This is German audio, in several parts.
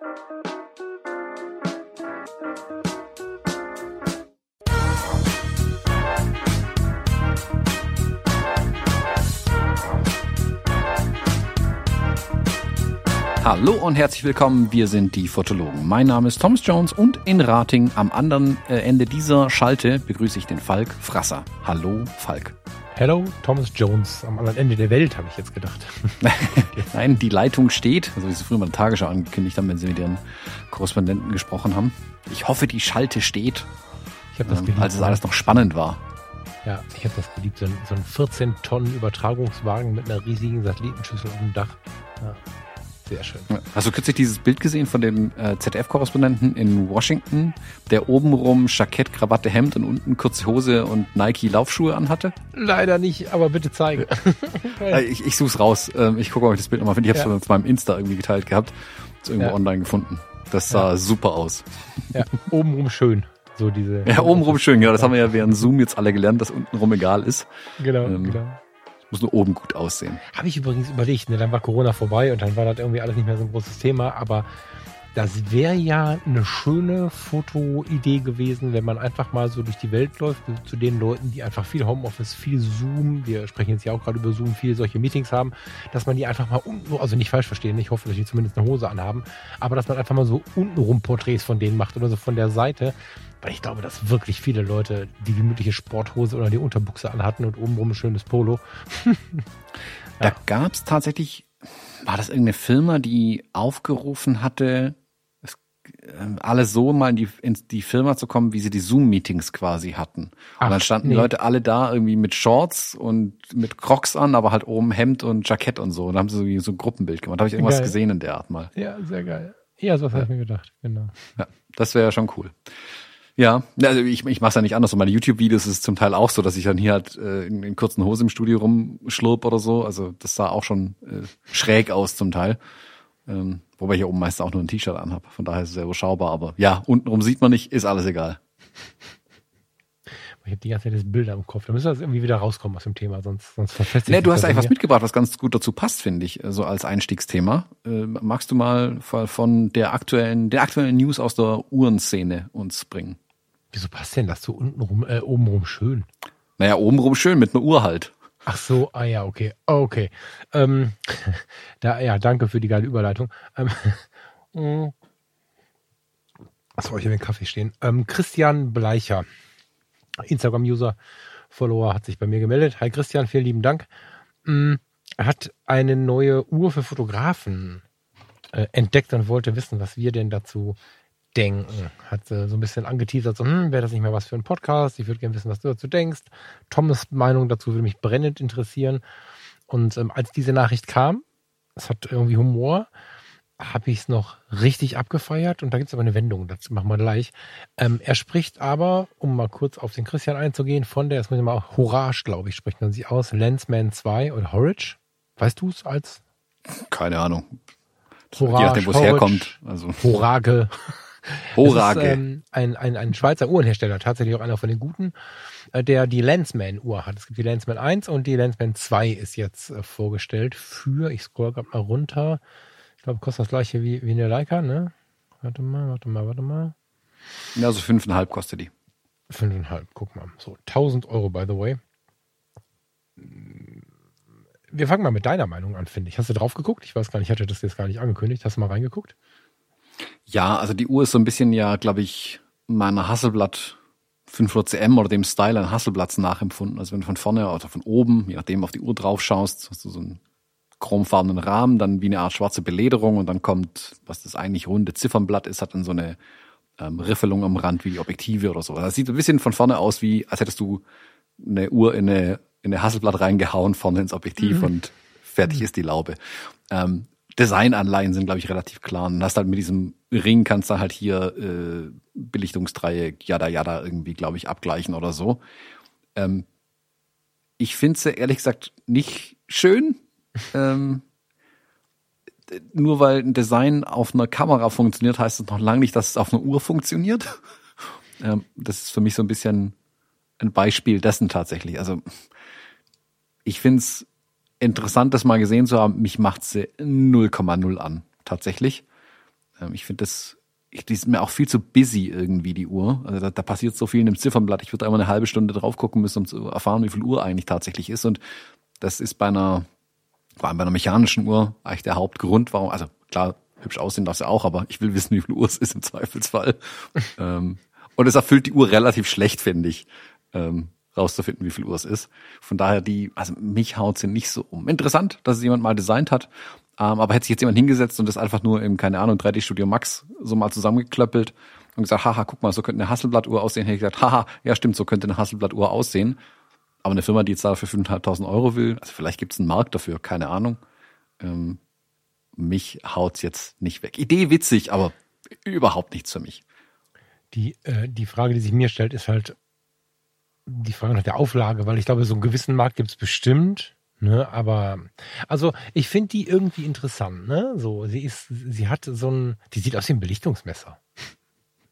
Thank you. Hallo und herzlich willkommen, wir sind die Fotologen. Mein Name ist Thomas Jones und in Rating am anderen äh, Ende dieser Schalte begrüße ich den Falk Frasser. Hallo Falk. Hello, Thomas Jones. Am anderen Ende der Welt, habe ich jetzt gedacht. Nein, die Leitung steht, also wie sie früher mal Tagesschau angekündigt haben, wenn sie mit ihren Korrespondenten gesprochen haben. Ich hoffe, die Schalte steht, Ich habe das ähm, geliebt. als es alles noch spannend war. Ja, ich habe das geliebt. So ein, so ein 14 Tonnen Übertragungswagen mit einer riesigen Satellitenschüssel auf dem Dach. Ja, sehr schön. Hast du kürzlich dieses Bild gesehen von dem äh, ZDF-Korrespondenten in Washington, der obenrum Jackett, Krawatte, Hemd und unten kurze Hose und Nike-Laufschuhe anhatte? Leider nicht, aber bitte zeigen. Äh, ich ich suche es raus. Ähm, ich gucke, ob ich das Bild nochmal finde. Ich habe es Ja. auf meinem Insta irgendwie geteilt gehabt. Ist irgendwo Ja. online gefunden. Das sah super aus. ja, obenrum schön. So diese. Ja, obenrum schön, ja. Das haben wir ja während Zoom jetzt alle gelernt, dass untenrum egal ist. Genau, Ähm, genau. Muss nur oben gut aussehen. Habe ich übrigens überlegt, ne? dann war Corona vorbei und dann war das irgendwie alles nicht mehr so ein großes Thema, aber das wäre ja eine schöne Fotoidee gewesen, wenn man einfach mal so durch die Welt läuft, zu den Leuten, die einfach viel Homeoffice, viel Zoom, wir sprechen jetzt ja auch gerade über Zoom, viele solche Meetings haben, dass man die einfach mal unten, also nicht falsch verstehen, ich hoffe, dass die zumindest eine Hose anhaben, aber dass man einfach mal so untenrum Porträts von denen macht oder so von der Seite, weil ich glaube, dass wirklich viele Leute die gemütliche Sporthose oder die Unterbuchse anhatten und obenrum ein schönes Polo. Da gab's tatsächlich, war das irgendeine Firma, die aufgerufen hatte, es, ähm, alle so mal in die, in die Firma zu kommen, wie sie die Zoom-Meetings quasi hatten. Und Ach, dann standen nee. die Leute alle da irgendwie mit Shorts und mit Crocs an, aber halt oben Hemd und Jackett und so. Und dann haben sie so, so ein Gruppenbild gemacht. Da habe ich irgendwas Geil. gesehen in der Art mal. Ja, sehr geil. Ja, so was habe ich mir gedacht, genau. Ja, das wäre ja schon cool. Ja, also ich, ich mache es ja nicht anders. Und meine YouTube-Videos ist es zum Teil auch so, dass ich dann hier halt äh, in, in kurzen Hosen im Studio rumschlurp oder so. Also das sah auch schon äh, schräg aus zum Teil. Ähm, wobei ich hier oben meist auch nur ein T-Shirt anhab. Von daher ist es sehr überschaubar. Aber ja, untenrum sieht man nicht, ist alles egal. Ich habe die ganze Zeit das Bilder im Kopf. Da müssen wir jetzt irgendwie wieder rauskommen aus dem Thema, sonst, sonst verfestigt Nee, du hast eigentlich was mitgebracht, was ganz gut dazu passt, finde ich, so als Einstiegsthema. Äh, magst du mal von- von der aktuellen, der aktuellen News aus der Uhrenszene uns bringen? Wieso passt denn das so untenrum, äh, obenrum schön? Naja, obenrum schön mit einer Uhr halt. Ach so, ah ja, okay. Okay. Ähm, da, ja, danke für die geile Überleitung. Ähm, mm. Achso, ich habe den Kaffee stehen. Ähm, Christian Bleicher, Instagram-User, Follower, hat sich bei mir gemeldet. Hi Christian, vielen lieben Dank. Mm, Er hat eine neue Uhr für Fotografen äh, entdeckt und wollte wissen, was wir denn dazu denken. Hat äh, so ein bisschen angeteasert, so, hm, wäre das nicht mal was für ein Podcast? Ich würde gerne wissen, was du dazu denkst. Thomas Meinung dazu würde mich brennend interessieren. Und ähm, als diese Nachricht kam, es hat irgendwie Humor, habe ich es noch richtig abgefeiert und da gibt es aber eine Wendung, das machen wir gleich. Ähm, er spricht aber, um mal kurz auf den Christian einzugehen, von der, das muss ich mal, Horage, glaube ich, spricht man sie aus, Lensman 2 oder Horage. Weißt du es als Keine Ahnung. Horage, Je nachdem, wo es herkommt. Also Horage? Horage. Ist, ähm, ein, ein, ein Schweizer Uhrenhersteller, tatsächlich auch einer von den guten, äh, der die Lensman-Uhr hat. Es gibt die Lensman 1 und die Lensman 2 ist jetzt äh, vorgestellt für, ich scroll gerade mal runter, ich glaube, kostet das gleiche wie, wie eine Leica, ne? Warte mal, warte mal, warte mal. ja, so fünfeinhalb kostet die. Fünfeinhalb, guck mal. So, 1000 Euro, by the way. Wir fangen mal mit deiner Meinung an, finde ich. Hast du drauf geguckt? Ich weiß gar nicht, ich hatte das jetzt gar nicht angekündigt. Hast du mal reingeguckt? Ja, also die Uhr ist so ein bisschen ja, glaube ich, meiner Hasselblatt 500 cm oder dem Style an Hasselblatts nachempfunden. Also wenn du von vorne oder von oben, je nachdem auf die Uhr drauf schaust, hast du so einen chromfarbenen Rahmen, dann wie eine Art schwarze Belederung und dann kommt, was das eigentlich runde Ziffernblatt ist, hat dann so eine ähm, Riffelung am Rand wie die Objektive oder so. Das sieht ein bisschen von vorne aus wie, als hättest du eine Uhr in eine, in eine Hasselblatt reingehauen, vorne ins Objektiv und fertig ist die Laube. Ähm, Designanleihen sind, glaube ich, relativ klar. Und hast halt mit diesem Ring kannst du halt hier äh, Belichtungsdreieck, jada jada irgendwie, glaube ich, abgleichen oder so. Ähm, ich finde sie ehrlich gesagt nicht schön. ähm, nur weil ein Design auf einer Kamera funktioniert, heißt es noch lange nicht, dass es auf einer Uhr funktioniert. ähm, das ist für mich so ein bisschen ein Beispiel dessen tatsächlich. Also ich finde es interessant, das mal gesehen zu haben. Mich macht sie 0,0 an, tatsächlich. Ähm, ich finde das, ich, die ist mir auch viel zu busy irgendwie, die Uhr. Also da, da passiert so viel in dem Ziffernblatt. Ich würde einmal eine halbe Stunde drauf gucken müssen, um zu erfahren, wie viel Uhr eigentlich tatsächlich ist. Und das ist bei einer, vor allem bei einer mechanischen Uhr eigentlich der Hauptgrund, warum, also klar, hübsch aussehen darf sie auch, aber ich will wissen, wie viel Uhr es ist im Zweifelsfall. ähm, und es erfüllt die Uhr relativ schlecht, finde ich, ähm, rauszufinden, wie viel Uhr es ist. Von daher die, also mich haut sie nicht so um. Interessant, dass es jemand mal designt hat. Ähm, aber hätte sich jetzt jemand hingesetzt und das einfach nur im, keine Ahnung, 3D Studio Max so mal zusammengeklöppelt und gesagt, haha, guck mal, so könnte eine Hasselblatt-Uhr aussehen, hätte ich gesagt, haha, ja stimmt, so könnte eine Hasselblatt-Uhr aussehen. Aber eine Firma, die jetzt da für 5.500 Euro will, also vielleicht gibt es einen Markt dafür, keine Ahnung. Ähm, mich haut's jetzt nicht weg. Idee witzig, aber überhaupt nichts für mich. Die, äh, die Frage, die sich mir stellt, ist halt die Frage nach der Auflage, weil ich glaube, so einen gewissen Markt gibt's bestimmt. Ne, aber also ich finde die irgendwie interessant, ne? So, sie ist, sie hat so ein, die sieht aus wie ein Belichtungsmesser.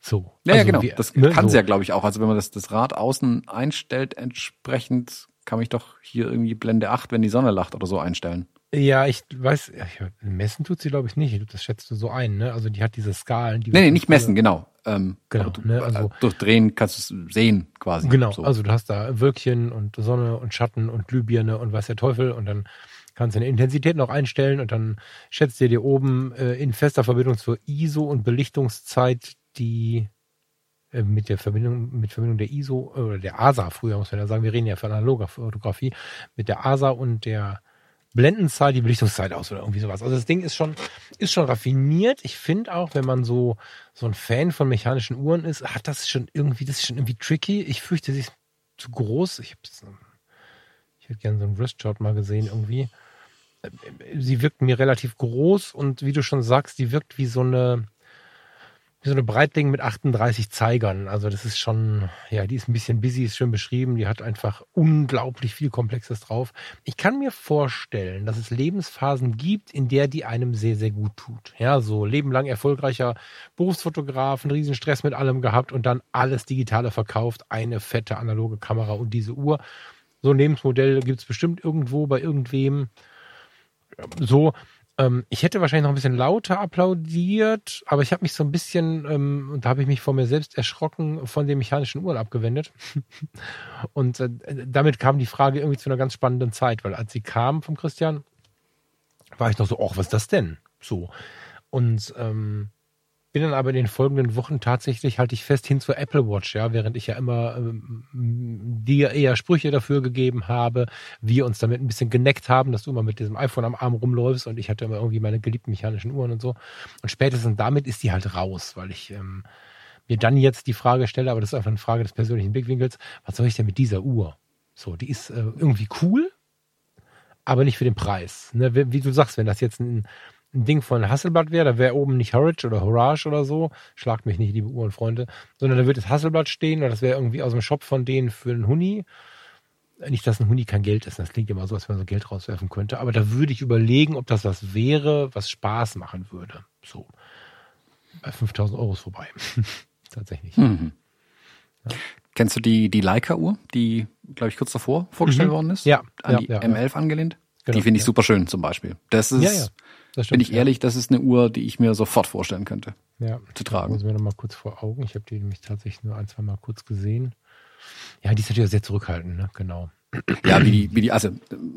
So. Ja, also ja genau. Wie, das ne, kann so. sie ja, glaube ich, auch. Also wenn man das, das Rad außen einstellt, entsprechend kann ich doch hier irgendwie Blende 8, wenn die Sonne lacht oder so einstellen. Ja, ich weiß, messen tut sie, glaube ich, nicht. Das schätzt du so ein, ne? Also die hat diese Skalen, die Nee, nee, nicht messen, genau. Ähm, Genau, du, ne, also- äh, durch Drehen kannst du es sehen quasi. Genau, So. also du hast da Wölkchen und Sonne und Schatten und Glühbirne und weiß der Teufel und dann kannst du eine Intensität noch einstellen und dann schätzt ihr dir oben äh, in fester Verbindung zur ISO und Belichtungszeit die äh, mit der Verbindung mit Verbindung der ISO äh, oder der ASA früher muss man ja sagen, wir reden ja von analoger Fotografie mit der ASA und der Blendenzahl die Belichtungszeit aus oder irgendwie sowas. Also das Ding ist schon ist schon raffiniert. Ich finde auch, wenn man so so ein Fan von mechanischen Uhren ist, hat das schon irgendwie das ist schon irgendwie tricky. Ich fürchte, sie ist zu groß. Ich ich hätte gerne so einen Wristshot mal gesehen irgendwie. Äh, Sie wirkt mir relativ groß und wie du schon sagst, die wirkt wie so eine so eine Breitling mit 38 Zeigern. Also das ist schon, ja, die ist ein bisschen busy, ist schön beschrieben. Die hat einfach unglaublich viel Komplexes drauf. Ich kann mir vorstellen, dass es Lebensphasen gibt, in der die einem sehr, sehr gut tut. Ja, so lebenlang erfolgreicher Berufsfotograf, einen riesen Stress mit allem gehabt und dann alles Digitale verkauft, eine fette analoge Kamera und diese Uhr. So ein Lebensmodell gibt es bestimmt irgendwo bei irgendwem. So, ähm, ich hätte wahrscheinlich noch ein bisschen lauter applaudiert, aber ich habe mich so ein bisschen, ähm, und da habe ich mich vor mir selbst erschrocken, von den mechanischen Uhren abgewendet. und äh, damit kam die Frage irgendwie zu einer ganz spannenden Zeit, weil als sie kam vom Christian, war ich noch so, ach, was ist das denn? So. Und ähm, bin dann aber in den folgenden Wochen tatsächlich, halte ich fest, hin zur Apple Watch, ja, während ich ja immer ähm, dir eher Sprüche dafür gegeben habe, wir uns damit ein bisschen geneckt haben, dass du immer mit diesem iPhone am Arm rumläufst und ich hatte immer irgendwie meine geliebten mechanischen Uhren und so. Und spätestens damit ist die halt raus, weil ich ähm, mir dann jetzt die Frage stelle, aber das ist einfach eine Frage des persönlichen Blickwinkels, was soll ich denn mit dieser Uhr? So, die ist äh, irgendwie cool, aber nicht für den Preis. Ne? Wie, wie du sagst, wenn das jetzt ein, ein Ding von Hasselblad wäre, da wäre oben nicht Horridge oder Horage oder so, schlagt mich nicht, liebe Uhrenfreunde, sondern da würde das Hasselblad stehen oder das wäre irgendwie aus dem Shop von denen für einen Huni. Nicht, dass ein Huni kein Geld ist, das klingt immer so, als wenn man so Geld rauswerfen könnte, aber da würde ich überlegen, ob das was wäre, was Spaß machen würde. So. Bei 5000 Euro ist vorbei. Tatsächlich. Mhm. Kennst du die, die Leica-Uhr, die, glaube ich, kurz davor vorgestellt Mhm. worden ist? Ja, An ja, die ja, M11 angelehnt? Genau, die finde ich ja. super schön zum Beispiel. Das ist, Das bin ich ja. ehrlich, das ist eine Uhr, die ich mir sofort vorstellen könnte. ja. zu tragen. Muss mir noch mal kurz vor Augen. Ich habe die nämlich tatsächlich nur ein, zwei Mal kurz gesehen. Ja, die ist natürlich sehr zurückhaltend, ne? Genau. Ja, wie die, wie die, also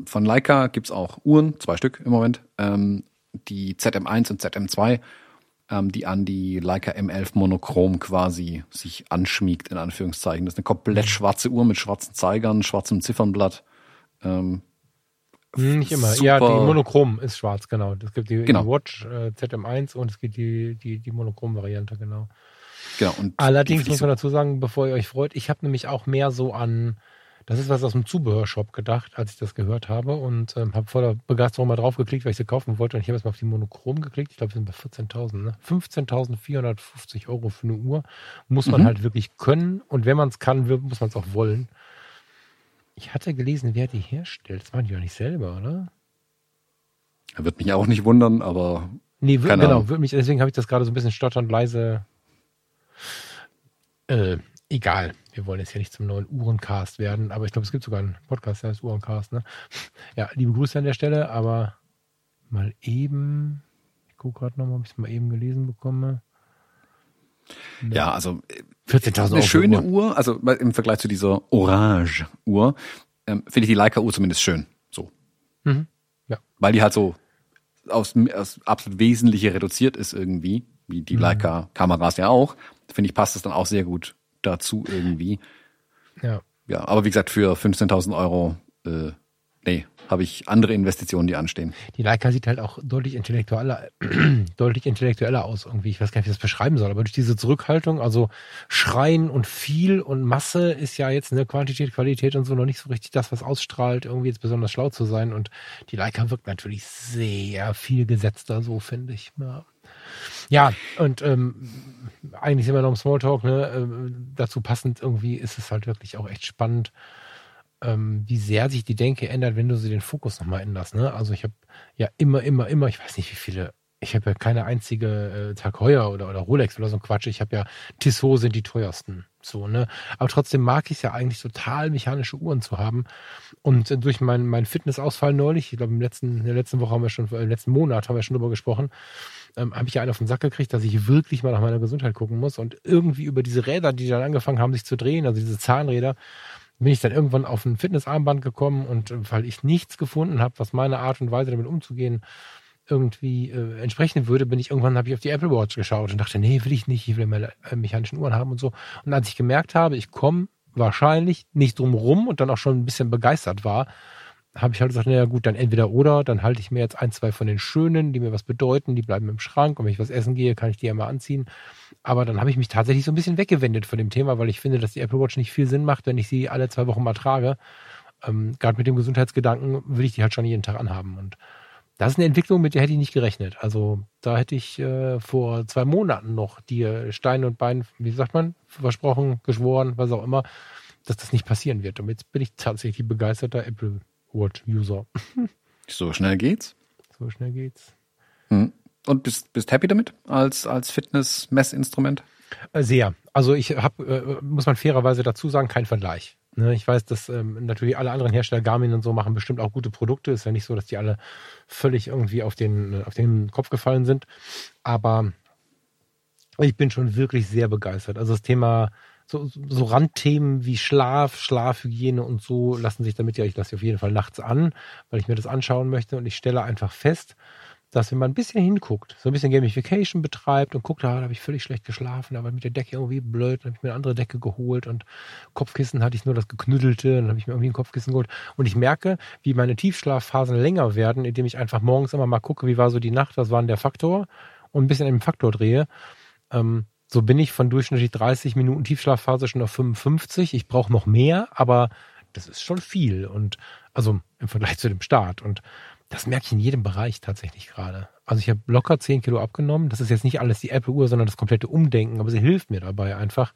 von Leica gibt's auch Uhren, zwei Stück im Moment, ähm, die ZM1 und ZM2, ähm, die an die Leica M11 Monochrom quasi sich anschmiegt, in Anführungszeichen. Das ist eine komplett schwarze Uhr mit schwarzen Zeigern, schwarzem Ziffernblatt. Ähm, Hm, Nicht immer. Super. Ja, die Monochrom ist schwarz, genau. Es gibt die, Genau. die Watch äh, ZM1 und es gibt die, die, die Monochrom-Variante, genau. genau. Und Allerdings muss man dazu sagen, bevor ihr euch freut, ich habe nämlich auch mehr so an, das ist was aus dem Zubehörshop gedacht, als ich das gehört habe und ähm, habe voller Begeisterung mal draufgeklickt, weil ich sie kaufen wollte und ich habe jetzt mal auf die Monochrom geklickt. Ich glaube, wir sind bei 14.000, ne? 15.450 Euro für eine Uhr. Muss man Mhm. halt wirklich können und wenn man es kann, muss man es auch wollen. Ich hatte gelesen, wer die herstellt. Das machen die ja nicht selber, oder? wird mich auch nicht wundern, aber Nee, wür- Keine genau, würde mich, deswegen habe ich das gerade so ein bisschen stotternd leise. Äh, egal, wir wollen jetzt ja nicht zum neuen Uhrencast werden, aber ich glaube, es gibt sogar einen Podcast, der heißt Uhrencast, ne? Ja, liebe Grüße an der Stelle, aber mal eben, ich gucke gerade nochmal, ob ich es mal eben gelesen bekomme. Ja, also 14.000 Euro. eine schöne Uhr. also im Vergleich zu dieser Orange-Uhr, ähm, finde ich die Leica-Uhr zumindest schön. So. Mhm. Ja. Weil die halt so aus, aus absolut Wesentliche reduziert ist irgendwie, wie die Mhm. Leica-Kameras ja auch. Finde ich, passt das dann auch sehr gut dazu irgendwie. Ja. Ja, aber wie gesagt, für 15.000 Euro, äh, nee, habe ich andere Investitionen, die anstehen. Die Leica sieht halt auch deutlich intellektueller, deutlich intellektueller aus irgendwie. Ich weiß gar nicht, wie ich das beschreiben soll, aber durch diese Zurückhaltung, also Schreien und viel und Masse ist ja jetzt eine Quantität, Qualität und so noch nicht so richtig das, was ausstrahlt, irgendwie jetzt besonders schlau zu sein. Und die Leica wirkt natürlich sehr viel gesetzter, so finde ich. Ja. Ja, und ähm, eigentlich sind wir noch im Smalltalk, ne? Ähm, dazu passend irgendwie ist es halt wirklich auch echt spannend, ähm, wie sehr sich die Denke ändert, wenn du sie den Fokus nochmal änderst. Ne? Also ich habe ja immer, immer, immer, ich weiß nicht wie viele, ich habe ja keine einzige äh, Tag Heuer oder, oder Rolex oder so ein Quatsch. Ich habe ja Tissot sind die teuersten. So, ne? Aber trotzdem mag ich es ja eigentlich total, mechanische Uhren zu haben. Und äh, durch meinen mein Fitnessausfall neulich, ich glaube im letzten, in der letzten Woche haben wir schon, äh, im letzten Monat haben wir schon drüber gesprochen, ähm, habe ich ja einen auf den Sack gekriegt, dass ich wirklich mal nach meiner Gesundheit gucken muss. Und irgendwie über diese Räder, die dann angefangen haben, sich zu drehen, also diese Zahnräder, bin ich dann irgendwann auf ein Fitnessarmband gekommen und äh, weil ich nichts gefunden habe, was meine Art und Weise damit umzugehen irgendwie äh, entsprechen würde, bin ich irgendwann habe ich auf die Apple Watch geschaut und dachte, nee, will ich nicht, ich will meine äh, mechanischen Uhren haben und so. Und als ich gemerkt habe, ich komme wahrscheinlich nicht drum rum und dann auch schon ein bisschen begeistert war, habe ich halt gesagt, naja gut, dann entweder oder, dann halte ich mir jetzt ein, zwei von den schönen, die mir was bedeuten, die bleiben im Schrank und wenn ich was essen gehe, kann ich die ja mal anziehen. Aber dann habe ich mich tatsächlich so ein bisschen weggewendet von dem Thema, weil ich finde, dass die Apple Watch nicht viel Sinn macht, wenn ich sie alle zwei Wochen mal trage. Ähm, Gerade mit dem Gesundheitsgedanken will ich die halt schon jeden Tag anhaben. Und das ist eine Entwicklung, mit der hätte ich nicht gerechnet. Also da hätte ich äh, vor zwei Monaten noch dir Stein und Bein, wie sagt man, versprochen, geschworen, was auch immer, dass das nicht passieren wird. Und jetzt bin ich tatsächlich begeisterter Apple Watch-User. So schnell geht's. So schnell geht's. Hm. Und bist, bist happy damit als, als Fitness-Messinstrument? Äh, Sehr. Also ich habe, äh, muss man fairerweise dazu sagen, kein Vergleich. Ne, Ich weiß, dass ähm, natürlich alle anderen Hersteller, Garmin und so, machen bestimmt auch gute Produkte. Ist ja nicht so, dass die alle völlig irgendwie auf den, auf den Kopf gefallen sind. Aber ich bin schon wirklich sehr begeistert. Also das Thema, so, so Randthemen wie Schlaf, Schlafhygiene und so lassen sich damit ja, ich lasse sie auf jeden Fall nachts an, weil ich mir das anschauen möchte. Und ich stelle einfach fest, dass wenn man ein bisschen hinguckt, so ein bisschen Gamification betreibt und guckt, ah, da habe ich völlig schlecht geschlafen, aber mit der Decke irgendwie blöd, dann habe ich mir eine andere Decke geholt und Kopfkissen hatte ich nur das geknüddelte, dann habe ich mir irgendwie ein Kopfkissen geholt und ich merke, wie meine Tiefschlafphasen länger werden, indem ich einfach morgens immer mal gucke, wie war so die Nacht, was war denn der Faktor und ein bisschen an dem Faktor drehe. Ähm, so bin ich von durchschnittlich 30 Minuten Tiefschlafphase schon auf 55. Ich brauche noch mehr, aber das ist schon viel und also im Vergleich zu dem Start und das merke ich in jedem Bereich tatsächlich gerade. Also ich habe locker 10 Kilo abgenommen. Das ist jetzt nicht alles die Apple-Uhr, sondern das komplette Umdenken. Aber sie hilft mir dabei einfach,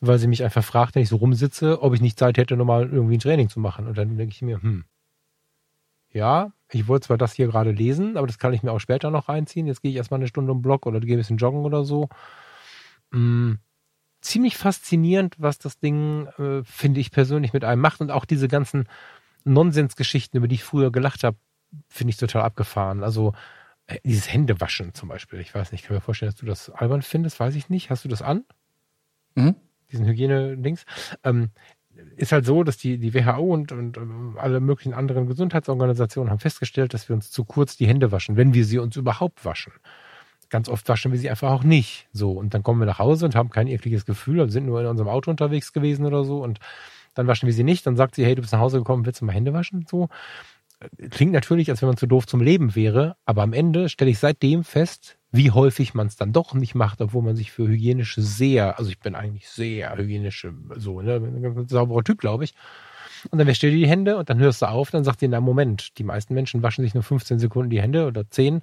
weil sie mich einfach fragt, wenn ich so rumsitze, ob ich nicht Zeit hätte, nochmal irgendwie ein Training zu machen. Und dann denke ich mir, hm, ja, ich wollte zwar das hier gerade lesen, aber das kann ich mir auch später noch reinziehen. Jetzt gehe ich erstmal eine Stunde im Block oder gehe ein bisschen joggen oder so. Hm, ziemlich faszinierend, was das Ding, äh, finde ich persönlich, mit einem macht. Und auch diese ganzen Nonsensgeschichten, über die ich früher gelacht habe, finde ich total abgefahren. Also äh, dieses Händewaschen zum Beispiel. Ich weiß nicht, ich kann mir vorstellen, dass du das albern findest, weiß ich nicht. Hast du das an? Mhm. Diesen Hygiene-Dings. Ähm, ist halt so, dass die, die WHO und, und ähm, alle möglichen anderen Gesundheitsorganisationen haben festgestellt, dass wir uns zu kurz die Hände waschen, wenn wir sie uns überhaupt waschen. Ganz oft waschen wir sie einfach auch nicht. So, und dann kommen wir nach Hause und haben kein ekliges Gefühl und sind nur in unserem Auto unterwegs gewesen oder so und dann waschen wir sie nicht. Dann sagt sie, hey, du bist nach Hause gekommen, willst du mal Hände waschen? So. Klingt natürlich, als wenn man zu doof zum Leben wäre, aber am Ende stelle ich seitdem fest, wie häufig man es dann doch nicht macht, obwohl man sich für hygienische sehr, also ich bin eigentlich sehr hygienische, so, ne, ein ganz sauberer Typ, glaube ich. Und dann wäschst du dir die Hände und dann hörst du auf, dann sagt dir, na Moment, die meisten Menschen waschen sich nur 15 Sekunden die Hände oder 10.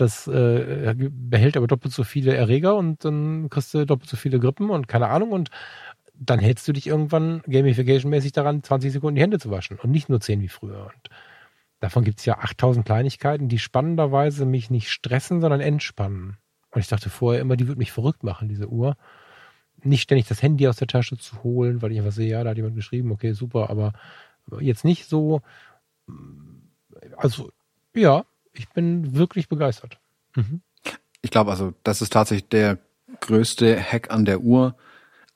Das äh, behält aber doppelt so viele Erreger und dann kriegst du doppelt so viele Grippen und keine Ahnung und dann hältst du dich irgendwann gamification-mäßig daran, 20 Sekunden die Hände zu waschen und nicht nur 10 wie früher. Und davon gibt es ja 8000 Kleinigkeiten, die spannenderweise mich nicht stressen, sondern entspannen. Und ich dachte vorher immer, die würde mich verrückt machen, diese Uhr. Nicht ständig das Handy aus der Tasche zu holen, weil ich einfach sehe, ja, da hat jemand geschrieben, okay, super, aber jetzt nicht so. Also, ja, ich bin wirklich begeistert. Mhm. Ich glaube, also das ist tatsächlich der größte Hack an der Uhr,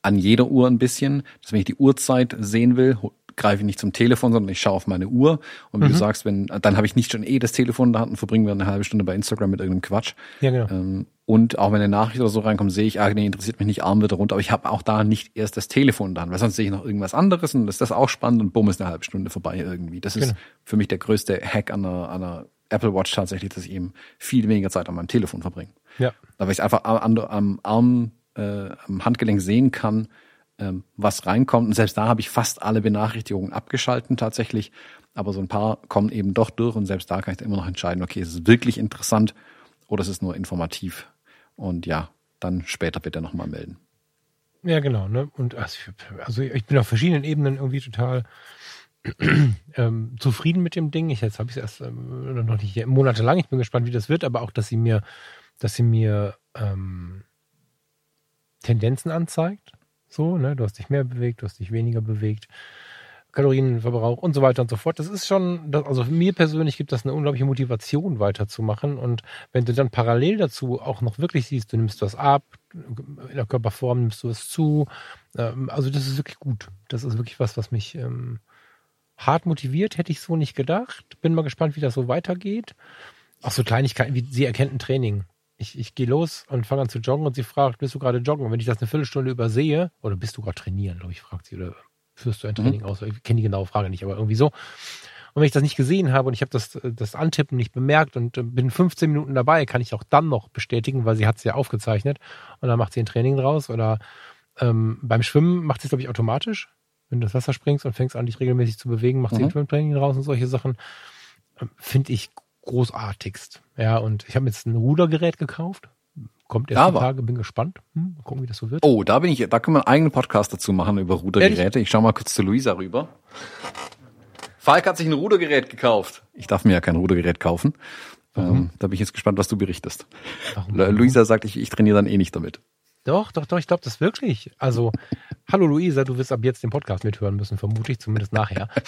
an jeder Uhr ein bisschen, dass wenn ich die Uhrzeit sehen will, greife ich nicht zum Telefon, sondern ich schaue auf meine Uhr. Und wie mhm. du sagst, wenn, dann habe ich nicht schon eh das Telefon in der Hand und verbringen wir eine halbe Stunde bei Instagram mit irgendeinem Quatsch. Ja, genau. Ähm, und auch wenn eine Nachricht oder so reinkommt, sehe ich, ah, nee, interessiert mich nicht, Arm wird runter. Aber ich habe auch da nicht erst das Telefon dann, weil sonst sehe ich noch irgendwas anderes und das ist das auch spannend und bumm ist eine halbe Stunde vorbei irgendwie. Das ist genau. für mich der größte Hack an einer, an einer Apple Watch tatsächlich, dass ich eben viel weniger Zeit an meinem Telefon verbringe. Ja. Da weil ich einfach am, am Arm, äh, am Handgelenk sehen kann, ähm, was reinkommt. Und selbst da habe ich fast alle Benachrichtigungen abgeschalten tatsächlich. Aber so ein paar kommen eben doch durch und selbst da kann ich immer noch entscheiden, okay, ist es wirklich interessant oder ist es nur informativ? Und ja, dann später bitte nochmal melden. Ja, genau. Ne? Und also ich bin auf verschiedenen Ebenen irgendwie total ähm, zufrieden mit dem Ding. Ich jetzt habe ich es erst ähm, noch nicht monatelang. Ich bin gespannt, wie das wird, aber auch, dass sie mir, dass sie mir ähm, Tendenzen anzeigt. So, ne, du hast dich mehr bewegt, du hast dich weniger bewegt, Kalorienverbrauch und so weiter und so fort. Das ist schon, also mir persönlich gibt das eine unglaubliche Motivation weiterzumachen. Und wenn du dann parallel dazu auch noch wirklich siehst, du nimmst was ab, in der Körperform nimmst du was zu. Ähm, also das ist wirklich gut. Das ist wirklich was, was mich ähm, hart motiviert, hätte ich so nicht gedacht. Bin mal gespannt, wie das so weitergeht. Auch so Kleinigkeiten wie sie erkennt ein Training ich, ich gehe los und fange an zu joggen und sie fragt, bist du gerade joggen? Und wenn ich das eine Viertelstunde übersehe, oder bist du gerade trainieren, glaube ich, fragt sie, oder führst du ein Training mhm. aus? Ich kenne die genaue Frage nicht, aber irgendwie so. Und wenn ich das nicht gesehen habe und ich habe das, das Antippen nicht bemerkt und äh, bin 15 Minuten dabei, kann ich auch dann noch bestätigen, weil sie hat es ja aufgezeichnet und dann macht sie ein Training draus. Oder ähm, beim Schwimmen macht sie es, glaube ich, automatisch. Wenn du ins Wasser springst und fängst an, dich regelmäßig zu bewegen, macht mhm. draus und solche Sachen. Ähm, Finde ich großartigst. Ja, und ich habe jetzt ein Rudergerät gekauft. Kommt erst die Tage, bin gespannt. Hm, mal gucken, wie das so wird. Oh, da bin ich, da können wir einen eigenen Podcast dazu machen über Rudergeräte. Ich schau mal kurz zu Luisa rüber. Falk hat sich ein Rudergerät gekauft. Ich darf mir ja kein Rudergerät kaufen. Ähm, da bin ich jetzt gespannt, was du berichtest. Warum? Luisa sagt, ich, ich trainiere dann eh nicht damit. Doch, doch, doch, ich glaube das wirklich. Also, hallo Luisa, du wirst ab jetzt den Podcast mithören müssen, vermutlich, zumindest nachher.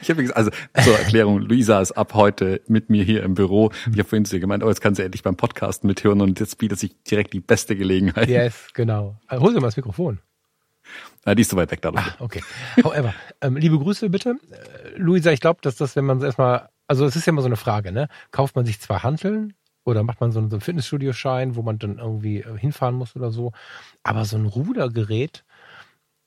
Ich habe gesagt, also zur Erklärung, Luisa ist ab heute mit mir hier im Büro. Ich habe vorhin zu ihr gemeint, oh, jetzt kann sie endlich beim Podcast mithören und jetzt bietet sich direkt die beste Gelegenheit. Yes, genau. Also, hol sie mal das Mikrofon. Na, die ist so weit weg dadurch. Ah, okay. However, ähm, liebe Grüße bitte. Äh, Luisa, ich glaube, dass das, wenn man es erstmal, also es ist ja immer so eine Frage, ne? Kauft man sich zwei Hanteln oder macht man so einen, so Fitnessstudio-Schein, wo man dann irgendwie äh, hinfahren muss oder so. Aber so ein Rudergerät,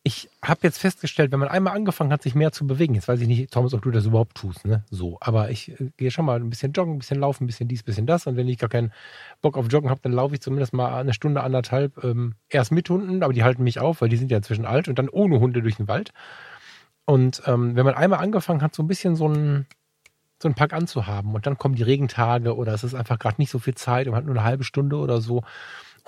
ich habe jetzt festgestellt, wenn man einmal angefangen hat, sich mehr zu bewegen, jetzt weiß ich nicht, Thomas, ob du das überhaupt tust, ne? So, aber ich äh, gehe schon mal ein bisschen joggen, ein bisschen laufen, ein bisschen dies, ein bisschen das. Und wenn ich gar keinen Bock auf Joggen habe, dann laufe ich zumindest mal eine Stunde, anderthalb, ähm, erst mit Hunden, aber die halten mich auf, weil die sind ja inzwischen alt und dann ohne Hunde durch den Wald. Und ähm, wenn man einmal angefangen hat, so ein bisschen so ein so einen Pack anzuhaben und dann kommen die Regentage oder es ist einfach gerade nicht so viel Zeit und hat nur eine halbe Stunde oder so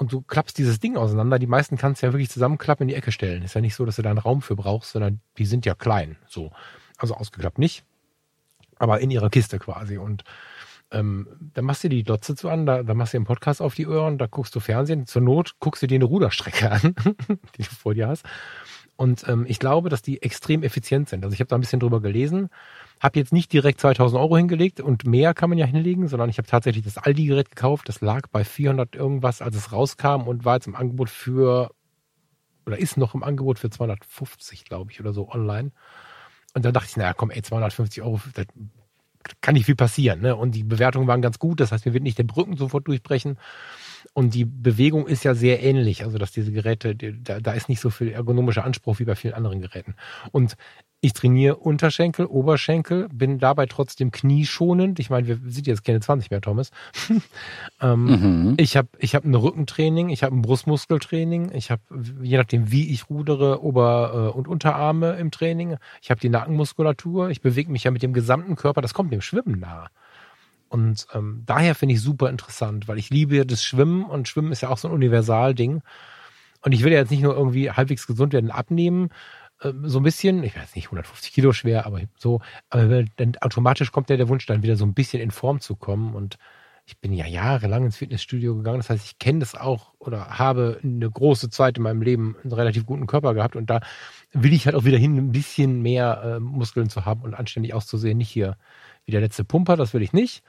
und du klappst dieses Ding auseinander. Die meisten kannst du ja wirklich zusammenklappen in die Ecke stellen. Ist ja nicht so, dass du da einen Raum für brauchst, sondern die sind ja klein. So. Also ausgeklappt nicht, aber in ihrer Kiste quasi. Und ähm, da machst du die Glotze zu an, da, da machst du den Podcast auf die Ohren, da guckst du Fernsehen. Zur Not guckst du dir eine Ruderstrecke an, die du vor dir hast. Und ähm, ich glaube, dass die extrem effizient sind. Also ich habe da ein bisschen drüber gelesen. Habe jetzt nicht direkt 2000 Euro hingelegt und mehr kann man ja hinlegen, sondern ich habe tatsächlich das Aldi-Gerät gekauft. Das lag bei 400 irgendwas, als es rauskam und war jetzt im Angebot für, oder ist noch im Angebot für 250, glaube ich, oder so online. Und dann dachte ich, naja, komm, ey, 250 Euro, das kann nicht viel passieren. Ne? Und die Bewertungen waren ganz gut. Das heißt, mir wird nicht der Brücken sofort durchbrechen. Und die Bewegung ist ja sehr ähnlich. Also, dass diese Geräte, da, da ist nicht so viel ergonomischer Anspruch wie bei vielen anderen Geräten. Und ich trainiere Unterschenkel, Oberschenkel, bin dabei trotzdem knieschonend. Ich meine, wir sind jetzt keine 20 mehr, Thomas. ähm, mhm. Ich habe ich hab ein Rückentraining, ich habe ein Brustmuskeltraining, ich habe, je nachdem, wie ich rudere, Ober- äh, und Unterarme im Training. Ich habe die Nackenmuskulatur, ich bewege mich ja mit dem gesamten Körper, das kommt dem Schwimmen nahe. Und ähm, daher finde ich super interessant, weil ich liebe das Schwimmen und Schwimmen ist ja auch so ein Universalding. Und ich will ja jetzt nicht nur irgendwie halbwegs gesund werden, abnehmen, so ein bisschen, ich weiß nicht, 150 Kilo schwer, aber so, aber dann automatisch kommt ja der Wunsch dann wieder so ein bisschen in Form zu kommen. Und ich bin ja jahrelang ins Fitnessstudio gegangen, das heißt, ich kenne das auch oder habe eine große Zeit in meinem Leben einen relativ guten Körper gehabt. Und da will ich halt auch wieder hin, ein bisschen mehr äh, Muskeln zu haben und anständig auszusehen, nicht hier wie der letzte Pumper, das will ich nicht,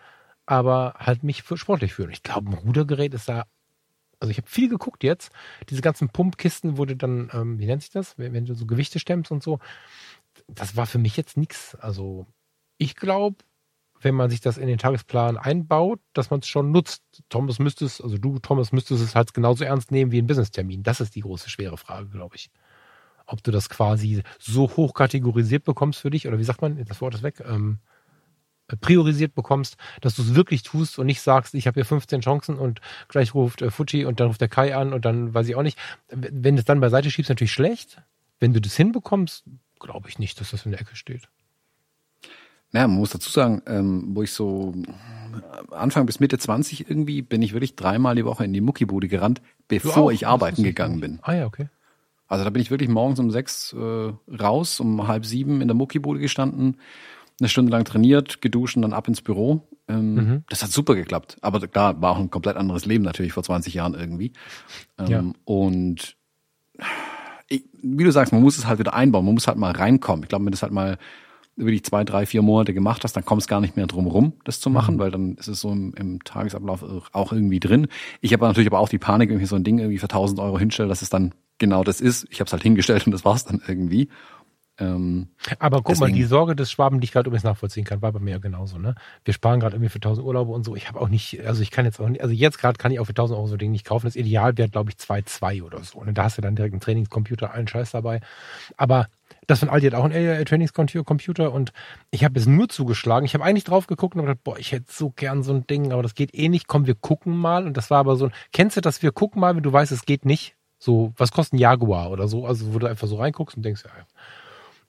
aber halt mich sportlich fühlen. Ich glaube, ein Rudergerät ist da also ich habe viel geguckt jetzt, diese ganzen Pumpkisten, du dann, ähm, wie nennt sich das, wenn, wenn, du so Gewichte stemmst und so, das war für mich jetzt nichts. Also ich glaube, wenn man sich das in den Tagesplan einbaut, dass man es schon nutzt. Thomas müsstest, also du, Thomas, müsstest es halt genauso ernst nehmen wie ein Business-Termin. Das ist die große, schwere Frage, glaube ich. Ob du das quasi so hoch kategorisiert bekommst für dich, oder wie sagt man, das Wort ist weg, ähm, priorisiert bekommst, dass du es wirklich tust und nicht sagst, ich habe hier 15 Chancen und gleich ruft äh, Fuji und dann ruft der Kai an und dann weiß ich auch nicht. Wenn du es dann beiseite schiebst, natürlich schlecht. Wenn du das hinbekommst, glaube ich nicht, dass das in der Ecke steht. Naja, man muss dazu sagen, ähm, wo ich so Anfang bis Mitte 20 irgendwie bin ich wirklich dreimal die Woche in die Muckibude gerannt, bevor ich arbeiten gegangen bin. Ah ja, okay. Also da bin ich wirklich morgens um sechs äh, raus, um halb sieben in der Muckibude gestanden, eine Stunde lang trainiert, geduscht und dann ab ins Büro. Ähm, mhm. Das hat super geklappt. Aber klar, war auch ein komplett anderes Leben natürlich vor 20 Jahren irgendwie. Ähm, ja. Und ich, wie du sagst, man muss es halt wieder einbauen, man muss halt mal reinkommen. Ich glaube, wenn das halt mal wirklich zwei, drei, vier Monate gemacht hast, dann kommst gar nicht mehr drum rum, das zu machen, mhm. weil dann ist es so im, im, Tagesablauf auch irgendwie drin. Ich habe natürlich aber auch die Panik, wenn ich so ein Ding irgendwie für 1000 Euro hinstelle, dass es dann genau das ist. Ich habe es halt hingestellt und das war's dann irgendwie. Ähm, Aber guck mal, die Sorge des Schwaben, die ich gerade übrigens nachvollziehen kann, war bei mir ja genauso. Ne? Wir sparen gerade irgendwie für 1000 Urlaube und so. Ich habe auch nicht, also ich kann jetzt auch nicht, also jetzt gerade kann ich auch für 1000 Euro so ein Ding nicht kaufen. Das Ideal wäre, glaube ich, 2,2 oder so. Und ne? da hast du dann direkt einen Trainingscomputer, allen Scheiß dabei. Aber das von Aldi hat auch einen Trainingscomputer und ich habe es nur zugeschlagen. Ich habe eigentlich drauf geguckt und gedacht, boah, ich hätte so gern so ein Ding, aber das geht eh nicht. Komm, wir gucken mal. Und das war aber so ein, kennst du das, wir gucken mal, wenn du weißt, es geht nicht? So, was kostet ein Jaguar oder so? Also, wo du einfach so reinguckst und denkst, ja,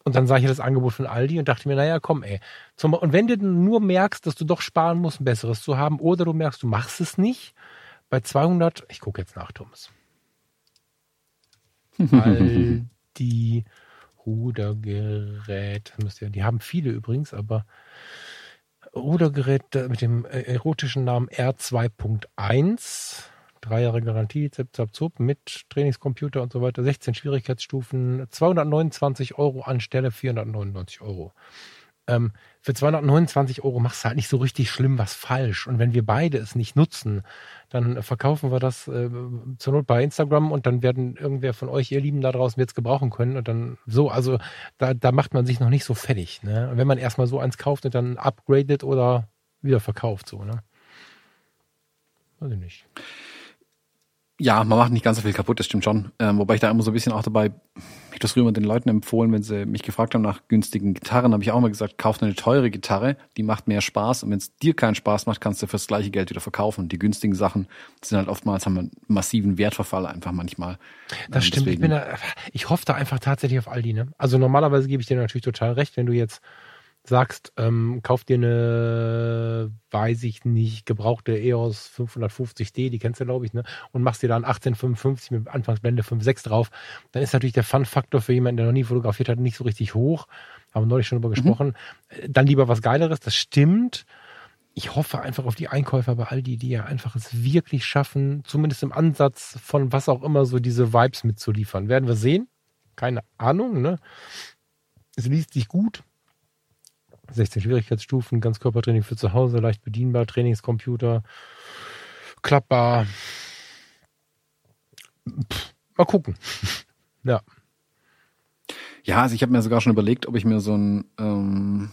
und dann sah ich das Angebot von Aldi und dachte mir, naja, komm, ey. Zum, und wenn du nur merkst, dass du doch sparen musst, ein besseres zu haben, oder du merkst, du machst es nicht, bei 200, ich gucke jetzt nach, Thomas. Aldi Rudergerät, die haben viele übrigens, aber Rudergerät mit dem äh, erotischen Namen R2.1 drei Jahre Garantie, zip, zap, zup, mit Trainingscomputer und so weiter, 16 Schwierigkeitsstufen, 229 Euro anstelle 499 Euro. Ähm, für 229 Euro machst du halt nicht so richtig schlimm was falsch. Und wenn wir beide es nicht nutzen, dann verkaufen wir das äh, zur Not bei Instagram und dann werden irgendwer von euch, ihr Lieben da draußen, jetzt gebrauchen können. Und dann so, also da, da macht man sich noch nicht so fertig. Ne? wenn man erstmal so eins kauft und dann upgradet oder wieder verkauft, so, ne? Weiß ich nicht. Ja, man macht nicht ganz so viel kaputt, das stimmt schon. Ähm, wobei ich da immer so ein bisschen auch dabei, ich das früher den Leuten empfohlen, wenn sie mich gefragt haben nach günstigen Gitarren, habe ich auch immer gesagt, kauf eine teure Gitarre, die macht mehr Spaß und wenn es dir keinen Spaß macht, kannst du fürs gleiche Geld wieder verkaufen. Die günstigen Sachen sind halt oftmals, haben einen massiven Wertverfall einfach manchmal. Das ähm, stimmt, ich, bin da, ich hoffe da einfach tatsächlich auf Aldi. Ne? Also normalerweise gebe ich dir natürlich total recht, wenn du jetzt sagst, ähm, kauf dir eine, weiß ich nicht, gebrauchte EOS 550D, die kennst du, glaube ich, ne? Und machst dir dann 1855 mit Anfangsblende 5.6 drauf, dann ist natürlich der Fun-Faktor für jemanden, der noch nie fotografiert hat, nicht so richtig hoch. Haben wir neulich schon drüber mhm. gesprochen. Dann lieber was Geileres, das stimmt. Ich hoffe einfach auf die Einkäufer bei Aldi, die ja einfach es wirklich schaffen, zumindest im Ansatz von was auch immer so diese Vibes mitzuliefern. Werden wir sehen. Keine Ahnung, ne? Es liest sich gut 16 Schwierigkeitsstufen, Ganzkörpertraining für zu Hause, leicht bedienbar, Trainingscomputer, klappbar. Pff, mal gucken. ja. Ja, also ich habe mir sogar schon überlegt, ob ich mir so ein, ähm,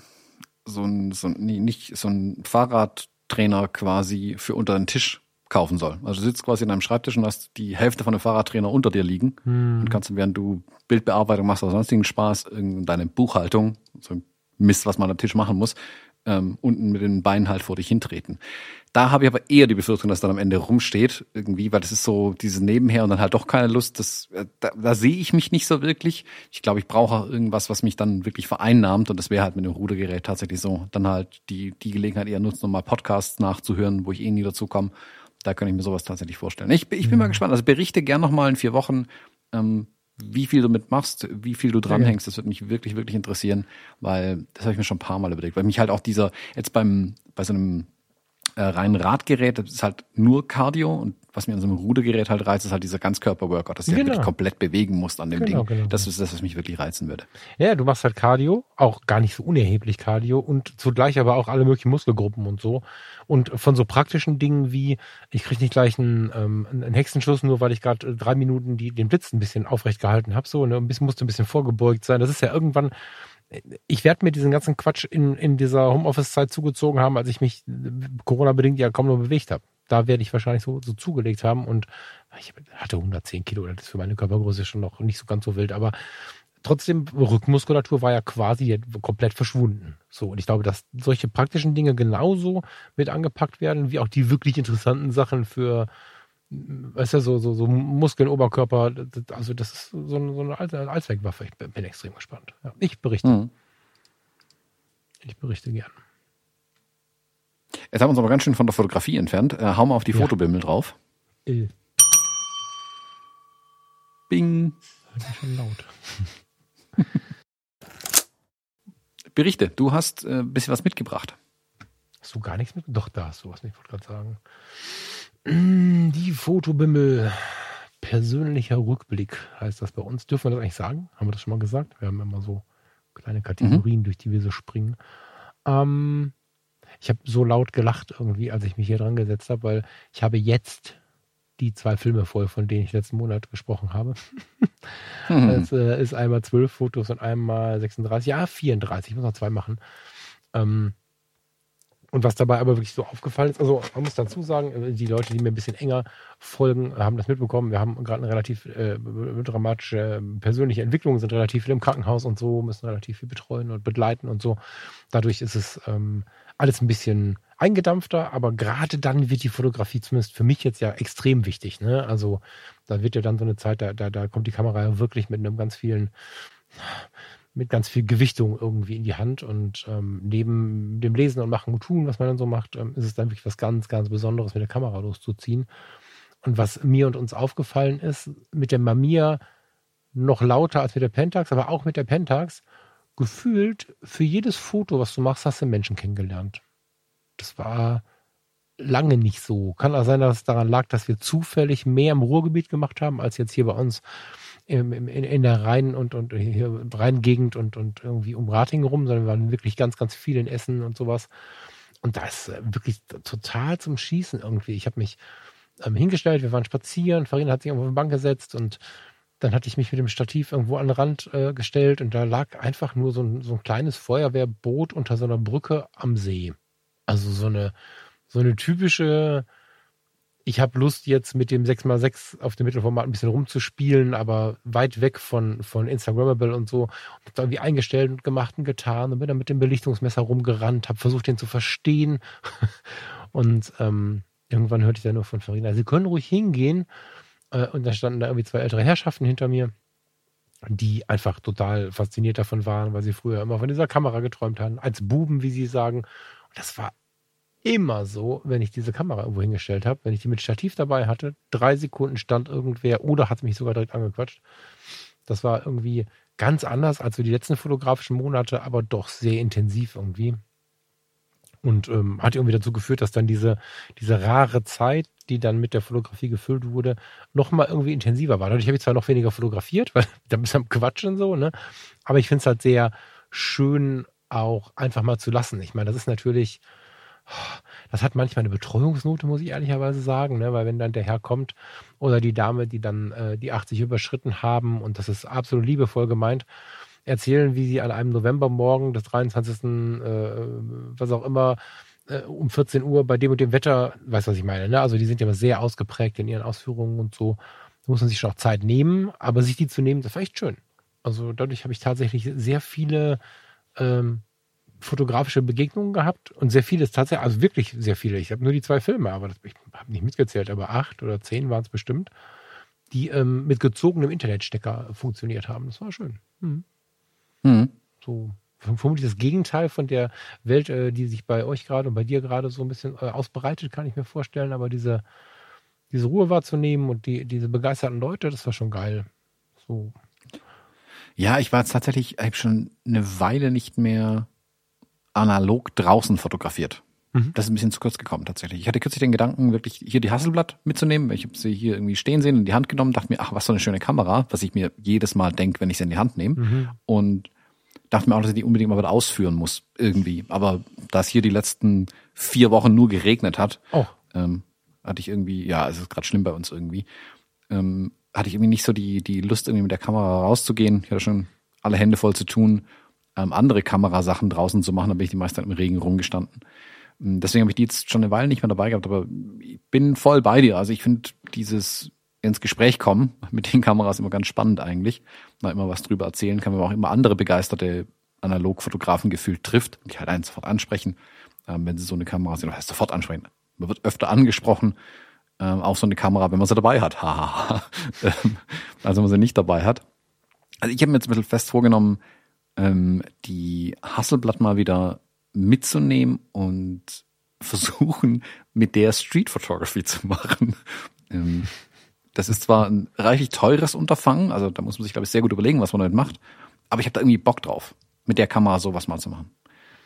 so ein, so ein nee, nicht so ein Fahrradtrainer quasi für unter den Tisch kaufen soll. Also du sitzt quasi in einem Schreibtisch und hast die Hälfte von dem Fahrradtrainer unter dir liegen hm. und kannst, während du Bildbearbeitung machst oder sonstigen Spaß, in deine Buchhaltung, so ein Mist, was man am Tisch machen muss, ähm, unten mit den Beinen halt vor dich hintreten. Da habe ich aber eher die Befürchtung, dass dann am Ende rumsteht, irgendwie, weil das ist so dieses Nebenher und dann halt doch keine Lust. Das, äh, da, da sehe ich mich nicht so wirklich. Ich glaube, ich brauche auch irgendwas, was mich dann wirklich vereinnahmt und das wäre halt mit dem Rudergerät tatsächlich so. Dann halt die, die Gelegenheit eher nutzen, um mal Podcasts nachzuhören, wo ich eh nie dazu komme. Da kann ich mir sowas tatsächlich vorstellen. Ich, ich bin mhm. mal gespannt. Also berichte gern nochmal in vier Wochen, ähm, wie viel du mitmachst, wie viel du dranhängst, das würde mich wirklich, wirklich interessieren, weil das habe ich mir schon ein paar Mal überlegt, weil mich halt auch dieser, jetzt beim, bei so einem äh, reinen Radgerät, das ist halt nur Cardio und was mir an so einem Rudergerät halt reizt, ist halt dieser Ganzkörper-Workout, dass du genau. halt komplett bewegen musst an dem genau, Ding. Genau, das ist das, was mich wirklich reizen würde. Ja, du machst halt Cardio, auch gar nicht so unerheblich Cardio und zugleich aber auch alle möglichen Muskelgruppen und so. Und von so praktischen Dingen wie, ich krieg nicht gleich einen, ähm, einen Hexenschuss, nur weil ich gerade drei Minuten die, den Blitz ein bisschen aufrecht gehalten habe, so, ne, ein bisschen, musste ein bisschen vorgebeugt sein. Das ist ja irgendwann, ich werde mir diesen ganzen Quatsch in, in dieser Homeoffice-Zeit zugezogen haben, als ich mich Corona-bedingt ja kaum noch bewegt habe. Da werde ich wahrscheinlich so, so zugelegt haben und ich hatte 110 Kilo, das ist für meine Körpergröße schon noch nicht so ganz so wild, aber trotzdem, Rückmuskulatur war ja quasi komplett verschwunden. So, und ich glaube, dass solche praktischen Dinge genauso mit angepackt werden, wie auch die wirklich interessanten Sachen für, weißt du, so, so, so Muskeln, Oberkörper, also das ist so eine, so eine Allzweckwaffe. Ich bin, extrem gespannt. Ja, ich berichte. Mhm. Ich berichte gern. Jetzt haben wir uns aber ganz schön von der Fotografie entfernt. Äh, hau mal auf die ja. Fotobimmel drauf. Ill. Bing. Das ist schon laut. Berichte, du hast ein äh, bisschen was mitgebracht. Hast du gar nichts mit? Doch, da hast du was, ich wollte gerade sagen. Mm, die Fotobimmel. Persönlicher Rückblick heißt das bei uns. Dürfen wir das eigentlich sagen? Haben wir das schon mal gesagt? Wir haben immer so kleine Kategorien, mhm. durch die wir so springen. Ähm, ich habe so laut gelacht irgendwie, als ich mich hier dran gesetzt habe, weil ich habe jetzt die zwei Filme voll, von denen ich letzten Monat gesprochen habe. mhm. Das äh, ist einmal zwölf Fotos und einmal 36, ja 34, ich muss noch zwei machen. Ähm, und was dabei aber wirklich so aufgefallen ist, also man muss dazu sagen, äh, die Leute, die mir ein bisschen enger folgen, haben das mitbekommen. Wir haben gerade eine relativ äh, dramatische ähm, persönliche Entwicklung, sind relativ viel im Krankenhaus und so, müssen relativ viel betreuen und begleiten und so. Dadurch ist es ähm, alles ein bisschen eingedampfter, aber gerade dann wird die Fotografie zumindest für mich jetzt ja extrem wichtig. Ne? Also da wird ja dann so eine Zeit, da, da, da kommt die Kamera ja wirklich mit einem ganz vielen mit ganz viel Gewichtung irgendwie in die Hand. Und ähm, neben dem Lesen und Machen und Tun, was man dann so macht, ähm, ist es dann wirklich was ganz, ganz Besonderes, mit der Kamera loszuziehen. Und was mir und uns aufgefallen ist, mit der Mamiya noch lauter als mit der Pentax, aber auch mit der Pentax, gefühlt für jedes Foto, was du machst, hast du Menschen kennengelernt. Das war lange nicht so. Kann auch sein, dass es daran lag, dass wir zufällig mehr im Ruhrgebiet gemacht haben, als jetzt hier bei uns im, in, in, der Rhein- und, und hier Rheingegend und, und irgendwie um Ratingen rum, sondern wir waren wirklich ganz, ganz viel in Essen und sowas. Und da ist äh, wirklich total zum Schießen irgendwie. Ich habe mich ähm, hingestellt, wir waren spazieren, Farina hat sich auf die Bank gesetzt und dann hatte ich mich mit dem Stativ irgendwo an den Rand äh, gestellt und da lag einfach nur so ein, so ein kleines Feuerwehrboot unter so einer Brücke am See. Also so eine, so eine typische ich habe Lust jetzt mit dem 6x6 auf dem Mittelformat ein bisschen rumzuspielen, aber weit weg von, von Instagrammable und so. Und hab da irgendwie eingestellt und gemacht und getan und bin dann mit dem Belichtungsmesser rumgerannt, habe versucht, den zu verstehen. und ähm, irgendwann hörte ich dann nur von Farina, Sie können ruhig hingehen. Äh, und da standen da irgendwie zwei ältere Herrschaften hinter mir, die einfach total fasziniert davon waren, weil sie früher immer von dieser Kamera geträumt haben, als Buben, wie sie sagen. Und das war immer so, wenn ich diese Kamera irgendwo hingestellt habe, wenn ich die mit Stativ dabei hatte, drei Sekunden stand irgendwer oder hat mich sogar direkt angequatscht. Das war irgendwie ganz anders als so die letzten fotografischen Monate, aber doch sehr intensiv irgendwie. Und ähm, hat irgendwie dazu geführt, dass dann diese, diese rare Zeit, die dann mit der Fotografie gefüllt wurde, nochmal irgendwie intensiver war. Dadurch habe ich zwar noch weniger fotografiert, weil da bist du am Quatschen so, ne? Aber ich finde es halt sehr schön, auch einfach mal zu lassen. Ich meine, das ist natürlich, das hat manchmal eine Betreuungsnote, muss ich ehrlicherweise sagen, ne? weil wenn dann der Herr kommt oder die Dame, die dann äh, die 80 überschritten haben und das ist absolut liebevoll gemeint, erzählen, wie sie an einem Novembermorgen des 23. Äh, was auch immer äh, um 14 Uhr bei dem und dem Wetter, weißt du, was ich meine, ne? also die sind ja immer sehr ausgeprägt in ihren Ausführungen und so, da muss man sich schon auch Zeit nehmen, aber sich die zu nehmen, das war echt schön. Also dadurch habe ich tatsächlich sehr viele ähm, fotografische Begegnungen gehabt und sehr viele tatsächlich, also wirklich sehr viele. Ich habe nur die zwei Filme, aber das, ich habe nicht mitgezählt, aber acht oder zehn waren es bestimmt, die ähm, mit gezogenem Internetstecker funktioniert haben. Das war schön. Mhm. Mhm. So vermutlich das Gegenteil von der Welt, äh, die sich bei euch gerade und bei dir gerade so ein bisschen äh, ausbreitet, kann ich mir vorstellen. Aber diese, diese Ruhe wahrzunehmen und die, diese begeisterten Leute, das war schon geil. So. Ja, ich war jetzt tatsächlich, ich habe schon eine Weile nicht mehr analog draußen fotografiert. Mhm. Das ist ein bisschen zu kurz gekommen tatsächlich. Ich hatte kürzlich den Gedanken, wirklich hier die Hasselblatt mitzunehmen. Ich habe sie hier irgendwie stehen sehen, in die Hand genommen, dachte mir, ach, was für eine schöne Kamera, was ich mir jedes Mal denke, wenn ich sie in die Hand nehme. Mhm. Und dachte mir auch, dass ich die unbedingt mal wieder ausführen muss, irgendwie. Aber da es hier die letzten vier Wochen nur geregnet hat, oh. ähm, hatte ich irgendwie, ja, es ist gerade schlimm bei uns irgendwie, ähm, hatte ich irgendwie nicht so die, die Lust, irgendwie mit der Kamera rauszugehen. Ich hatte schon alle Hände voll zu tun, ähm, andere Kamerasachen draußen zu machen, da bin ich die meiste Zeit im Regen rumgestanden. Ähm, deswegen habe ich die jetzt schon eine Weile nicht mehr dabei gehabt, aber ich bin voll bei dir. Also ich finde dieses ins Gespräch kommen mit den Kameras immer ganz spannend eigentlich. Mal immer was drüber erzählen kann, wenn man auch immer andere begeisterte Analogfotografen gefühlt trifft, die halt einen sofort ansprechen, ähm, wenn sie so eine Kamera sehen, oder heißt sofort ansprechen. Man wird öfter angesprochen ähm, auf so eine Kamera, wenn man sie dabei hat. Ähm, also wenn man sie nicht dabei hat. Also ich habe mir jetzt ein bisschen fest vorgenommen, ähm, die Hasselblatt mal wieder mitzunehmen und versuchen, mit der Street Photography zu machen. Ähm, das ist zwar ein reichlich teures Unterfangen, also da muss man sich, glaube ich, sehr gut überlegen, was man damit macht, aber ich habe da irgendwie Bock drauf, mit der Kamera sowas mal zu machen.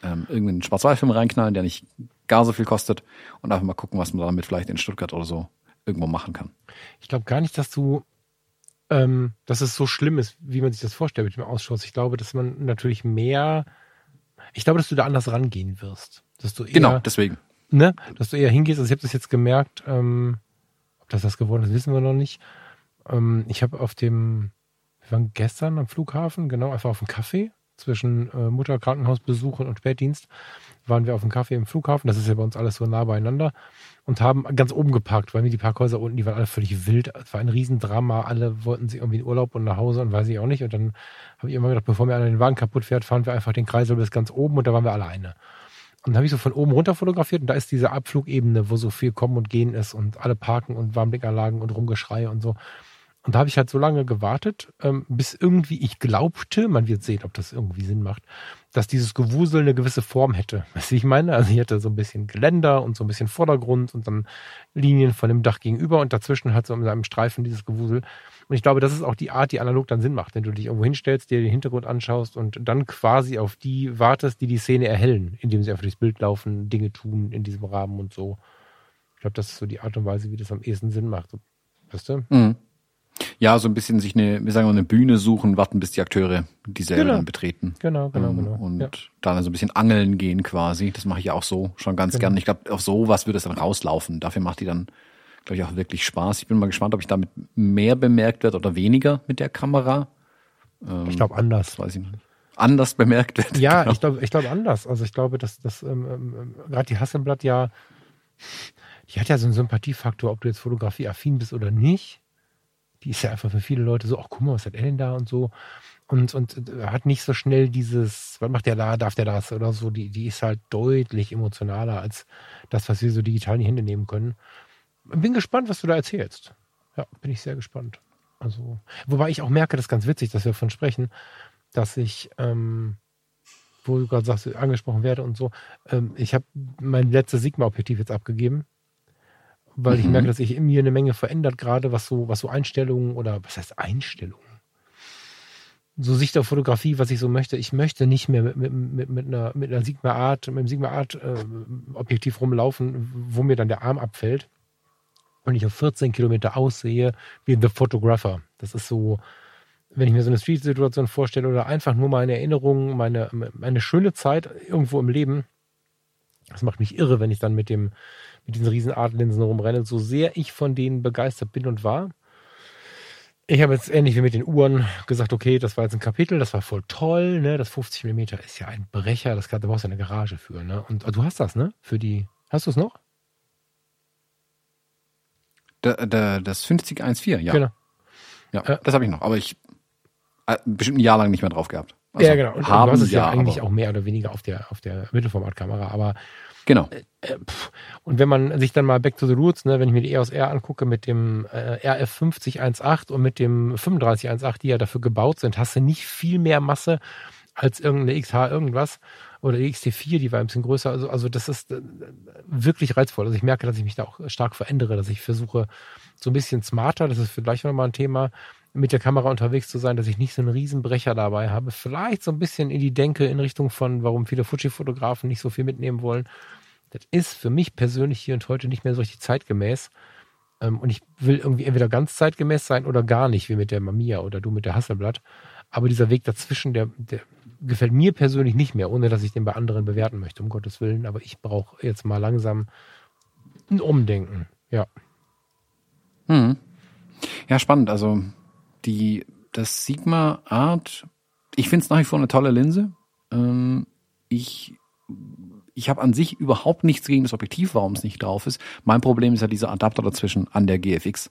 Ähm, irgendeinen Schwarz-Weiß-Film reinknallen, der nicht gar so viel kostet und einfach mal gucken, was man damit vielleicht in Stuttgart oder so irgendwo machen kann. Ich glaube gar nicht, dass du, ähm, dass es so schlimm ist, wie man sich das vorstellt mit dem Ausschuss. Ich glaube, dass man natürlich mehr, ich glaube, dass du da anders rangehen wirst. Dass du eher, genau, deswegen. Ne, dass du eher hingehst. Also ich habe das jetzt gemerkt, ähm, ob das das geworden ist, wissen wir noch nicht. Ähm, ich habe auf dem, wir waren gestern am Flughafen, genau, einfach auf dem Kaffee zwischen äh, Mutterkrankenhausbesuchen und Spätdienst waren wir auf dem Kaffee im Flughafen. Das ist ja bei uns alles so nah beieinander und haben ganz oben geparkt, weil mir die Parkhäuser unten, die waren alle völlig wild. Es war ein Riesendrama. Alle wollten sich irgendwie in Urlaub und nach Hause und weiß ich auch nicht. Und dann habe ich immer gedacht, bevor mir einer den Wagen kaputt fährt, fahren wir einfach den Kreisel bis ganz oben und da waren wir alleine. Und habe ich so von oben runter fotografiert und da ist diese Abflugebene, wo so viel Kommen und Gehen ist und alle parken und Warnblickanlagen und Rumgeschrei und so. Und da habe ich halt so lange gewartet, ähm, bis irgendwie ich glaubte, man wird sehen, ob das irgendwie Sinn macht, dass dieses Gewusel eine gewisse Form hätte. Weißt du, ich meine? Also ich hatte so ein bisschen Geländer und so ein bisschen Vordergrund und dann Linien von dem Dach gegenüber und dazwischen halt so in seinem Streifen dieses Gewusel. Und ich glaube, das ist auch die Art, die analog dann Sinn macht, wenn du dich irgendwo hinstellst, dir den Hintergrund anschaust und dann quasi auf die wartest, die die Szene erhellen, indem sie einfach durchs Bild laufen, Dinge tun in diesem Rahmen und so. Ich glaube, das ist so die Art und Weise, wie das am ehesten Sinn macht. Weißt du? Mhm. Ja, so ein bisschen sich eine, wir sagen mal, eine Bühne suchen, warten, bis die Akteure dieselbe Genau. dann betreten. Genau, genau, Ähm, genau. Und Ja. dann so ein bisschen angeln gehen quasi. Das mache ich ja auch so schon ganz Genau. gern. Ich glaube, auf sowas würde es dann rauslaufen. Dafür macht die dann, glaube ich, auch wirklich Spaß. Ich bin mal gespannt, ob ich damit mehr bemerkt werde oder weniger mit der Kamera. Ähm, Ich glaube anders. weiß ich nicht. Anders bemerkt wird. Ja, Genau. ich glaube, ich glaube anders. Also ich glaube, dass das ähm, ähm, gerade die Hasselblatt ja, die hat ja so einen Sympathiefaktor, ob du jetzt fotografieaffin bist oder nicht. Die ist ja einfach für viele Leute so, ach guck mal, was hat Ellen da und so. Und, und äh, hat nicht so schnell dieses, was macht der da, darf der das oder so. Die, die ist halt deutlich emotionaler als das, was wir so digital in die Hände nehmen können. Bin gespannt, was du da erzählst. Ja, bin ich sehr gespannt. Also, wobei ich auch merke, das ist ganz witzig, dass wir davon sprechen, dass ich, ähm, wo du gerade sagst, angesprochen werde und so, ähm, ich habe mein letztes Sigma-Objektiv jetzt abgegeben, weil ich Mhm. merke, dass sich in mir eine Menge verändert, gerade was so, was so Einstellungen oder was heißt Einstellungen? So Sicht auf Fotografie, was ich so möchte. Ich möchte nicht mehr mit, mit, mit, mit einer, mit einer Sigma Art, mit einem Sigma Art äh, Objektiv rumlaufen, wo mir dann der Arm abfällt und ich auf 14 Kilometer aussehe wie The Photographer. Das ist so, wenn ich mir so eine Street-Situation vorstelle oder einfach nur meine Erinnerungen, meine, meine schöne Zeit irgendwo im Leben, das macht mich irre, wenn ich dann mit dem, mit diesen riesen Artlinsen rumrenne, so sehr ich von denen begeistert bin und war. Ich habe jetzt ähnlich wie mit den Uhren gesagt, okay, das war jetzt ein Kapitel, das war voll toll, ne? Das 50 mm ist ja ein Brecher, das kann, da brauchst du eine Garage für, ne? Und du hast das, ne? Für die. Hast du es noch? Da, da, das 5014, ja. Genau. Ja, Ja. das habe ich noch. Aber ich äh, bestimmt ein Jahr lang nicht mehr drauf gehabt. Also, ja, genau. Und haben, du hast es ja, ja eigentlich aber- auch mehr oder weniger auf der, auf der Mittelformatkamera, aber Genau. äh, pff. und wenn man sich dann mal Back to the Roots, ne, wenn ich mir die EOS R angucke mit dem äh, RF 5018 und mit dem 3518, die ja dafür gebaut sind, hast du nicht viel mehr Masse als irgendeine XH irgendwas oder die XT4, die war ein bisschen größer. Also, also das ist äh, wirklich reizvoll. Also ich merke, dass ich mich da auch stark verändere, dass ich versuche, so ein bisschen smarter, das ist vielleicht nochmal ein Thema, mit der Kamera unterwegs zu sein, dass ich nicht so einen Riesenbrecher dabei habe. Vielleicht so ein bisschen in die Denke in Richtung von, warum viele Fuji-Fotografen nicht so viel mitnehmen wollen. Das ist für mich persönlich hier und heute nicht mehr so richtig zeitgemäß. Ähm, und ich will irgendwie entweder ganz zeitgemäß sein oder gar nicht, wie mit der Mamiya oder du mit der Hasselblatt. Aber dieser Weg dazwischen, der, der gefällt mir persönlich nicht mehr, ohne dass ich den bei anderen bewerten möchte, um Gottes Willen. Aber ich brauche jetzt mal langsam ein Umdenken. Ja. Hm. Ja, spannend. Also die, das Sigma Art, ich finde es nach wie vor eine tolle Linse. Ähm, ich ich habe an sich überhaupt nichts gegen das Objektiv, warum es nicht drauf ist. Mein Problem ist ja dieser Adapter dazwischen an der GFX,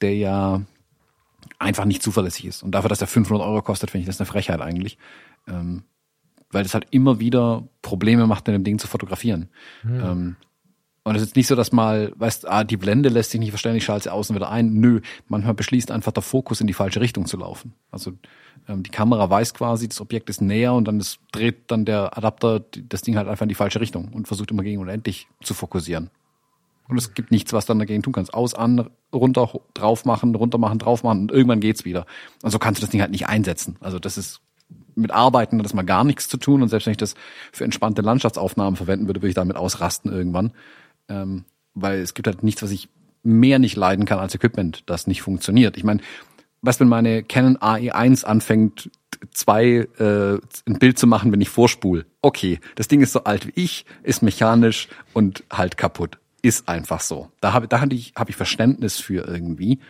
der ja einfach nicht zuverlässig ist. Und dafür, dass der 500 Euro kostet, finde ich das eine Frechheit eigentlich. Ähm, weil das halt immer wieder Probleme macht, mit dem Ding zu fotografieren. Mhm. Ähm, und es ist nicht so, dass mal, weißt, ah, die Blende lässt sich nicht verstellen, ich schalte sie außen wieder ein. Nö, manchmal beschließt einfach der Fokus in die falsche Richtung zu laufen. Also ähm, die Kamera weiß quasi, das Objekt ist näher und dann ist, dreht dann der Adapter das Ding halt einfach in die falsche Richtung und versucht immer gegen unendlich zu fokussieren. Und es gibt nichts, was dann dagegen tun kannst. Aus, an, runter, drauf machen, runter machen, drauf machen und irgendwann geht's wieder. Und so kannst du das Ding halt nicht einsetzen. Also das ist mit Arbeiten hat das mal gar nichts zu tun und selbst wenn ich das für entspannte Landschaftsaufnahmen verwenden würde, würde ich damit ausrasten irgendwann. Ähm, weil es gibt halt nichts, was ich mehr nicht leiden kann als Equipment, das nicht funktioniert. Ich meine, was wenn meine Canon AE1 anfängt, zwei äh, ein Bild zu machen, wenn ich vorspul. Okay, das Ding ist so alt wie ich, ist mechanisch und halt kaputt ist einfach so. Da habe da hab ich, hab ich Verständnis für irgendwie.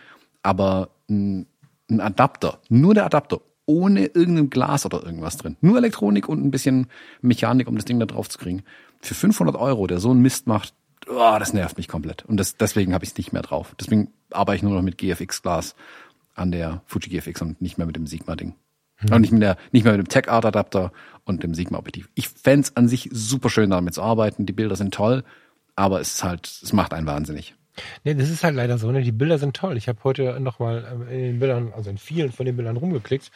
Aber ein, ein Adapter, nur der Adapter, ohne irgendein Glas oder irgendwas drin. Nur Elektronik und ein bisschen Mechanik, um das Ding da drauf zu kriegen. Für 500 Euro, der so einen Mist macht, oh, das nervt mich komplett. Und das, deswegen habe ich es nicht mehr drauf. Deswegen arbeite ich nur noch mit GFX-Glas an der Fuji GFX und nicht mehr mit dem Sigma-Ding. Hm. Und nicht, mit der, nicht mehr mit dem Tech-Art-Adapter und dem Sigma-Objektiv. Ich fände an sich super schön, damit zu arbeiten. Die Bilder sind toll aber es ist halt, es macht einen wahnsinnig. Nee, das ist halt leider so. Ne? Die Bilder sind toll. Ich habe heute nochmal ähm, in den Bildern, also in vielen von den Bildern rumgeklickt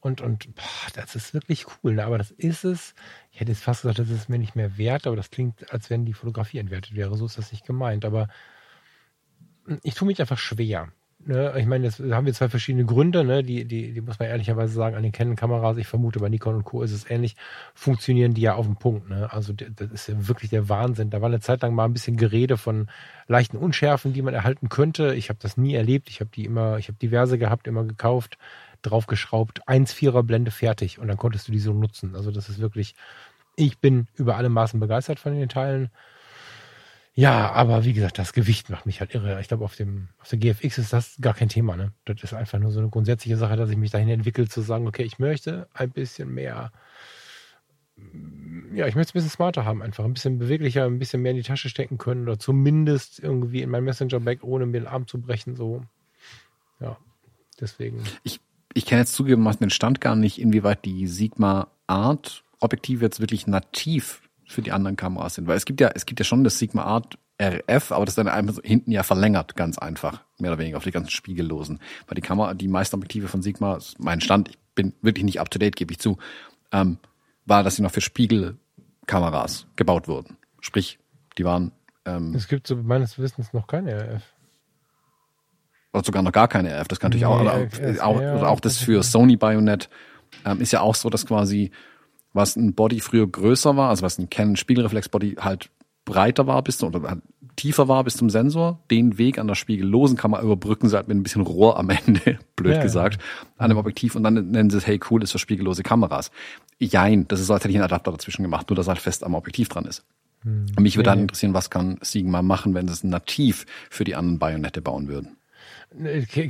und, und boah, das ist wirklich cool. Ne? Aber das ist es. Ich hätte jetzt fast gesagt, das ist mir nicht mehr wert, aber das klingt, als wenn die Fotografie entwertet wäre. So ist das nicht gemeint. Aber ich tue mich einfach schwer. Ne, ich meine, das haben wir zwei verschiedene Gründe, ne, die, die, die muss man ehrlicherweise sagen, an den Canon-Kameras, ich vermute bei Nikon und Co. ist es ähnlich, funktionieren die ja auf dem Punkt. Ne? Also das ist ja wirklich der Wahnsinn. Da war eine Zeit lang mal ein bisschen Gerede von leichten Unschärfen, die man erhalten könnte. Ich habe das nie erlebt. Ich habe die immer, ich habe diverse gehabt, immer gekauft, draufgeschraubt, 1,4er Blende fertig und dann konntest du die so nutzen. Also das ist wirklich, ich bin über alle Maßen begeistert von den Teilen. Ja, aber wie gesagt, das Gewicht macht mich halt irre. Ich glaube, auf dem, auf der GFX ist das gar kein Thema, ne? Das ist einfach nur so eine grundsätzliche Sache, dass ich mich dahin entwickle, zu sagen, okay, ich möchte ein bisschen mehr, ja, ich möchte es ein bisschen smarter haben, einfach ein bisschen beweglicher, ein bisschen mehr in die Tasche stecken können oder zumindest irgendwie in mein Messenger-Bag, ohne mir den Arm zu brechen, so. Ja, deswegen. Ich, ich kann jetzt zugeben, den Stand gar nicht, inwieweit die Sigma Art Objektive jetzt wirklich nativ für die anderen Kameras sind. Weil es gibt ja, es gibt ja schon das Sigma Art RF, aber das ist dann einfach hinten ja verlängert, ganz einfach, mehr oder weniger auf die ganzen Spiegellosen. Weil die Kamera, die meisten Objektive von Sigma, mein Stand, ich bin wirklich nicht up to date, gebe ich zu, ähm, war, dass sie noch für Spiegelkameras gebaut wurden. Sprich, die waren. Ähm, es gibt so meines Wissens noch keine RF. Oder sogar noch gar keine RF. Das kann natürlich nee, auch, auch, auch, auch das für Sony Bayonet ähm, ist ja auch so, dass quasi was ein Body früher größer war, also was ein Canon Spiegelreflex Body halt breiter war bis zum, oder halt tiefer war bis zum Sensor, den Weg an der spiegellosen Kamera überbrücken sie halt mit ein bisschen Rohr am Ende, blöd ja, gesagt, ja. an dem Objektiv und dann nennen sie es, hey cool, ist für spiegellose Kameras. Jein, das ist so, als hätte ich einen Adapter dazwischen gemacht, nur dass er halt fest am Objektiv dran ist. Hm. Mich würde dann interessieren, was kann Sigma machen, wenn sie es nativ für die anderen Bayonette bauen würden.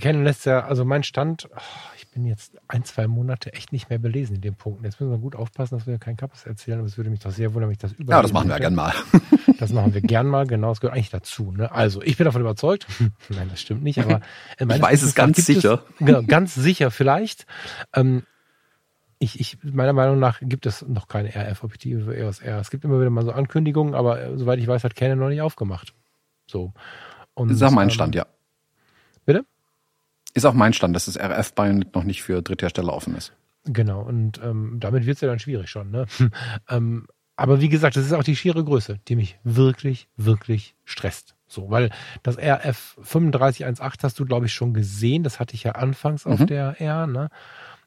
Canon lässt ja, also mein Stand, oh, ich bin jetzt ein, zwei Monate echt nicht mehr belesen in dem Punkt. Jetzt müssen wir gut aufpassen, dass wir kein Kappes erzählen, aber es würde mich doch sehr wundern, wenn ich das über. Ja, das machen wir gern mal. das machen wir gern mal, genau, das gehört eigentlich dazu. Ne? Also, ich bin davon überzeugt. Nein, das stimmt nicht, aber ich weiß es ganz sicher. Es, genau, ganz sicher vielleicht. Ähm, ich, ich, meiner Meinung nach gibt es noch keine RF-Objektive für EOS R. Es gibt immer wieder mal so Ankündigungen, aber äh, soweit ich weiß, hat Canon noch nicht aufgemacht. So. Und, das ist auch mein ähm, Stand, ja. Ist auch mein Stand, dass das RF-Bayonet noch nicht für Dritthersteller offen ist. Genau, und ähm, damit wird es ja dann schwierig schon. Ne? ähm, aber wie gesagt, das ist auch die schiere Größe, die mich wirklich, wirklich stresst. So, weil das RF 3518 hast du, glaube ich, schon gesehen. Das hatte ich ja anfangs mhm. auf der R. Ne?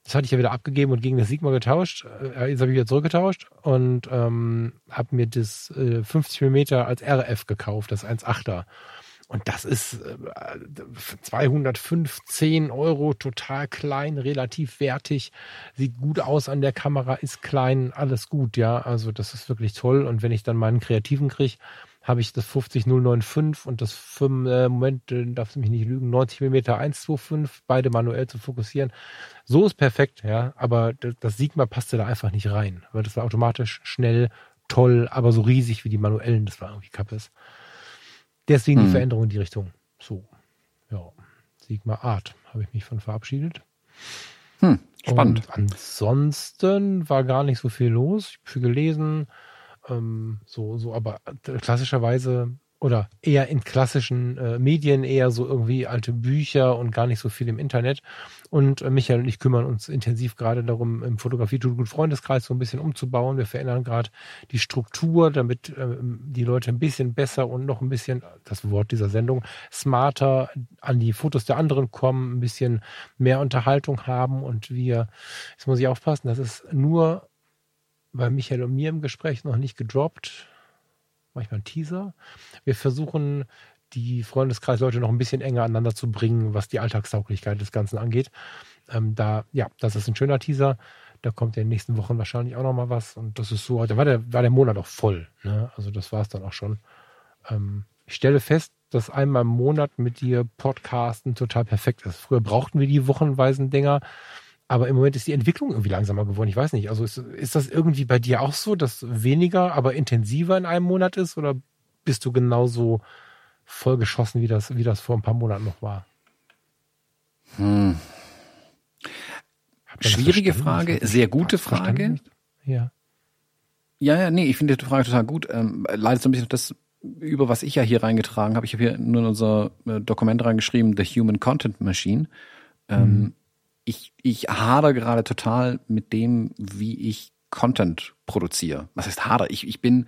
Das hatte ich ja wieder abgegeben und gegen das Sigma getauscht. Äh, jetzt habe ich wieder zurückgetauscht und ähm, habe mir das äh, 50 mm als RF gekauft, das 1.8er. Und das ist äh, 215 Euro, total klein, relativ wertig, sieht gut aus an der Kamera, ist klein, alles gut, ja. Also das ist wirklich toll. Und wenn ich dann meinen Kreativen kriege, habe ich das 50095 und das 5, äh, Moment, äh, darf mich nicht lügen, 90 mm 125, beide manuell zu fokussieren. So ist perfekt, ja, aber das, das Sigma passte da einfach nicht rein, weil das war automatisch schnell, toll, aber so riesig wie die manuellen, das war irgendwie Kappes. Deswegen hm. die Veränderung in die Richtung. So, ja, Sigma Art habe ich mich von verabschiedet. Hm, spannend. Und ansonsten war gar nicht so viel los. Ich habe viel gelesen, ähm, so, so, aber klassischerweise oder eher in klassischen äh, Medien, eher so irgendwie alte Bücher und gar nicht so viel im Internet. Und äh, Michael und ich kümmern uns intensiv gerade darum, im Fotografie tut gut Freundeskreis so ein bisschen umzubauen. Wir verändern gerade die Struktur, damit äh, die Leute ein bisschen besser und noch ein bisschen, das Wort dieser Sendung, smarter an die Fotos der anderen kommen, ein bisschen mehr Unterhaltung haben und wir, jetzt muss ich aufpassen, das ist nur bei Michael und mir im Gespräch noch nicht gedroppt. Manchmal ein Teaser. Wir versuchen, die Freundeskreisleute noch ein bisschen enger aneinander zu bringen, was die Alltagstauglichkeit des Ganzen angeht. Ähm, da, ja, das ist ein schöner Teaser. Da kommt in den nächsten Wochen wahrscheinlich auch noch mal was. Und das ist so, da war der, war der Monat auch voll. Ne? Also das war es dann auch schon. Ähm, ich stelle fest, dass einmal im Monat mit dir Podcasten total perfekt ist. Früher brauchten wir die wochenweisen Dinger. Aber im Moment ist die Entwicklung irgendwie langsamer geworden. Ich weiß nicht. Also ist, ist das irgendwie bei dir auch so, dass weniger, aber intensiver in einem Monat ist? Oder bist du genauso vollgeschossen, wie das, wie das vor ein paar Monaten noch war? Hm. Schwierige Frage, sehr gute Frage. Ja. Ja, ja, nee, ich finde die Frage total gut. Ähm, leidet so ein bisschen das über, was ich ja hier reingetragen habe. Ich habe hier nur in unser äh, Dokument reingeschrieben, The Human Content Machine. Ähm, mhm ich, ich hader gerade total mit dem, wie ich Content produziere. Was heißt hader? Ich, ich bin,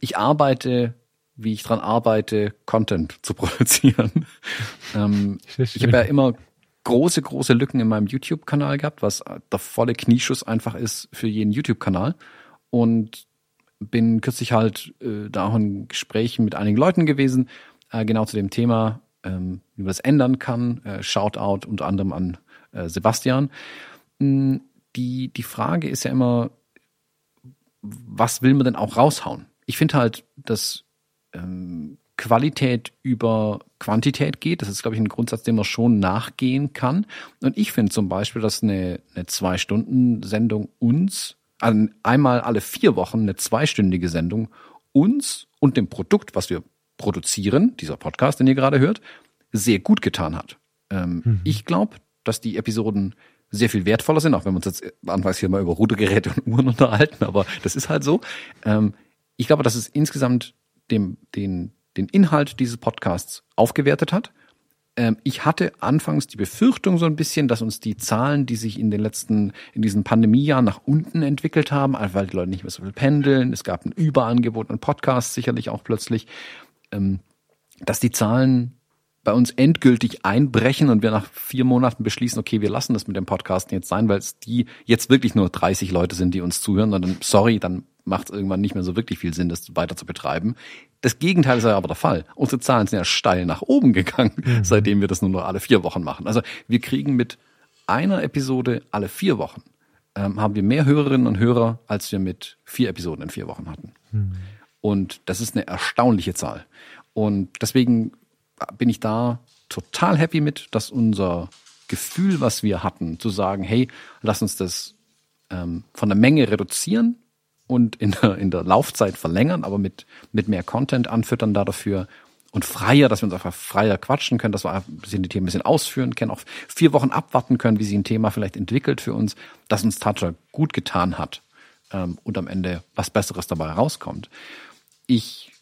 ich arbeite, wie ich dran arbeite, Content zu produzieren. ähm, ich habe ja immer große, große Lücken in meinem YouTube-Kanal gehabt, was der volle Knieschuss einfach ist für jeden YouTube-Kanal. Und bin kürzlich halt äh, da auch in Gesprächen mit einigen Leuten gewesen, äh, genau zu dem Thema, ähm, wie man das ändern kann. Äh, Shoutout unter anderem an äh, Sebastian. Mm, die, die Frage ist ja immer, was will man denn auch raushauen? Ich finde halt, dass ähm, Qualität über Quantität geht. Das ist, glaube ich, ein Grundsatz, dem man schon nachgehen kann. Und ich finde zum Beispiel, dass eine, eine Zwei-Stunden-Sendung uns, also einmal alle vier Wochen eine zweistündige Sendung uns und dem Produkt, was wir produzieren, dieser Podcast, den ihr gerade hört, sehr gut getan hat. Ähm, mhm. Ich glaube, dass die Episoden sehr viel wertvoller sind, auch wenn wir uns jetzt anfangs hier mal über Rudergeräte und Uhren unterhalten, aber das ist halt so. Ähm, ich glaube, dass es insgesamt dem, den, den Inhalt dieses Podcasts aufgewertet hat. Ähm, ich hatte anfangs die Befürchtung so ein bisschen, dass uns die Zahlen, die sich in den letzten, in diesen Pandemiejahren nach unten entwickelt haben, weil die Leute nicht mehr so viel pendeln, es gab ein Überangebot an Podcasts sicherlich auch plötzlich, ähm, dass die Zahlen bei uns endgültig einbrechen und wir nach vier Monaten beschließen, okay, wir lassen das mit dem Podcasten jetzt sein, weil es die jetzt wirklich nur 30 Leute sind, die uns zuhören, und dann, sorry, dann macht es irgendwann nicht mehr so wirklich viel Sinn, das weiter zu betreiben. Das Gegenteil ist ja aber der Fall. Unsere Zahlen sind ja steil nach oben gegangen, mhm. seitdem wir das nur noch alle vier Wochen machen. Also wir kriegen mit einer Episode alle vier Wochen, ähm, haben wir mehr Hörerinnen und Hörer, als wir mit vier Episoden in vier Wochen hatten. Mhm. Und das ist eine erstaunliche Zahl. Und deswegen bin ich da total happy mit, dass unser Gefühl, was wir hatten, zu sagen, hey, lass uns das ähm, von der Menge reduzieren und in der, in der Laufzeit verlängern, aber mit, mit mehr Content anfüttern da dafür und freier, dass wir uns einfach freier quatschen können, dass wir ein bisschen die Themen ein bisschen ausführen können, auch vier Wochen abwarten können, wie sich ein Thema vielleicht entwickelt für uns, das uns total gut getan hat ähm, und am Ende was Besseres dabei rauskommt. Ich,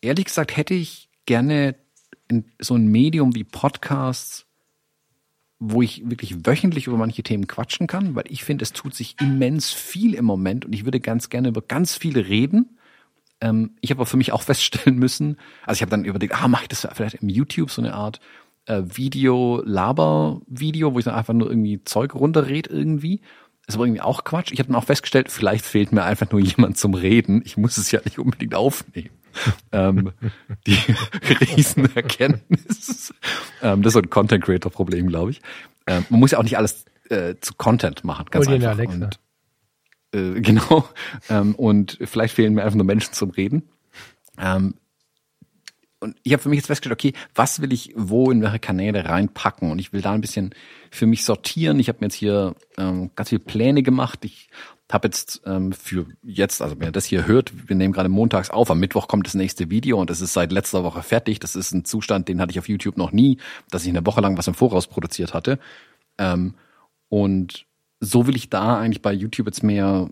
ehrlich gesagt, hätte ich gerne so ein Medium wie Podcasts, wo ich wirklich wöchentlich über manche Themen quatschen kann, weil ich finde, es tut sich immens viel im Moment und ich würde ganz gerne über ganz viele reden. Ähm, ich habe aber für mich auch feststellen müssen, also ich habe dann überlegt, ah, mache ich das vielleicht im YouTube so eine Art äh, Video-Laber-Video, wo ich dann einfach nur irgendwie Zeug runterred irgendwie. Ist aber irgendwie auch Quatsch. Ich habe dann auch festgestellt, vielleicht fehlt mir einfach nur jemand zum Reden. Ich muss es ja nicht unbedingt aufnehmen. ähm, die Riesenerkenntnis. ähm, das ist so ein Content Creator Problem, glaube ich. Ähm, man muss ja auch nicht alles äh, zu Content machen, ganz Hol einfach. Alexa. Und, äh, genau. Ähm, und vielleicht fehlen mir einfach nur Menschen zum Reden. Ähm, und ich habe für mich jetzt festgestellt, okay, was will ich wo in welche Kanäle reinpacken? Und ich will da ein bisschen für mich sortieren. Ich habe mir jetzt hier ähm, ganz viele Pläne gemacht. Ich habe jetzt ähm, für jetzt, also wenn ihr das hier hört, wir nehmen gerade montags auf, am Mittwoch kommt das nächste Video und das ist seit letzter Woche fertig. Das ist ein Zustand, den hatte ich auf YouTube noch nie, dass ich eine Woche lang was im Voraus produziert hatte. Ähm, und so will ich da eigentlich bei YouTube jetzt mehr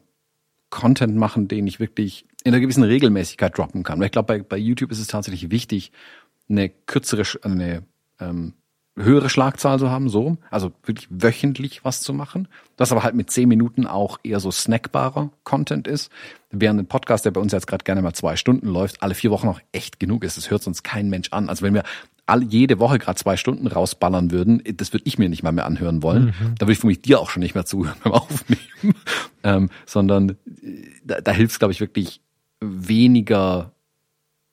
Content machen, den ich wirklich in einer gewissen Regelmäßigkeit droppen kann. Weil ich glaube, bei, bei YouTube ist es tatsächlich wichtig, eine kürzere, eine ähm, höhere Schlagzahl zu haben, so, also wirklich wöchentlich was zu machen, das aber halt mit zehn Minuten auch eher so snackbarer Content ist, während ein Podcast, der bei uns jetzt gerade gerne mal zwei Stunden läuft, alle vier Wochen noch echt genug ist. Das hört sonst kein Mensch an. Also wenn wir alle, jede Woche gerade zwei Stunden rausballern würden, das würde ich mir nicht mal mehr anhören wollen. Mhm. Da würde ich für mich dir auch schon nicht mehr zuhören beim Aufnehmen, ähm, sondern äh, da, da hilft es, glaube ich, wirklich weniger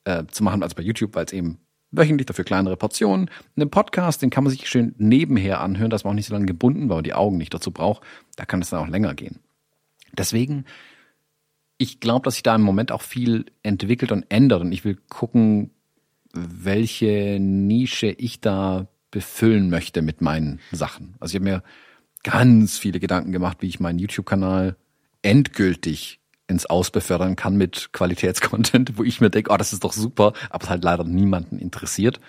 äh, zu machen als bei YouTube, weil es eben wöchentlich dafür kleinere Portionen. Einen Podcast, den kann man sich schön nebenher anhören, dass man auch nicht so lange gebunden, weil man die Augen nicht dazu braucht. Da kann es dann auch länger gehen. Deswegen, ich glaube, dass sich da im Moment auch viel entwickelt und ändert und ich will gucken, welche Nische ich da befüllen möchte mit meinen Sachen. Also ich habe mir ganz viele Gedanken gemacht, wie ich meinen YouTube-Kanal endgültig ins Aus befördern kann mit Qualitätscontent, wo ich mir denke, oh, das ist doch super, aber es halt leider niemanden interessiert.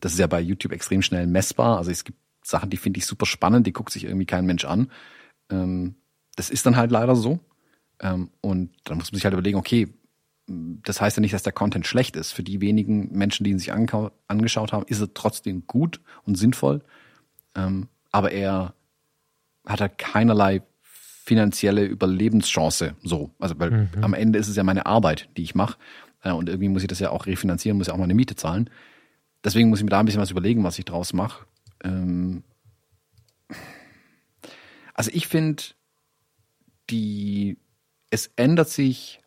Das ist ja bei YouTube extrem schnell messbar. Also es gibt Sachen, die finde ich super spannend, die guckt sich irgendwie kein Mensch an. Ähm, das ist dann halt leider so. Ähm, und dann muss man sich halt überlegen, okay, das heißt ja nicht, dass der Content schlecht ist. Für die wenigen Menschen, die ihn sich angeschaut haben, ist er trotzdem gut und sinnvoll. Ähm, aber er hat halt keinerlei finanzielle Überlebenschance. So, also weil mhm. am Ende ist es ja meine Arbeit, die ich mache. Äh, und irgendwie muss ich das ja auch refinanzieren, muss ja auch meine Miete zahlen. Deswegen muss ich mir da ein bisschen was überlegen, was ich draus mache. Ähm also ich finde, die es ändert sich.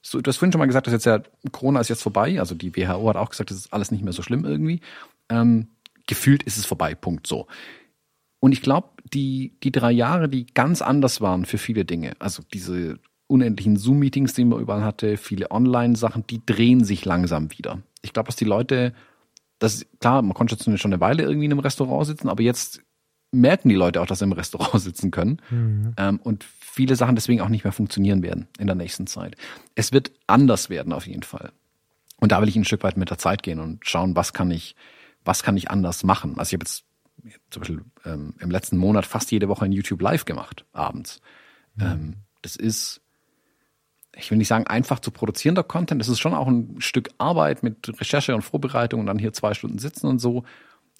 So, du hast vorhin schon mal gesagt, dass jetzt ja Corona ist jetzt vorbei. Also die WHO hat auch gesagt, das ist alles nicht mehr so schlimm irgendwie. Ähm, gefühlt ist es vorbei. Punkt. So. Und ich glaube, die, die drei Jahre, die ganz anders waren für viele Dinge, also diese unendlichen Zoom-Meetings, die man überall hatte, viele Online-Sachen, die drehen sich langsam wieder. Ich glaube, dass die Leute, das klar, man konnte jetzt schon eine Weile irgendwie in einem Restaurant sitzen, aber jetzt merken die Leute auch, dass sie im Restaurant sitzen können. Mhm. Ähm, und viele Sachen deswegen auch nicht mehr funktionieren werden in der nächsten Zeit. Es wird anders werden auf jeden Fall. Und da will ich ein Stück weit mit der Zeit gehen und schauen, was kann ich, was kann ich anders machen. Also ich habe jetzt zum Beispiel ähm, im letzten Monat fast jede Woche ein YouTube Live gemacht, abends. Mhm. Ähm, das ist, ich will nicht sagen, einfach zu produzierender Content. Das ist schon auch ein Stück Arbeit mit Recherche und Vorbereitung und dann hier zwei Stunden sitzen und so.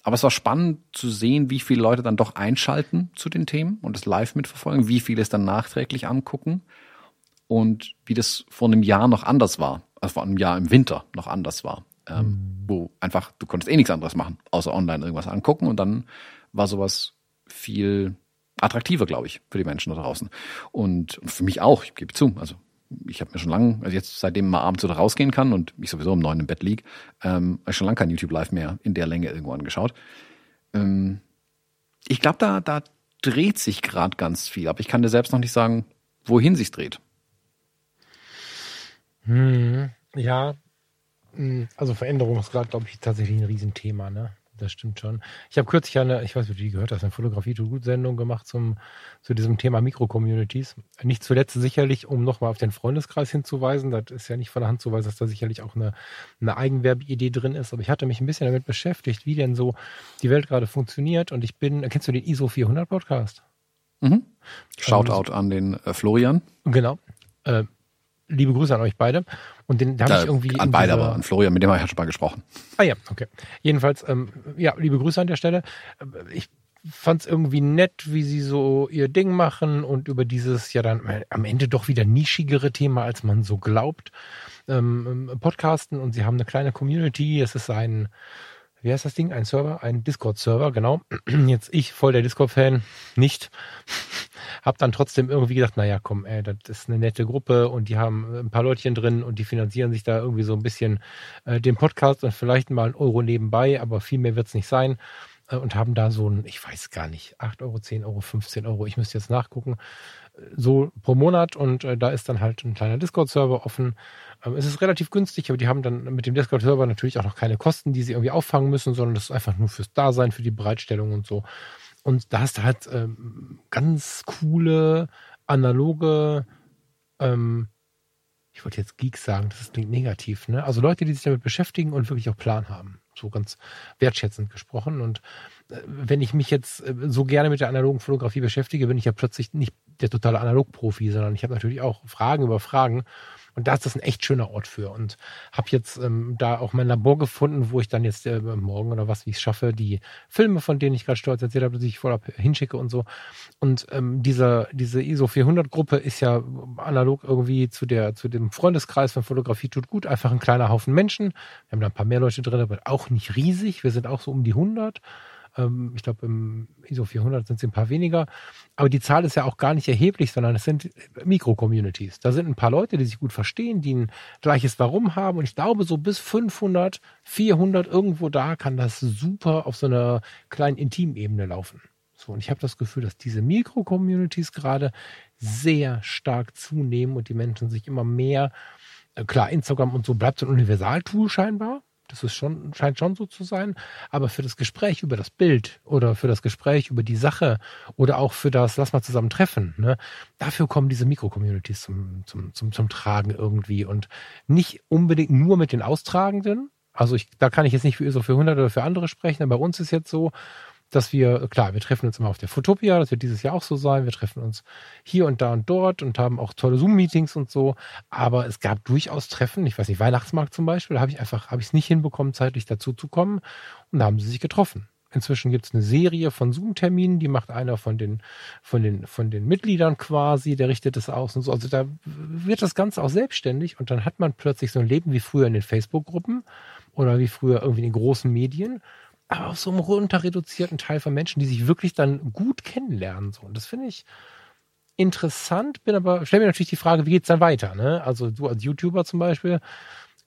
Aber es war spannend zu sehen, wie viele Leute dann doch einschalten zu den Themen und das live mitverfolgen, wie viele es dann nachträglich angucken und wie das vor einem Jahr noch anders war, also vor einem Jahr im Winter noch anders war ähm, mhm. wo einfach, du konntest eh nichts anderes machen, außer online irgendwas angucken und dann war sowas viel attraktiver, glaube ich, für die Menschen da draußen. Und für mich auch, ich gebe zu, also ich habe mir schon lange, also jetzt seitdem mal abends wieder rausgehen kann und ich sowieso um neun im Bett lieg, ähm, habe ich schon lange kein YouTube Live mehr in der Länge irgendwo angeschaut. Ähm, ich glaube, da, da dreht sich gerade ganz viel, aber ich kann dir selbst noch nicht sagen, wohin sich dreht. Hm, ja, also Veränderung ist gerade, glaube ich, tatsächlich ein Riesenthema, ne? Das stimmt schon. Ich habe kürzlich eine, ich weiß nicht, wie du die gehört hast, eine Fotografie to gut Sendung gemacht zum, zu diesem Thema Mikrocommunities. Nicht zuletzt sicherlich, um nochmal auf den Freundeskreis hinzuweisen. Das ist ja nicht von der Hand zu weisen, dass da sicherlich auch eine, eine Eigenwerbeidee drin ist. Aber ich hatte mich ein bisschen damit beschäftigt, wie denn so die Welt gerade funktioniert. Und ich bin, kennst du den ISO 400 Podcast? Mhm. Shoutout ähm, an den äh, Florian. Genau. Äh, liebe Grüße an euch beide. Und den habe ich irgendwie. An beide, aber an Florian, mit dem habe ich ja schon mal gesprochen. Ah ja, okay. Jedenfalls, ähm, ja, liebe Grüße an der Stelle. Ich fand es irgendwie nett, wie sie so ihr Ding machen und über dieses ja dann am Ende doch wieder nischigere Thema, als man so glaubt, ähm, podcasten. Und sie haben eine kleine Community. Es ist ein wie heißt das Ding? Ein Server, ein Discord-Server, genau. Jetzt ich, voll der Discord-Fan, nicht. Hab dann trotzdem irgendwie gedacht, naja, komm, ey, das ist eine nette Gruppe und die haben ein paar Leutchen drin und die finanzieren sich da irgendwie so ein bisschen äh, den Podcast und vielleicht mal einen Euro nebenbei, aber viel mehr wird's nicht sein. Äh, und haben da so ein, ich weiß gar nicht, 8 Euro, 10 Euro, 15 Euro, ich müsste jetzt nachgucken, so pro Monat und äh, da ist dann halt ein kleiner Discord-Server offen. Ähm, es ist relativ günstig, aber die haben dann mit dem Discord-Server natürlich auch noch keine Kosten, die sie irgendwie auffangen müssen, sondern das ist einfach nur fürs Dasein, für die Bereitstellung und so. Und da hast du halt ähm, ganz coole, analoge, ähm, ich wollte jetzt Geeks sagen, das klingt negativ, ne? Also Leute, die sich damit beschäftigen und wirklich auch Plan haben. So ganz wertschätzend gesprochen. Und äh, wenn ich mich jetzt äh, so gerne mit der analogen Fotografie beschäftige, bin ich ja plötzlich nicht der totale Analogprofi, sondern ich habe natürlich auch Fragen über Fragen. Und da ist das ein echt schöner Ort für. Und habe jetzt ähm, da auch mein Labor gefunden, wo ich dann jetzt äh, morgen oder was, wie ich es schaffe, die Filme, von denen ich gerade stolz erzählt habe, die ich voll hinschicke und so. Und ähm, dieser, diese ISO 400 Gruppe ist ja analog irgendwie zu der, zu dem Freundeskreis von Fotografie tut gut. Einfach ein kleiner Haufen Menschen. Wir haben da ein paar mehr Leute drin, aber auch nicht riesig. Wir sind auch so um die 100. Ähm, ich glaube, im ISO 400 sind es ein paar weniger. Aber die Zahl ist ja auch gar nicht erheblich, sondern es sind Mikro-Communities. Da sind ein paar Leute, die sich gut verstehen, die ein gleiches Warum haben. Und ich glaube, so bis 500, 400 irgendwo da kann das super auf so einer kleinen Intimebene laufen. So, und ich habe das Gefühl, dass diese Mikro-Communities gerade sehr stark zunehmen und die Menschen sich immer mehr, äh, klar, Instagram und so bleibt so ein Universaltool scheinbar, das ist schon, scheint schon so zu sein. Aber für das Gespräch über das Bild oder für das Gespräch über die Sache oder auch für das Lass mal zusammen treffen, ne, dafür kommen diese Mikro-Communities zum, zum, zum, zum Tragen irgendwie und nicht unbedingt nur mit den Austragenden. Also ich, da kann ich jetzt nicht für ISO für 100 oder für andere sprechen, aber bei uns ist jetzt so, dass wir, klar, wir treffen uns immer auf der Fotopia, das wird dieses Jahr auch so sein. Wir treffen uns hier und da und dort und haben auch tolle Zoom-Meetings und so. Aber es gab durchaus Treffen, ich weiß nicht, Weihnachtsmarkt zum Beispiel, da habe ich einfach, habe ich es nicht hinbekommen, zeitlich dazu zu kommen. Und da haben sie sich getroffen. Inzwischen gibt es eine Serie von Zoom-Terminen, die macht einer von den, von, den, von den Mitgliedern quasi, der richtet es aus und so. Also da wird das Ganze auch selbstständig und dann hat man plötzlich so ein Leben wie früher in den Facebook-Gruppen oder wie früher irgendwie in den großen Medien aber auch so einem runter reduzierten Teil von Menschen, die sich wirklich dann gut kennenlernen. So. Und das finde ich interessant, bin aber, stell mir natürlich die Frage, wie geht's dann weiter? Ne? Also du als YouTuber zum Beispiel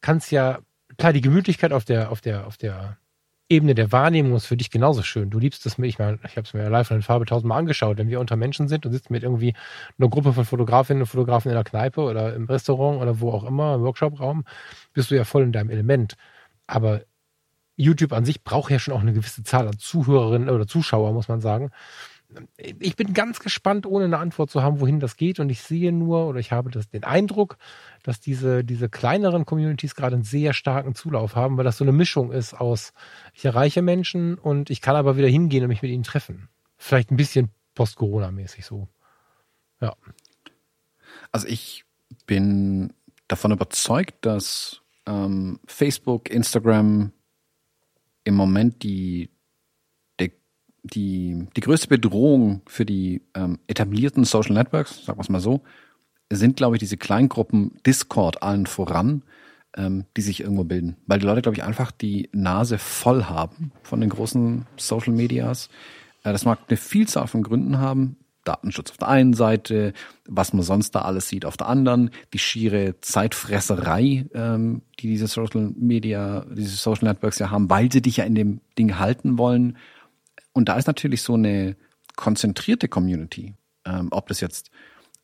kannst ja, klar, die Gemütlichkeit auf der, auf der, auf der Ebene der Wahrnehmung ist für dich genauso schön. Du liebst es mir, ich meine, ich habe es mir live in Farbe tausendmal angeschaut, wenn wir unter Menschen sind und sitzen mit irgendwie einer Gruppe von Fotografinnen und Fotografen in der Kneipe oder im Restaurant oder wo auch immer, im Workshopraum, bist du ja voll in deinem Element. Aber YouTube an sich braucht ja schon auch eine gewisse Zahl an Zuhörerinnen oder Zuschauer, muss man sagen. Ich bin ganz gespannt, ohne eine Antwort zu haben, wohin das geht. Und ich sehe nur oder ich habe das, den Eindruck, dass diese, diese kleineren Communities gerade einen sehr starken Zulauf haben, weil das so eine Mischung ist aus, ich erreiche Menschen und ich kann aber wieder hingehen und mich mit ihnen treffen. Vielleicht ein bisschen post-Corona-mäßig so. Ja. Also ich bin davon überzeugt, dass ähm, Facebook, Instagram, im Moment die, die, die, die größte Bedrohung für die ähm, etablierten Social Networks, sagen wir es mal so, sind, glaube ich, diese Kleingruppen Discord allen voran, ähm, die sich irgendwo bilden. Weil die Leute, glaube ich, einfach die Nase voll haben von den großen Social Medias. Äh, das mag eine Vielzahl von Gründen haben. Datenschutz auf der einen Seite, was man sonst da alles sieht auf der anderen, die schiere Zeitfresserei, ähm, die diese Social Media, diese Social Networks ja haben, weil sie dich ja in dem Ding halten wollen. Und da ist natürlich so eine konzentrierte Community, ähm, ob das jetzt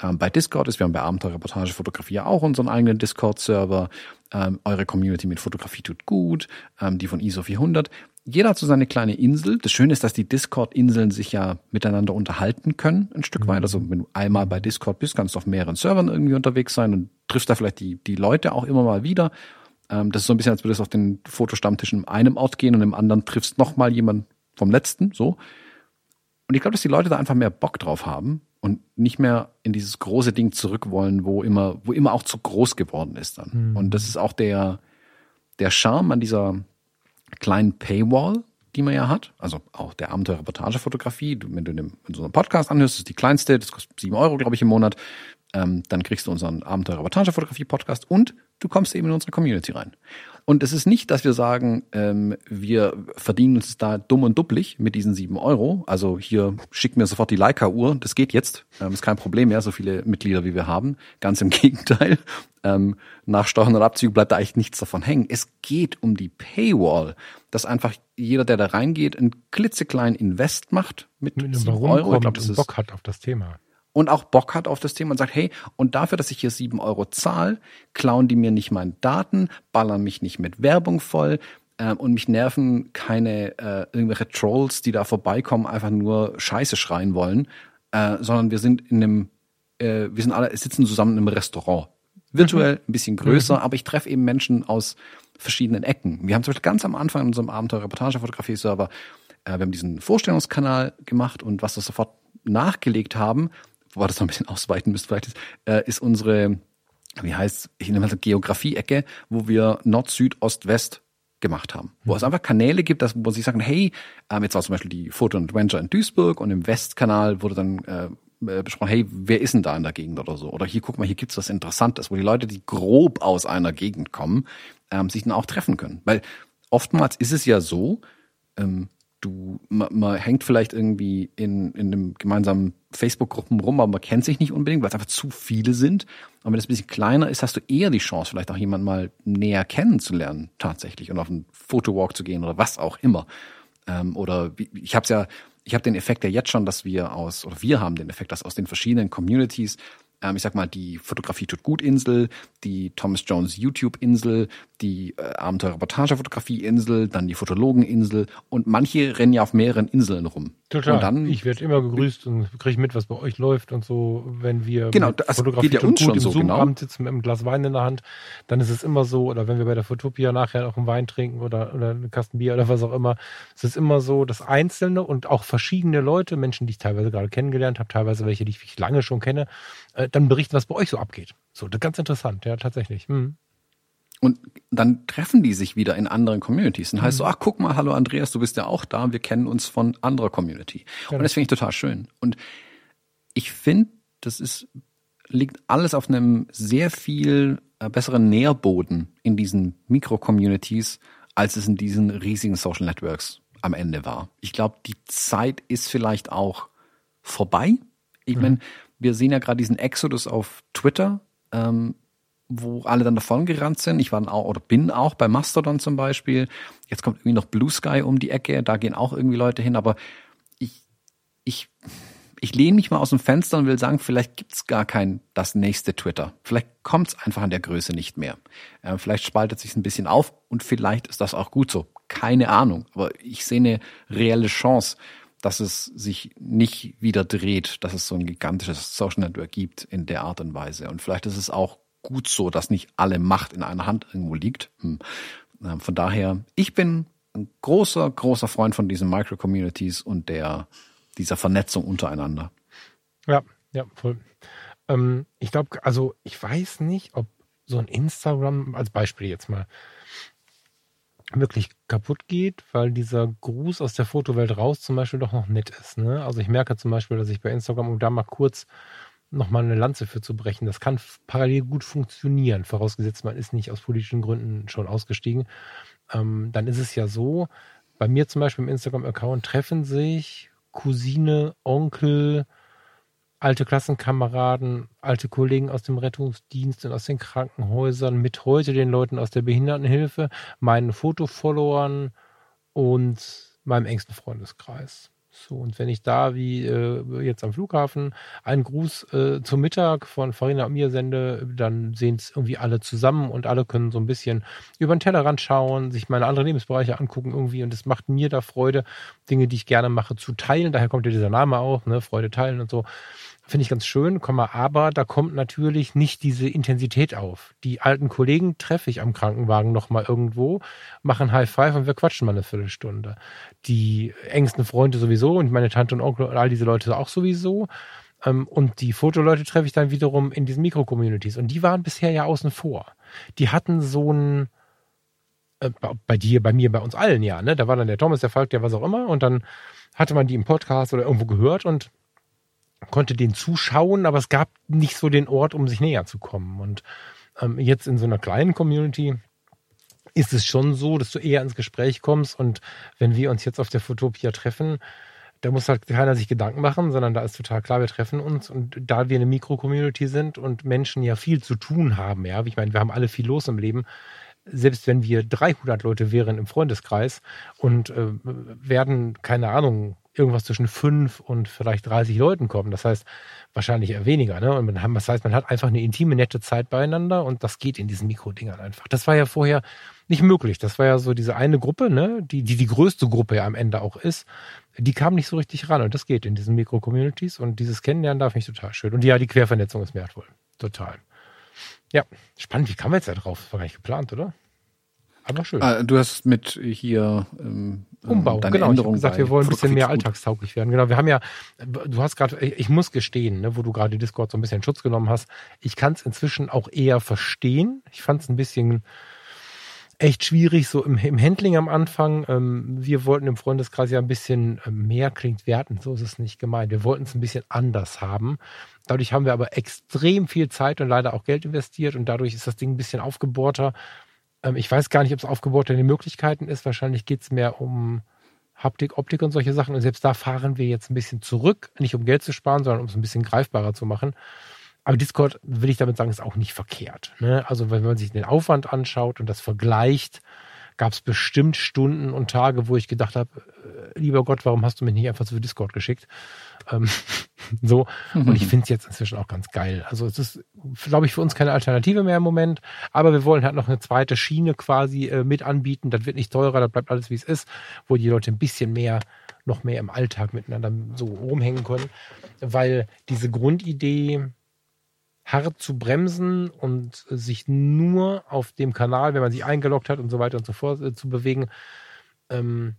ähm, bei Discord ist, wir haben bei Abenteuerreportage Fotografie ja auch unseren eigenen Discord-Server, ähm, eure Community mit Fotografie tut gut, ähm, die von ISO 400 jeder hat so seine kleine Insel. Das Schöne ist, dass die Discord-Inseln sich ja miteinander unterhalten können, ein Stück mhm. weit. Also wenn du einmal bei Discord bist, kannst du auf mehreren Servern irgendwie unterwegs sein und triffst da vielleicht die, die Leute auch immer mal wieder. Ähm, das ist so ein bisschen, als würdest du auf den Fotostammtisch in einem Ort gehen und im anderen triffst noch mal jemand vom letzten, so. Und ich glaube, dass die Leute da einfach mehr Bock drauf haben und nicht mehr in dieses große Ding zurück wollen, wo immer, wo immer auch zu groß geworden ist dann. Mhm. Und das ist auch der, der Charme an dieser, kleinen Paywall, die man ja hat, also auch der Abenteuer-Reportage-Fotografie. Wenn du in, so einem Podcast anhörst, ist die kleinste, das kostet sieben Euro, glaube ich, im Monat. Ähm, dann kriegst du unseren Abenteuer-Reportage-Fotografie-Podcast und du kommst eben in unsere Community rein. Und es ist nicht, dass wir sagen, ähm, wir verdienen uns da dumm und dupplig mit diesen sieben Euro. Also hier schickt mir sofort die Leica-Uhr, das geht jetzt, ähm, ist kein Problem mehr, so viele Mitglieder wie wir haben. Ganz im Gegenteil. Ähm, nach Steuern und Abzügen bleibt da eigentlich nichts davon hängen. Es geht um die Paywall, dass einfach jeder, der da reingeht, einen klitzekleinen Invest macht mit, Mit sieben Euro. Ich glaube, das ist Bock hat auf das Thema. Und auch Bock hat auf das Thema und sagt, hey, und dafür, dass ich hier sieben Euro zahle, klauen die mir nicht meine Daten, ballern mich nicht mit Werbung voll ähm, und mich nerven keine äh, irgendwelche Trolls, die da vorbeikommen, einfach nur Scheiße schreien wollen, äh, sondern wir sind in einem, äh, wir sind alle sitzen zusammen in einem Restaurant. Virtuell ein bisschen größer, aber ich treffe eben Menschen aus verschiedenen Ecken. Wir haben zum Beispiel ganz am Anfang in unserem Abenteuer-Reportage-Fotografie-Server, äh, wir haben diesen Vorstellungskanal gemacht und was wir sofort nachgelegt haben, wobei das noch ein bisschen ausweiten müsste vielleicht, ist, äh, ist unsere, wie heißt ich nenne mal so Geografie-Ecke, wo wir Nord, Süd, Ost, West gemacht haben. Wo es einfach Kanäle gibt, dass, wo sie sagen, hey, ähm, jetzt war zum Beispiel die Photo Adventure in Duisburg und im Westkanal wurde dann äh, äh, besprochen, hey, wer ist denn da in der Gegend oder so? Oder hier, guck mal, hier gibt's was Interessantes, wo die Leute, die grob aus einer Gegend kommen, ähm, sich dann auch treffen können. Weil oftmals ist es ja so, ähm, du, man, man hängt vielleicht irgendwie in, in einem gemeinsamen Facebook-Gruppen rum, aber man kennt sich nicht unbedingt, weil es einfach zu viele sind. Und wenn es ein bisschen kleiner ist, hast du eher die Chance, vielleicht auch jemanden mal näher kennenzulernen, tatsächlich, und auf einen Fotowalk zu gehen oder was auch immer. Ähm, oder ich habe ja, ich habe den Effekt ja jetzt schon, dass wir aus, oder wir haben den Effekt, dass aus den verschiedenen Communities ich sag mal, die Fotografie tut gut Insel, die Thomas Jones YouTube Insel, die äh, Abenteuer-Reportage-Fotografie Insel, dann die Fotologen-Insel und manche rennen ja auf mehreren Inseln rum. Total. Und dann, ich werde immer gegrüßt und kriege mit, was bei euch läuft und so, wenn wir Genau, das Fotografie geht ja uns gut schon im so, genau. Zoom-Abend sitzen mit einem Glas Wein in der Hand, dann ist es immer so, oder wenn wir bei der Fotopia nachher auch einen Wein trinken oder, oder einen Kasten Bier oder was auch immer, es ist immer so, dass einzelne und auch verschiedene Leute, Menschen, die ich teilweise gerade kennengelernt habe, teilweise welche, die ich lange schon kenne, äh, dann berichten, was bei euch so abgeht. So, das ist ganz interessant, ja, tatsächlich. Hm. Und dann treffen die sich wieder in anderen Communities. Und Mhm. heißt so, ach guck mal, hallo Andreas, du bist ja auch da, wir kennen uns von anderer Community. Genau. Und das finde ich total schön. Und ich finde, das ist, liegt alles auf einem sehr viel äh, besseren Nährboden in diesen Mikro-Communities, als es in diesen riesigen Social Networks am Ende war. Ich glaube, die Zeit ist vielleicht auch vorbei. Ich meine, wir sehen ja gerade diesen Exodus auf Twitter, ähm, wo alle dann davon gerannt sind. Ich war dann auch oder bin auch bei Mastodon zum Beispiel. Jetzt kommt irgendwie noch Blue Sky um die Ecke, da gehen auch irgendwie Leute hin, aber ich, ich, ich lehne mich mal aus dem Fenster und will sagen, vielleicht gibt's gar kein das nächste Twitter. Vielleicht kommt's einfach an der Größe nicht mehr. Äh, vielleicht spaltet sich's ein bisschen auf und vielleicht ist das auch gut so. Keine Ahnung. Aber ich sehe eine reelle Chance, dass es sich nicht wieder dreht, dass es so ein gigantisches Social Network gibt in der Art und Weise. Und vielleicht ist es auch gut so, dass nicht alle Macht in einer Hand irgendwo liegt. Hm. Ähm, Von daher, ich bin ein großer, großer Freund von diesen Micro-Communities und der, dieser Vernetzung untereinander. Ja, ja, voll. Ähm, ich glaube, also ich weiß nicht, ob so ein Instagram, als Beispiel jetzt mal, wirklich kaputt geht, weil dieser Gruß aus der Fotowelt raus zum Beispiel doch noch nett ist. Ne? Also ich merke zum Beispiel, dass ich bei Instagram, um da mal kurz nochmal eine Lanze für zu brechen, das kann parallel gut funktionieren, vorausgesetzt man ist nicht aus politischen Gründen schon ausgestiegen. Ähm, dann ist es ja so, bei mir zum Beispiel im Instagram-Account treffen sich Cousine, Onkel, alte Klassenkameraden, alte Kollegen aus dem Rettungsdienst und aus den Krankenhäusern, mit heute den Leuten aus der Behindertenhilfe, meinen Fotofollowern und meinem engsten Freundeskreis. So, und wenn ich da wie äh, jetzt am Flughafen einen Gruß äh, zum Mittag von Farina und mir sende, dann sehen es irgendwie alle zusammen und alle können so ein bisschen über den Tellerrand schauen, sich meine anderen Lebensbereiche angucken irgendwie und es macht mir da Freude, Dinge, die ich gerne mache, zu teilen. Daher kommt ja dieser Name auch, ne, Freude teilen und so. Finde ich ganz schön, aber da kommt natürlich nicht diese Intensität auf. Die alten Kollegen treffe ich am Krankenwagen nochmal irgendwo, machen High Five und wir quatschen mal eine Viertelstunde. Die engsten Freunde sowieso und meine Tante und Onkel und all diese Leute auch sowieso. Ähm, Und die Fotoleute treffe ich dann wiederum in diesen Mikro-Communities. Und die waren bisher ja außen vor. Die hatten so ein, äh, bei dir, bei mir, bei uns allen ja, ne? Da war dann der Thomas, der Falk, der was auch immer. Und dann hatte man die im Podcast oder irgendwo gehört und konnte den zuschauen, aber es gab nicht so den Ort, um sich näher zu kommen. Und ähm, jetzt in so einer kleinen Community ist es schon so, dass du eher ins Gespräch kommst und wenn wir uns jetzt auf der Fotopia treffen, da muss halt keiner sich Gedanken machen, sondern da ist total klar, wir treffen uns und da wir eine Mikro-Community sind und Menschen ja viel zu tun haben, ja, ich meine, wir haben alle viel los im Leben, selbst wenn wir 300 Leute wären im Freundeskreis und äh, werden, keine Ahnung, irgendwas zwischen fünf und vielleicht 30 Leuten kommen. Das heißt, wahrscheinlich eher weniger. Ne? Und man das heißt, man hat einfach eine intime, nette Zeit beieinander und das geht in diesen Mikrodingern einfach. Das war ja vorher nicht möglich. Das war ja so diese eine Gruppe, ne, die, die die größte Gruppe ja am Ende auch ist. Die kam nicht so richtig ran und das geht in diesen Mikro-Communities und dieses Kennenlernen darf ich total schön. Und ja, die Quervernetzung ist wertvoll. Total. Ja, spannend. Wie kam wir jetzt da drauf? Das war gar nicht geplant, oder? Aber schön. Ah, du hast mit hier ähm, Umbau, deine genau. Änderung ich habe gesagt, wir wollen ein bisschen mehr alltagstauglich werden. Genau, wir haben ja, du hast gerade, ich muss gestehen, ne, wo du gerade Discord so ein bisschen in Schutz genommen hast, ich kann es inzwischen auch eher verstehen. Ich fand es ein bisschen echt schwierig, so im, im Handling am Anfang. Ähm, wir wollten im Freundeskreis ja ein bisschen äh, mehr klingt werten, so ist es nicht gemeint. Wir wollten es ein bisschen anders haben. Dadurch haben wir aber extrem viel Zeit und leider auch Geld investiert und dadurch ist das Ding ein bisschen aufgebohrter. Ähm, ich weiß gar nicht, ob es aufgebaut in den Möglichkeiten ist. Wahrscheinlich geht es mehr um Haptik, Optik und solche Sachen. Und selbst da fahren wir jetzt ein bisschen zurück, nicht um Geld zu sparen, sondern um es ein bisschen greifbarer zu machen. Aber Discord, will ich damit sagen, ist auch nicht verkehrt. Ne? Also wenn man sich den Aufwand anschaut und das vergleicht, gab es bestimmt Stunden und Tage, wo ich gedacht habe, äh, lieber Gott, warum hast du mich nicht einfach zu Discord geschickt? Ähm, so. Und ich finde es jetzt inzwischen auch ganz geil. Also es ist, glaube ich, für uns keine Alternative mehr im Moment. Aber wir wollen halt noch eine zweite Schiene quasi äh, mit anbieten. Das wird nicht teurer, das bleibt alles wie es ist, wo die Leute ein bisschen mehr, noch mehr im Alltag miteinander so rumhängen können. Weil diese Grundidee, hart zu bremsen und sich nur auf dem Kanal, wenn man sich eingeloggt hat und so weiter und so fort, äh, zu bewegen, ähm,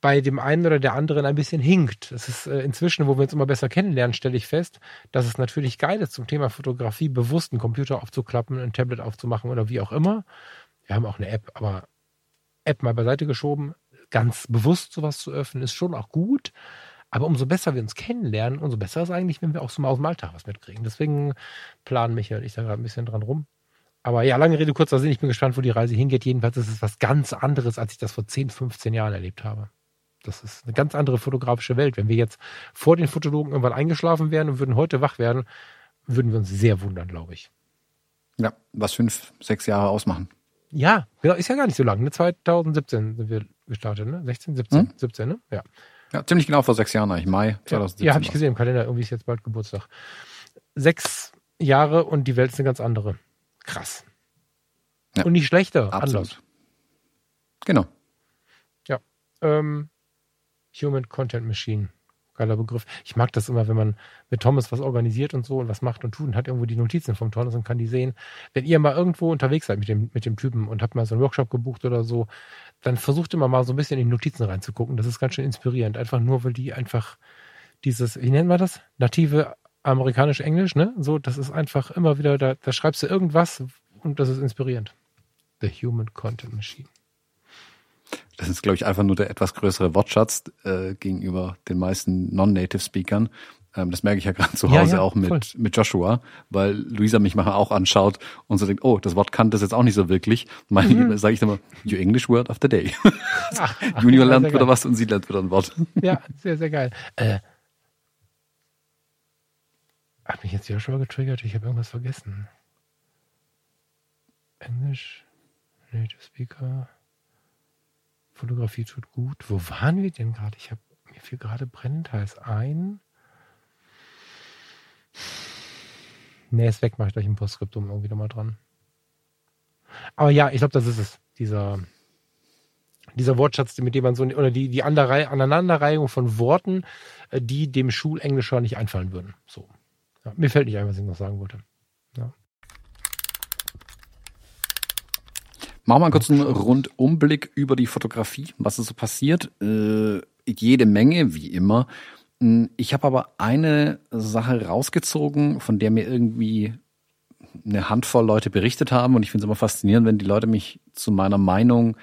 bei dem einen oder der anderen ein bisschen hinkt. Es ist äh, inzwischen, wo wir uns immer besser kennenlernen, stelle ich fest, dass es natürlich geil ist, zum Thema Fotografie bewusst einen Computer aufzuklappen, ein Tablet aufzumachen oder wie auch immer. Wir haben auch eine App, aber App mal beiseite geschoben, ganz bewusst sowas zu öffnen, ist schon auch gut. Aber umso besser wir uns kennenlernen, umso besser ist eigentlich, wenn wir auch so mal aus dem Alltag was mitkriegen. Deswegen planen Michael und ich da gerade ein bisschen dran rum. Aber ja, lange Rede, kurzer Sinn, ich bin gespannt, wo die Reise hingeht. Jedenfalls ist es was ganz anderes, als ich das vor 10, 15 Jahren erlebt habe. Das ist eine ganz andere fotografische Welt. Wenn wir jetzt vor den Fotologen irgendwann eingeschlafen wären und würden heute wach werden, würden wir uns sehr wundern, glaube ich. Ja, was fünf, sechs Jahre ausmachen. Ja, genau, ist ja gar nicht so lang. Ne? 2017 sind wir gestartet, ne? 16, 17, hm? 17, ne? Ja. Ja, ziemlich genau vor sechs Jahren eigentlich, Mai 2017. Ja, habe ich gesehen im Kalender, irgendwie ist jetzt bald Geburtstag. Sechs Jahre und die Welt ist eine ganz andere. Krass. Ja, und nicht schlechter, absolut. anders. Genau. Ja. Ähm, Human Content Machine. Geiler Begriff. Ich mag das immer, wenn man mit Thomas was organisiert und so und was macht und tut und hat irgendwo die Notizen vom Thomas und kann die sehen. Wenn ihr mal irgendwo unterwegs seid mit dem, mit dem Typen und habt mal so einen Workshop gebucht oder so, dann versucht immer mal so ein bisschen in die Notizen reinzugucken. Das ist ganz schön inspirierend. Einfach nur, weil die einfach dieses, wie nennen wir das? Native amerikanisch-englisch, ne? So, das ist einfach immer wieder, da, da schreibst du irgendwas und das ist inspirierend. The Human Content Machine. Das ist, glaube ich, einfach nur der etwas größere Wortschatz äh, gegenüber den meisten Non-Native-Speakern. Ähm, das merke ich ja gerade zu Hause ja, ja, auch mit, mit Joshua, weil Luisa mich manchmal auch anschaut und so denkt, oh, das Wort kannte es jetzt auch nicht so wirklich. Meine mhm. sage ich dann mal, your English word of the day. Ach, Junior lernt wieder geil. was und sie lernt wieder ein Wort. Ja, sehr, sehr geil. Äh, hat mich jetzt Joshua getriggert? Ich habe irgendwas vergessen. Englisch, Native Speaker, Fotografie tut gut. Wo waren wir denn gerade? Ich habe mir fiel gerade brennend heiß ein. Nee, ist weg, mache ich gleich im Postskriptum irgendwie nochmal dran. Aber ja, ich glaube, das ist es. Dieser, dieser Wortschatz, mit dem man so, oder die, die Aneinanderreihung von Worten, äh, die dem Schulenglischer nicht einfallen würden. So. Ja, mir fällt nicht ein, was ich noch sagen wollte. Ja. Machen wir mal kurz einen Rundumblick über die Fotografie, was ist so passiert. Äh, jede Menge, wie immer. Hm, ich habe aber eine Sache rausgezogen, von der mir irgendwie eine Handvoll Leute berichtet haben. Und ich finde es immer faszinierend, wenn die Leute mich zu meiner Meinung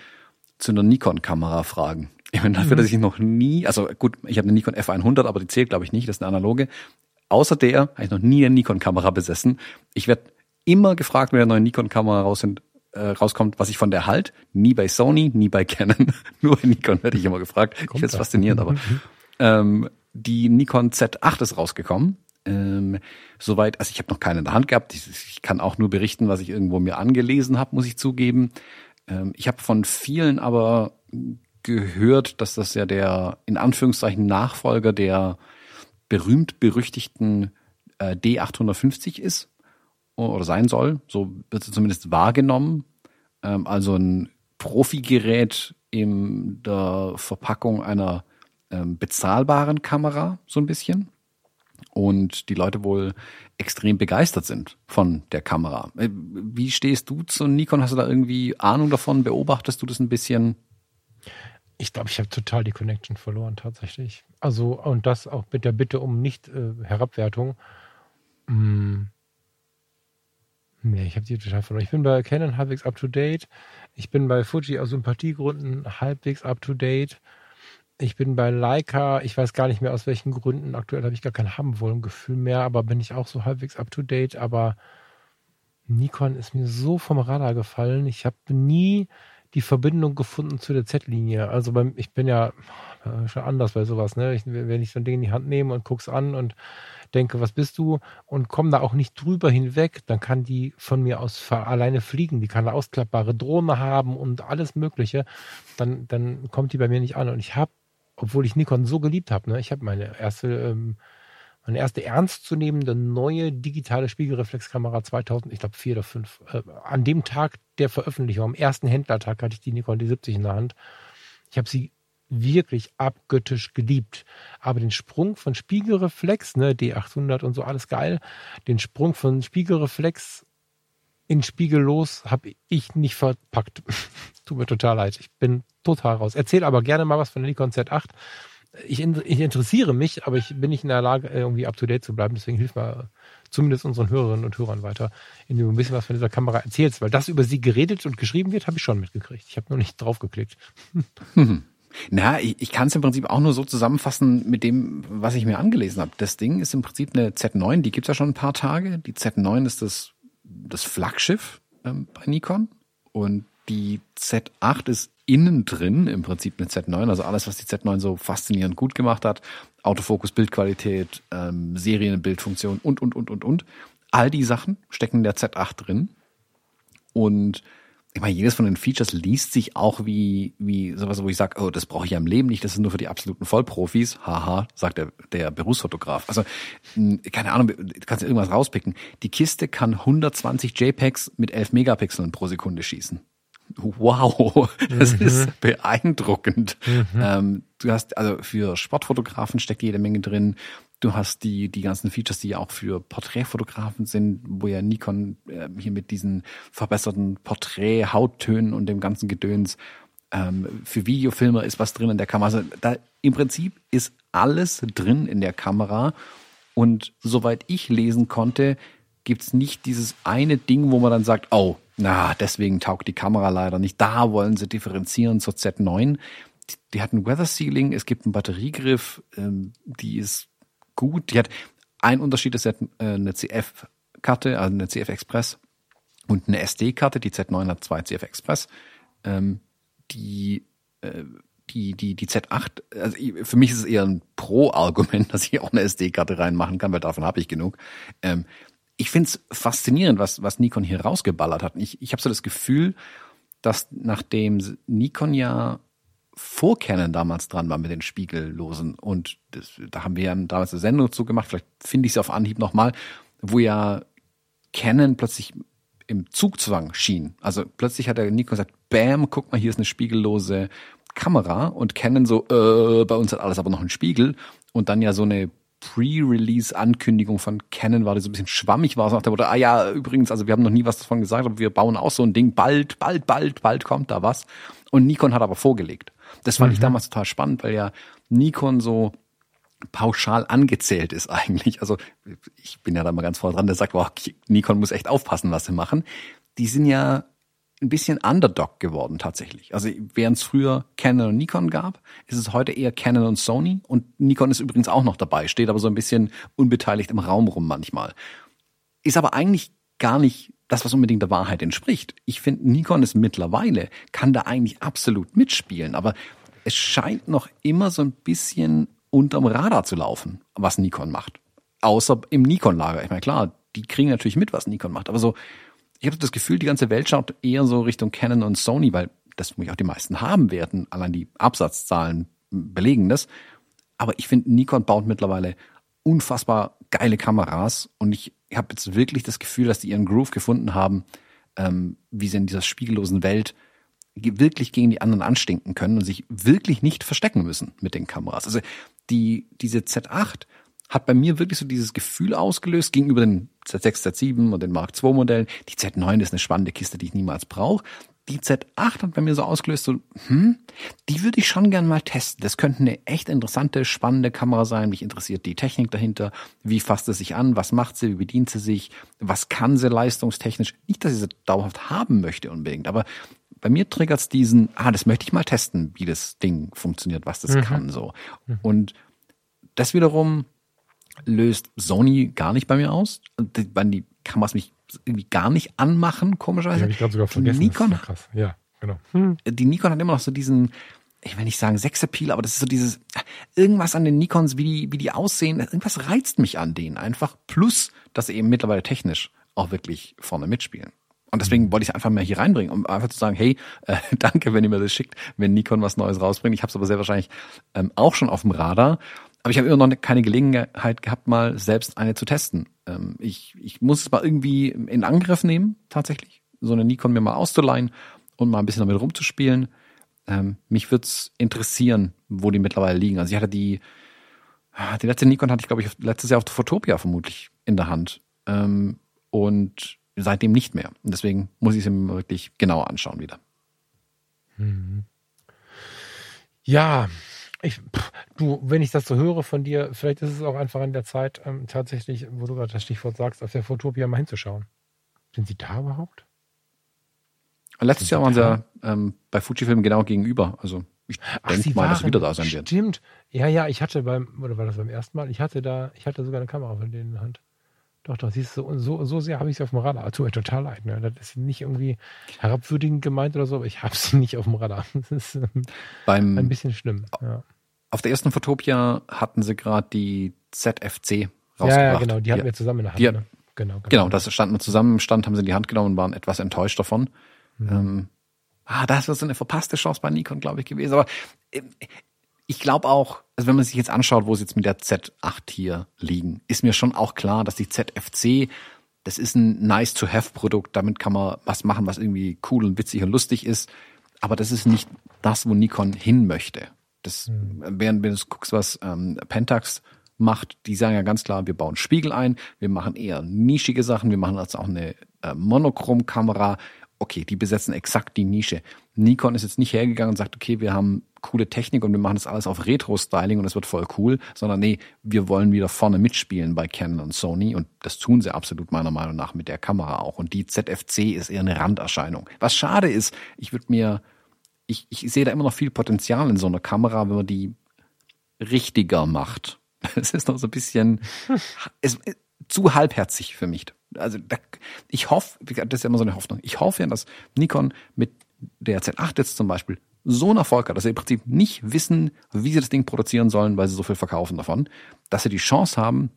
zu einer Nikon-Kamera fragen. Ich meine, dafür, mhm. dass ich noch nie, also gut, ich habe eine Nikon F100, aber die zählt, glaube ich, nicht, das ist eine analoge. Außer der habe ich noch nie eine Nikon-Kamera besessen. Ich werde immer gefragt, wenn eine neue Nikon-Kamera raus sind, äh, rauskommt, was ich von der halt. Nie bei Sony, nie bei Canon. Nur bei Nikon werde ich immer gefragt. Kommt ich finde es faszinierend, aber ähm, die Nikon Z8 ist rausgekommen. Ähm, soweit, also ich habe noch keine in der Hand gehabt. Ich, ich, kann auch nur berichten, was ich irgendwo mir angelesen habe, muss ich zugeben. Ähm, ich habe von vielen aber gehört, dass das ja der in Anführungszeichen Nachfolger der berühmt berüchtigten äh, D850 ist oder sein soll. So wird es zumindest wahrgenommen. Ähm, also ein Profigerät in der Verpackung einer ähm, bezahlbaren Kamera, so ein bisschen. Und die Leute wohl extrem begeistert sind von der Kamera. Äh, wie stehst du zu Nikon? Hast du da irgendwie Ahnung davon? Beobachtest du das ein bisschen? Ich glaube, ich habe total die Connection verloren tatsächlich. Also und das auch mit der Bitte um nicht äh, Herabwertung. Hm. Nee, ich habe die total verloren. Ich bin bei Canon halbwegs up to date. Ich bin bei Fuji aus Sympathiegründen halbwegs up to date. Ich bin bei Leica, ich weiß gar nicht mehr aus welchen Gründen. Aktuell habe ich gar kein haben wollen Gefühl mehr, aber bin ich auch so halbwegs up to date. Aber Nikon ist mir so vom Radar gefallen. Ich habe nie die Verbindung gefunden zu der Z-Linie. Also beim, ich bin ja äh, schon anders bei sowas, ne? Ich, wenn ich so ein Ding in die Hand nehme und guck's an und denke, was bist du? Und komme da auch nicht drüber hinweg, dann kann die von mir aus alleine fliegen. Die kann eine ausklappbare Drohne haben und alles Mögliche. Dann, dann kommt die bei mir nicht an. Und ich habe, obwohl ich Nikon so geliebt habe, ne? Ich habe meine erste ähm, meine erste ernstzunehmende neue digitale Spiegelreflexkamera 2000, ich glaube vier oder fünf. Äh, an dem Tag der Veröffentlichung, am ersten Händlertag, hatte ich die Nikon D70 in der Hand. Ich habe sie wirklich abgöttisch geliebt. Aber den Sprung von Spiegelreflex, ne, D800 und so, alles geil, den Sprung von Spiegelreflex in Spiegellos habe ich nicht verpackt. Tut mir total leid. Ich bin total raus. Erzähl aber gerne mal was von der Nikon Z8 ich, ich interessiere mich, aber ich bin nicht in der Lage, irgendwie up to date zu bleiben. Deswegen hilf mal zumindest unseren Hörerinnen und Hörern weiter, indem du ein bisschen was von dieser Kamera erzählst, weil das über sie geredet und geschrieben wird, habe ich schon mitgekriegt. Ich habe nur nicht draufgeklickt. Na, ich, ich kann es im Prinzip auch nur so zusammenfassen mit dem, was ich mir angelesen habe. Das Ding ist im Prinzip eine Z9, die gibt's ja schon ein paar Tage. Die Z9 ist das, das Flaggschiff ähm, bei Nikon. Und die Z8 ist innen drin im Prinzip eine Z9, also alles, was die Z9 so faszinierend gut gemacht hat. Autofokus, Bildqualität, ähm, Serienbildfunktion und, und, und, und, und. All die Sachen stecken in der Z8 drin. Und ich meine, jedes von den Features liest sich auch wie, wie sowas, wo ich sage, oh, das brauche ich ja im Leben nicht, das ist nur für die absoluten Vollprofis. Haha, sagt der, der Berufsfotograf. Also, keine Ahnung, du kannst irgendwas rauspicken. Die Kiste kann 120 JPEGs mit 11 Megapixeln pro Sekunde schießen. Wow, das mhm. ist beeindruckend. Mhm. Ähm, du hast, also für Sportfotografen steckt jede Menge drin. Du hast die, die ganzen Features, die ja auch für Porträtfotografen sind, wo ja Nikon äh, hier mit diesen verbesserten Porträt-Hauttönen und dem ganzen Gedöns ähm, für Videofilmer ist was drin in der Kamera. Also da im Prinzip ist alles drin in der Kamera. Und soweit ich lesen konnte, gibt's nicht dieses eine Ding, wo man dann sagt, oh, na, deswegen taugt die Kamera leider nicht. Da wollen sie differenzieren zur Z9. Die, die hat ein Weather Sealing, es gibt einen Batteriegriff, ähm, die ist gut. Die hat ein Unterschied, ist äh, eine CF-Karte, also eine CF Express und eine SD-Karte. Die Z9 hat zwei CF Express. Ähm, die äh, die, die, die Z8, also für mich ist es eher ein Pro-Argument, dass ich auch eine SD-Karte reinmachen kann, weil davon habe ich genug. Ähm, ich finde es faszinierend, was, was Nikon hier rausgeballert hat. Ich, ich habe so das Gefühl, dass nachdem Nikon ja vor Canon damals dran war mit den Spiegellosen. Und das, da haben wir ja damals eine Sendung zu gemacht, vielleicht finde ich sie auf Anhieb nochmal, wo ja Canon plötzlich im Zugzwang schien. Also plötzlich hat der Nikon gesagt, bam, guck mal, hier ist eine spiegellose Kamera. Und Canon so, äh, bei uns hat alles aber noch einen Spiegel. Und dann ja so eine Pre-Release-Ankündigung von Canon war, die so ein bisschen schwammig war, so nach der Motto, ah ja, übrigens, also wir haben noch nie was davon gesagt, aber wir bauen auch so ein Ding, bald, bald, bald, bald kommt da was. Und Nikon hat aber vorgelegt. Das fand mhm. ich damals total spannend, weil ja Nikon so pauschal angezählt ist eigentlich. Also ich bin ja da mal ganz voll dran, der sagt, boah, Nikon muss echt aufpassen, was sie machen. Die sind ja ein bisschen Underdog geworden tatsächlich. Also während es früher Canon und Nikon gab, ist es heute eher Canon und Sony und Nikon ist übrigens auch noch dabei, steht aber so ein bisschen unbeteiligt im Raum rum manchmal. Ist aber eigentlich gar nicht das, was unbedingt der Wahrheit entspricht. Ich finde, Nikon ist mittlerweile, kann da eigentlich absolut mitspielen, aber es scheint noch immer so ein bisschen unterm Radar zu laufen, was Nikon macht. Außer im Nikon-Lager. Ich meine, klar, die kriegen natürlich mit, was Nikon macht, aber so, ich habe das Gefühl, die ganze Welt schaut eher so Richtung Canon und Sony, weil das muss ich auch die meisten haben werden. Allein die Absatzzahlen belegen das. Aber ich finde, Nikon baut mittlerweile unfassbar geile Kameras und ich habe jetzt wirklich das Gefühl, dass die ihren Groove gefunden haben, ähm, wie sie in dieser spiegellosen Welt wirklich gegen die anderen anstinken können und sich wirklich nicht verstecken müssen mit den Kameras. Also die, diese Z8 hat bei mir wirklich so dieses Gefühl ausgelöst gegenüber den Z6, Z7 und den Mark II Modellen. Die Z9 ist eine spannende Kiste, die ich niemals brauche. Die Z8 hat bei mir so ausgelöst, so, hm, die würde ich schon gern mal testen. Das könnte eine echt interessante, spannende Kamera sein. Mich interessiert die Technik dahinter. Wie fasst es sich an? Was macht sie? Wie bedient sie sich? Was kann sie leistungstechnisch? Nicht, dass ich sie dauerhaft haben möchte unbedingt, aber bei mir triggert es diesen, ah, das möchte ich mal testen, wie das Ding funktioniert, was das mhm. kann, so. Mhm. Und das wiederum löst Sony gar nicht bei mir aus. Die, die Kameras mich irgendwie gar nicht anmachen, komischerweise. Die habe ich gerade sogar vergessen. Die Nikon, krass. Ja, genau. Hm. Die Nikon hat immer noch so diesen, ich will nicht sagen Sexappeal, aber das ist so dieses, irgendwas an den Nikons, wie die, wie die aussehen, irgendwas reizt mich an denen einfach. Plus, dass sie eben mittlerweile technisch auch wirklich vorne mitspielen. Und deswegen mhm. wollte ich es einfach mal hier reinbringen, um einfach zu sagen, hey, äh, danke, wenn ihr mir das schickt, wenn Nikon was Neues rausbringt. Ich habe es aber sehr wahrscheinlich ähm, auch schon auf dem Radar. Aber ich habe immer noch keine Gelegenheit gehabt, mal selbst eine zu testen. Ähm, ich, ich muss es mal irgendwie in Angriff nehmen, tatsächlich, so eine Nikon mir mal auszuleihen und mal ein bisschen damit rumzuspielen. Ähm, mich würde es interessieren, wo die mittlerweile liegen. Also ich hatte die, ah, die letzte Nikon hatte ich, glaube ich, letztes Jahr auf der Fotopia vermutlich in der Hand. Ähm, und seitdem nicht mehr. Und deswegen muss ich es mir wirklich genauer anschauen wieder. Mhm. Ja, ich, pff, du, wenn ich das so höre von dir, vielleicht ist es auch einfach an der Zeit, ähm, tatsächlich, wo du gerade das Stichwort sagst, auf der Fotopia mal hinzuschauen. Sind sie da überhaupt? Letztes Jahr waren sie ja ähm, bei Fujifilm genau gegenüber. Also ich denke mal, dass sie wieder da sein werden. Stimmt. Ja, ja, ich hatte beim, oder war das beim ersten Mal? Ich hatte da, ich hatte sogar eine Kamera von denen in der Hand. Doch, doch, siehst du, so, so sehr habe ich sie auf dem Radar. Tut mir total leid. Ne? Das ist nicht irgendwie herabwürdigend gemeint oder so, aber ich habe sie nicht auf dem Radar. Das ist ähm, Beim, ein bisschen schlimm. Ja. Auf der ersten Fotopia hatten sie gerade die ZFC rausgebracht. Ja, ja, genau, die hatten die, wir zusammen in der Hand. Die, ne? genau, genau. genau, das standen wir zusammen im Stand, haben sie in die Hand genommen und waren etwas enttäuscht davon. Mhm. Ähm, ah, das wäre so eine verpasste Chance bei Nikon, glaube ich, gewesen. Aber äh, ich glaube auch, also wenn man sich jetzt anschaut, wo sie jetzt mit der Z8 hier liegen, ist mir schon auch klar, dass die ZFC, das ist ein nice-to-have-Produkt, damit kann man was machen, was irgendwie cool und witzig und lustig ist. Aber das ist nicht das, wo Nikon hin möchte. Das, mhm. während wenn du guckst, was ähm, Pentax macht, die sagen ja ganz klar, wir bauen Spiegel ein, wir machen eher nischige Sachen, wir machen jetzt auch eine äh, Monochrom-Kamera. Okay, die besetzen exakt die Nische. Nikon ist jetzt nicht hergegangen und sagt, okay, wir haben coole Technik und wir machen das alles auf Retro-Styling und es wird voll cool, sondern nee, wir wollen wieder vorne mitspielen bei Canon und Sony und das tun sie absolut meiner Meinung nach mit der Kamera auch. Und die ZFC ist eher eine Randerscheinung. Was schade ist, ich würde mir, ich, ich sehe da immer noch viel Potenzial in so einer Kamera, wenn man die richtiger macht. Es ist noch so ein bisschen es, zu halbherzig für mich. Also da, ich hoffe, das ist ja immer so eine Hoffnung. Ich hoffe ja, dass Nikon mit der Z8 jetzt zum Beispiel so einen Erfolg hat, dass sie im Prinzip nicht wissen, wie sie das Ding produzieren sollen, weil sie so viel verkaufen davon, dass sie die Chance haben,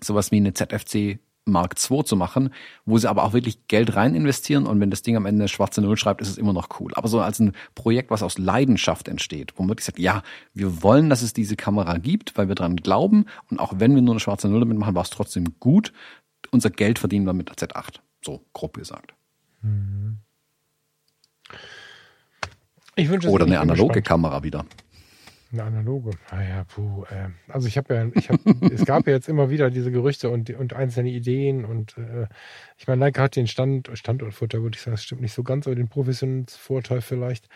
sowas wie eine ZFC Mark II zu machen, wo sie aber auch wirklich Geld rein investieren und wenn das Ding am Ende schwarze Null schreibt, ist es immer noch cool. Aber so als ein Projekt, was aus Leidenschaft entsteht, wo man wirklich sagt, ja, wir wollen, dass es diese Kamera gibt, weil wir dran glauben und auch wenn wir nur eine schwarze Null damit machen, war es trotzdem gut. Unser Geld verdienen wir mit der Z8. So grob gesagt. Mhm. Ich wünsche Oder eine analoge gespannt. Kamera wieder. Eine analoge. Naja, ah puh. Äh, also ich habe ja, ich hab, es gab ja jetzt immer wieder diese Gerüchte und, und einzelne Ideen und äh, ich meine, Leica hat den Stand, Standortvorteil, würde ich sagen, das stimmt nicht so ganz, aber den professionellen Vorteil vielleicht,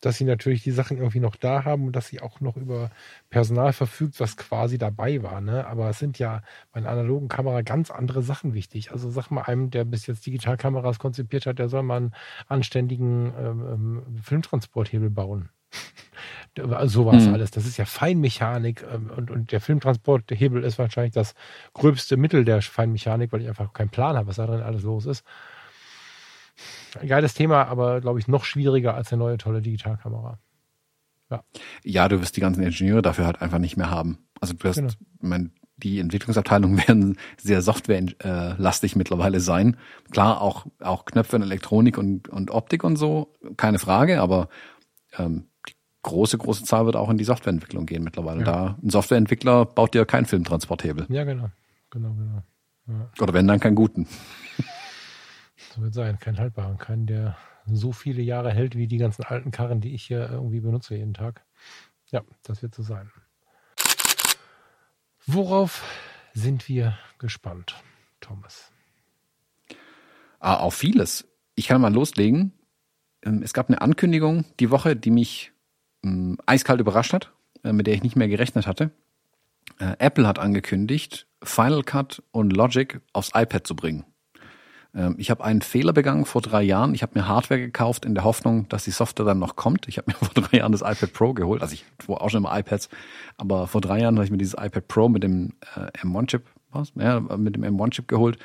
dass sie natürlich die Sachen irgendwie noch da haben und dass sie auch noch über Personal verfügt, was quasi dabei war. Ne? Aber es sind ja bei einer analogen Kamera ganz andere Sachen wichtig. Also sag mal einem, der bis jetzt Digitalkameras konzipiert hat, der soll mal einen anständigen ähm, ähm Filmtransporthebel bauen. Also sowas mhm. alles. Das ist ja Feinmechanik ähm, und, und der Filmtransporthebel ist wahrscheinlich das gröbste Mittel der Feinmechanik, weil ich einfach keinen Plan habe, was da drin alles los ist. Geiles Thema, aber glaube ich noch schwieriger als eine neue tolle Digitalkamera. Ja. ja, du wirst die ganzen Ingenieure dafür halt einfach nicht mehr haben. Also du wirst, genau. mein, die Entwicklungsabteilungen werden sehr softwarelastig mittlerweile sein. Klar, auch, auch Knöpfe und Elektronik und, und Optik und so, keine Frage, aber ähm, große, große Zahl wird auch in die Softwareentwicklung gehen mittlerweile. Ja. Da ein Softwareentwickler baut dir keinen Filmtransporthebel. Ja, genau. Genau, genau. Ja. Oder wenn dann keinen guten. So wird sein, kein haltbaren, keinen, der so viele Jahre hält wie die ganzen alten Karren, die ich hier irgendwie benutze jeden Tag. Ja, das wird so sein. Worauf sind wir gespannt, Thomas? Ah, auf vieles. Ich kann mal loslegen. Ähm, es gab eine Ankündigung die Woche, die mich ähm, eiskalt überrascht hat, äh, mit der ich nicht mehr gerechnet hatte. Äh, Apple hat angekündigt, Final Cut und Logic aufs iPad zu bringen. Ähm, ich habe einen Fehler begangen vor drei Jahren. Ich habe mir Hardware gekauft in der Hoffnung, dass die Software dann noch kommt. Ich habe mir vor drei Jahren das iPad Pro geholt. Also ich war auch schon immer iPads, aber vor drei Jahren habe ich mir dieses iPad Pro mit dem äh, M1-Chip, was? Ja, mit dem M1-Chip geholt,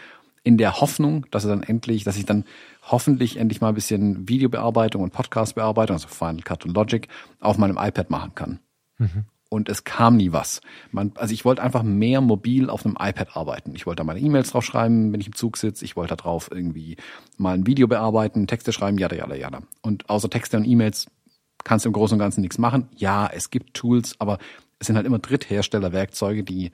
in der Hoffnung, dass er dann endlich, dass ich dann hoffentlich endlich mal ein bisschen Videobearbeitung und Podcastbearbeitung, also Final Cut und Logic, auf meinem iPad machen kann. Mhm und es kam nie was. Man, also ich wollte einfach mehr mobil auf einem iPad arbeiten. Ich wollte da meine E-Mails drauf schreiben, wenn ich im Zug sitze. Ich wollte da drauf irgendwie mal ein Video bearbeiten, Texte schreiben, jada, jada, jada. Und außer Texte und E-Mails kannst du im Großen und Ganzen nichts machen. Ja, es gibt Tools, aber es sind halt immer Drittherstellerwerkzeuge, die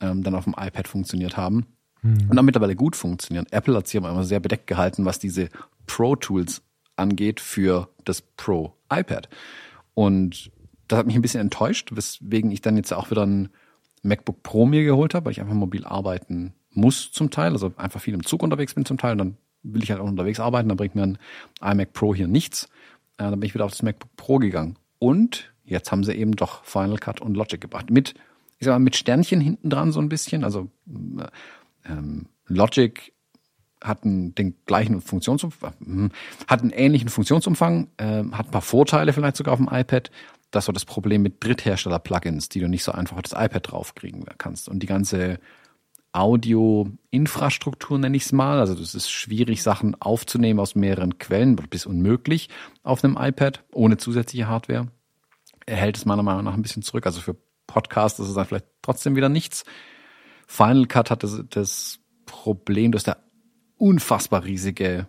ähm, dann auf dem iPad funktioniert haben mhm. und dann mittlerweile gut funktionieren. Apple hat sich aber immer sehr bedeckt gehalten, was diese Pro-Tools angeht für das Pro iPad. Und das hat mich ein bisschen enttäuscht, weswegen ich dann jetzt auch wieder ein MacBook Pro mir geholt habe, weil ich einfach mobil arbeiten muss zum Teil, also einfach viel im Zug unterwegs bin zum Teil und dann will ich halt auch unterwegs arbeiten, dann bringt mir ein iMac Pro hier nichts. Äh, dann bin ich wieder auf das MacBook Pro gegangen. Und jetzt haben sie eben doch Final Cut und Logic gebracht. Mit, ich sag mal, mit Sternchen hinten dran so ein bisschen. Also ähm, Logic hat einen, den gleichen Funktionsumfang, hm, hat einen ähnlichen Funktionsumfang, äh, hat ein paar Vorteile vielleicht sogar auf dem iPad, das so das Problem mit Dritthersteller-Plugins, die du nicht so einfach auf das iPad draufkriegen kannst. Und die ganze Audio-Infrastruktur nenne ich es mal. Also das ist schwierig, Sachen aufzunehmen aus mehreren Quellen, bis unmöglich auf einem iPad ohne zusätzliche Hardware. Er hält es meiner Meinung nach ein bisschen zurück. Also für Podcasts ist es dann vielleicht trotzdem wieder nichts. Final Cut hat das, das Problem, dass der unfassbar riesige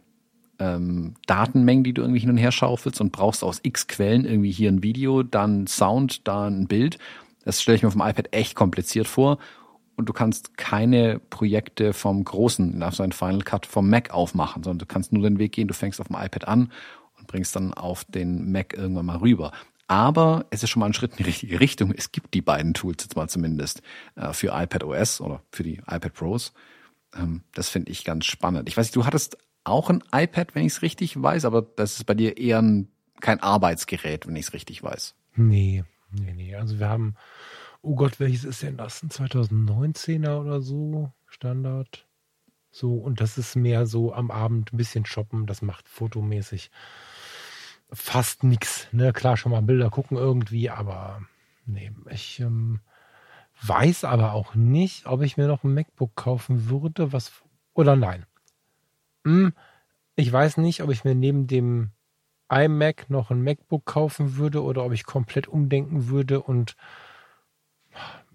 ähm, Datenmengen, die du irgendwie hin und her schaufelst und brauchst aus x Quellen irgendwie hier ein Video, dann Sound, dann ein Bild. Das stelle ich mir auf dem iPad echt kompliziert vor. Und du kannst keine Projekte vom großen, auf seinen Final Cut vom Mac aufmachen, sondern du kannst nur den Weg gehen, du fängst auf dem iPad an und bringst dann auf den Mac irgendwann mal rüber. Aber es ist schon mal ein Schritt in die richtige Richtung. Es gibt die beiden Tools jetzt mal zumindest äh, für iPad OS oder für die iPad Pros. Ähm, das finde ich ganz spannend. Ich weiß nicht, du hattest auch ein iPad, wenn ich es richtig weiß, aber das ist bei dir eher ein, kein Arbeitsgerät, wenn ich es richtig weiß. Nee, nee, nee. Also wir haben, oh Gott, welches ist denn das? Ein 2019er oder so? Standard. So, und das ist mehr so am Abend ein bisschen shoppen, das macht fotomäßig fast nichts. Ne? Klar, schon mal Bilder gucken irgendwie, aber nee, ich ähm, weiß aber auch nicht, ob ich mir noch ein MacBook kaufen würde, was oder nein hm, ich weiß nicht, ob ich mir neben dem iMac noch ein MacBook kaufen würde oder ob ich komplett umdenken würde und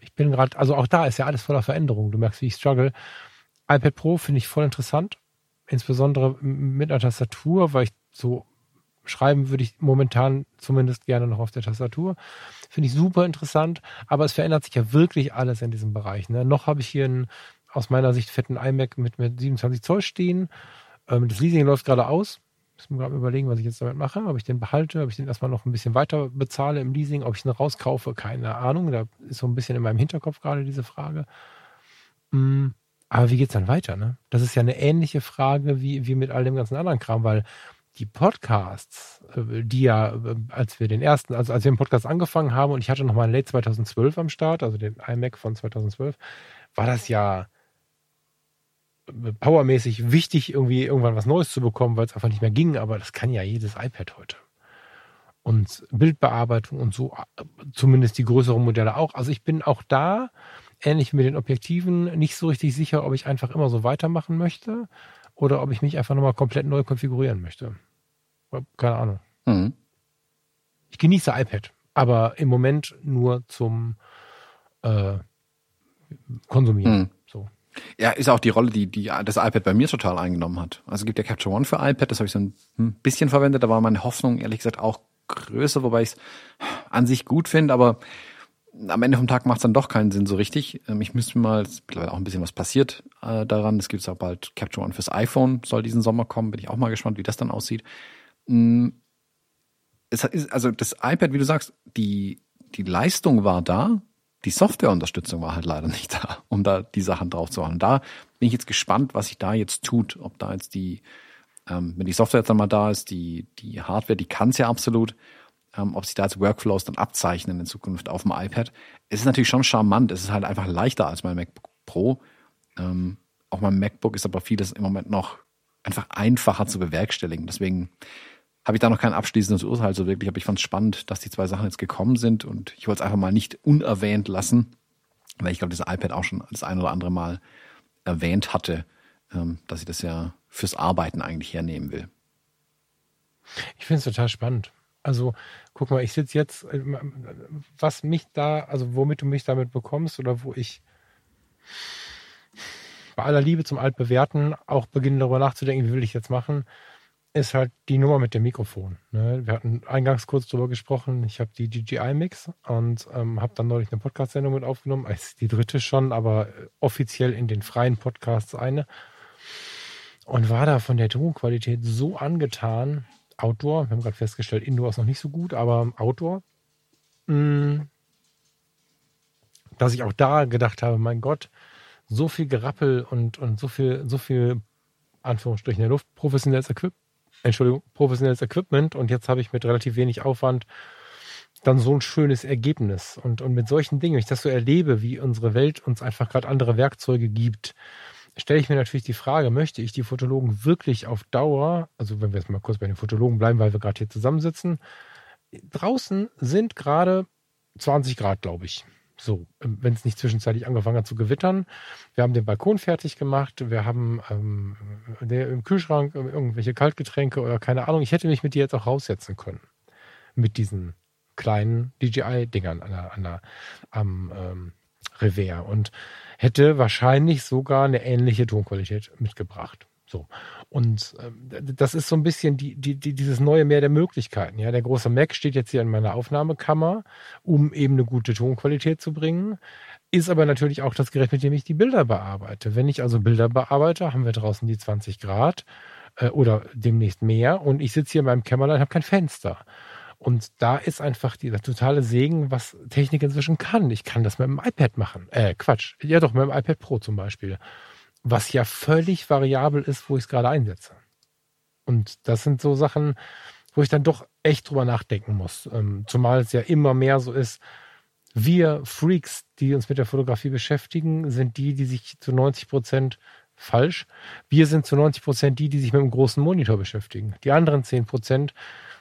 ich bin gerade, also auch da ist ja alles voller Veränderung. Du merkst, wie ich struggle. iPad Pro finde ich voll interessant, insbesondere mit einer Tastatur, weil ich so schreiben würde ich momentan zumindest gerne noch auf der Tastatur. Finde ich super interessant, aber es verändert sich ja wirklich alles in diesem Bereich. Ne? Noch habe ich hier einen aus meiner Sicht fetten iMac mit, mit 27 Zoll stehen. Ähm, das Leasing läuft gerade aus. Ich muss mir gerade überlegen, was ich jetzt damit mache. Ob ich den behalte, ob ich den erstmal noch ein bisschen weiter bezahle im Leasing, ob ich ihn rauskaufe, keine Ahnung. Da ist so ein bisschen in meinem Hinterkopf gerade diese Frage. Mm, aber wie geht's dann weiter? Ne? Das ist ja eine ähnliche Frage wie, wie mit all dem ganzen anderen Kram, weil die Podcasts, äh, die ja, äh, als wir den ersten, also als wir den Podcast angefangen haben und ich hatte noch mal einen Late 2012 am Start, also den iMac von 2012, war das ja powermäßig wichtig, irgendwie irgendwann was Neues zu bekommen, weil es einfach nicht mehr ging, aber das kann ja jedes iPad heute. Und Bildbearbeitung und so, zumindest die größeren Modelle auch. Also ich bin auch da, ähnlich mit den Objektiven, nicht so richtig sicher, ob ich einfach immer so weitermachen möchte oder ob ich mich einfach nochmal komplett neu konfigurieren möchte. Keine Ahnung. Mhm. Ich genieße iPad, aber im Moment nur zum äh, Konsumieren. Mhm. So. Ja, ist auch die Rolle, die, die das iPad bei mir total eingenommen hat. Also es gibt ja Capture One für iPad, das habe ich so ein bisschen verwendet. Da war meine Hoffnung ehrlich gesagt auch größer, wobei ich es an sich gut finde, aber am Ende vom Tag macht es dann doch keinen Sinn so richtig. Ähm, ich müsste mal, es ist auch ein bisschen was passiert äh, daran. Es gibt auch bald Capture One fürs iPhone, soll diesen Sommer kommen. Bin ich auch mal gespannt, wie das dann aussieht. Mm, es ist, also das iPad, wie du sagst, die, die Leistung war da, die Softwareunterstützung war halt leider nicht da, um da die Sachen drauf zu machen. Da bin ich jetzt gespannt, was sich da jetzt tut, ob da jetzt die, ähm, wenn die Software jetzt dann mal da ist, die, die Hardware, die kann es ja absolut, ähm, ob sich da jetzt Workflows dann abzeichnen in Zukunft auf dem iPad. Es ist natürlich schon charmant, es ist halt einfach leichter als mein MacBook Pro. Ähm, auch mein MacBook ist aber vieles im Moment noch einfach einfacher zu bewerkstelligen. Deswegen habe ich da noch kein abschließendes Urteil so wirklich, aber ich fand es spannend, dass die zwei Sachen jetzt gekommen sind und ich wollte es einfach mal nicht unerwähnt lassen, weil ich glaube, das iPad auch schon das ein oder andere Mal erwähnt hatte, ähm, dass ich das ja fürs Arbeiten eigentlich hernehmen will. Ich finde es total spannend. Also, guck mal, ich sitze jetzt, äh, was mich da, also womit du mich damit bekommst oder wo ich bei aller Liebe zum Altbewerten auch beginne darüber nachzudenken, wie will ich jetzt machen, ist halt die Nummer mit dem Mikrofon. Ne? Wir hatten eingangs kurz darüber gesprochen. Ich habe die DJI-Mix und ähm, habe dann neulich eine Podcast-Sendung mit aufgenommen. Ist die dritte schon, aber offiziell in den freien Podcasts eine. Und war da von der Tonqualität so angetan. Outdoor, wir haben gerade festgestellt, Indoor ist noch nicht so gut, aber Outdoor. Mm, dass ich auch da gedacht habe, mein Gott, so viel Gerappel und, und so viel, so viel Anführungsstrichen der Luft, professionelles Equipment Entschuldigung, professionelles Equipment und jetzt habe ich mit relativ wenig Aufwand dann so ein schönes Ergebnis. Und, und mit solchen Dingen, wenn ich das so erlebe, wie unsere Welt uns einfach gerade andere Werkzeuge gibt, stelle ich mir natürlich die Frage, möchte ich die Fotologen wirklich auf Dauer, also wenn wir jetzt mal kurz bei den Fotologen bleiben, weil wir gerade hier zusammensitzen, draußen sind gerade 20 Grad, glaube ich. So, ähm, wenn es nicht zwischenzeitlich angefangen hat zu gewittern. Wir haben den Balkon fertig gemacht. Wir haben ähm, der, im Kühlschrank irgendwelche Kaltgetränke oder keine Ahnung. Ich hätte mich mit dir jetzt auch raussetzen können. Mit diesen kleinen DJI-Dingern an der, an der, am ähm, Revers und hätte wahrscheinlich sogar eine ähnliche Tonqualität mitgebracht. So. Und äh, das ist so ein bisschen die, die, die, dieses neue Meer der Möglichkeiten. Ja, der große Mac steht jetzt hier in meiner Aufnahmekammer, um eben eine gute Tonqualität zu bringen. Ist aber natürlich auch das Gerät, mit dem ich die Bilder bearbeite. Wenn ich also Bilder bearbeite, haben wir draußen die 20 Grad äh, oder demnächst mehr und ich sitze hier in meinem Kämmerlein und habe kein Fenster. Und da ist einfach dieser totale Segen, was Technik inzwischen kann. Ich kann das mit dem iPad machen. Äh, Quatsch. Ja doch, mit dem iPad Pro zum Beispiel was ja völlig variabel ist, wo ich es gerade einsetze. Und das sind so Sachen, wo ich dann doch echt drüber nachdenken muss. Ähm, zumal es ja immer mehr so ist, wir Freaks, die uns mit der Fotografie beschäftigen, sind die, die sich zu 90 Prozent falsch. Wir sind zu 90 Prozent die, die sich mit einem großen Monitor beschäftigen. Die anderen 10 Prozent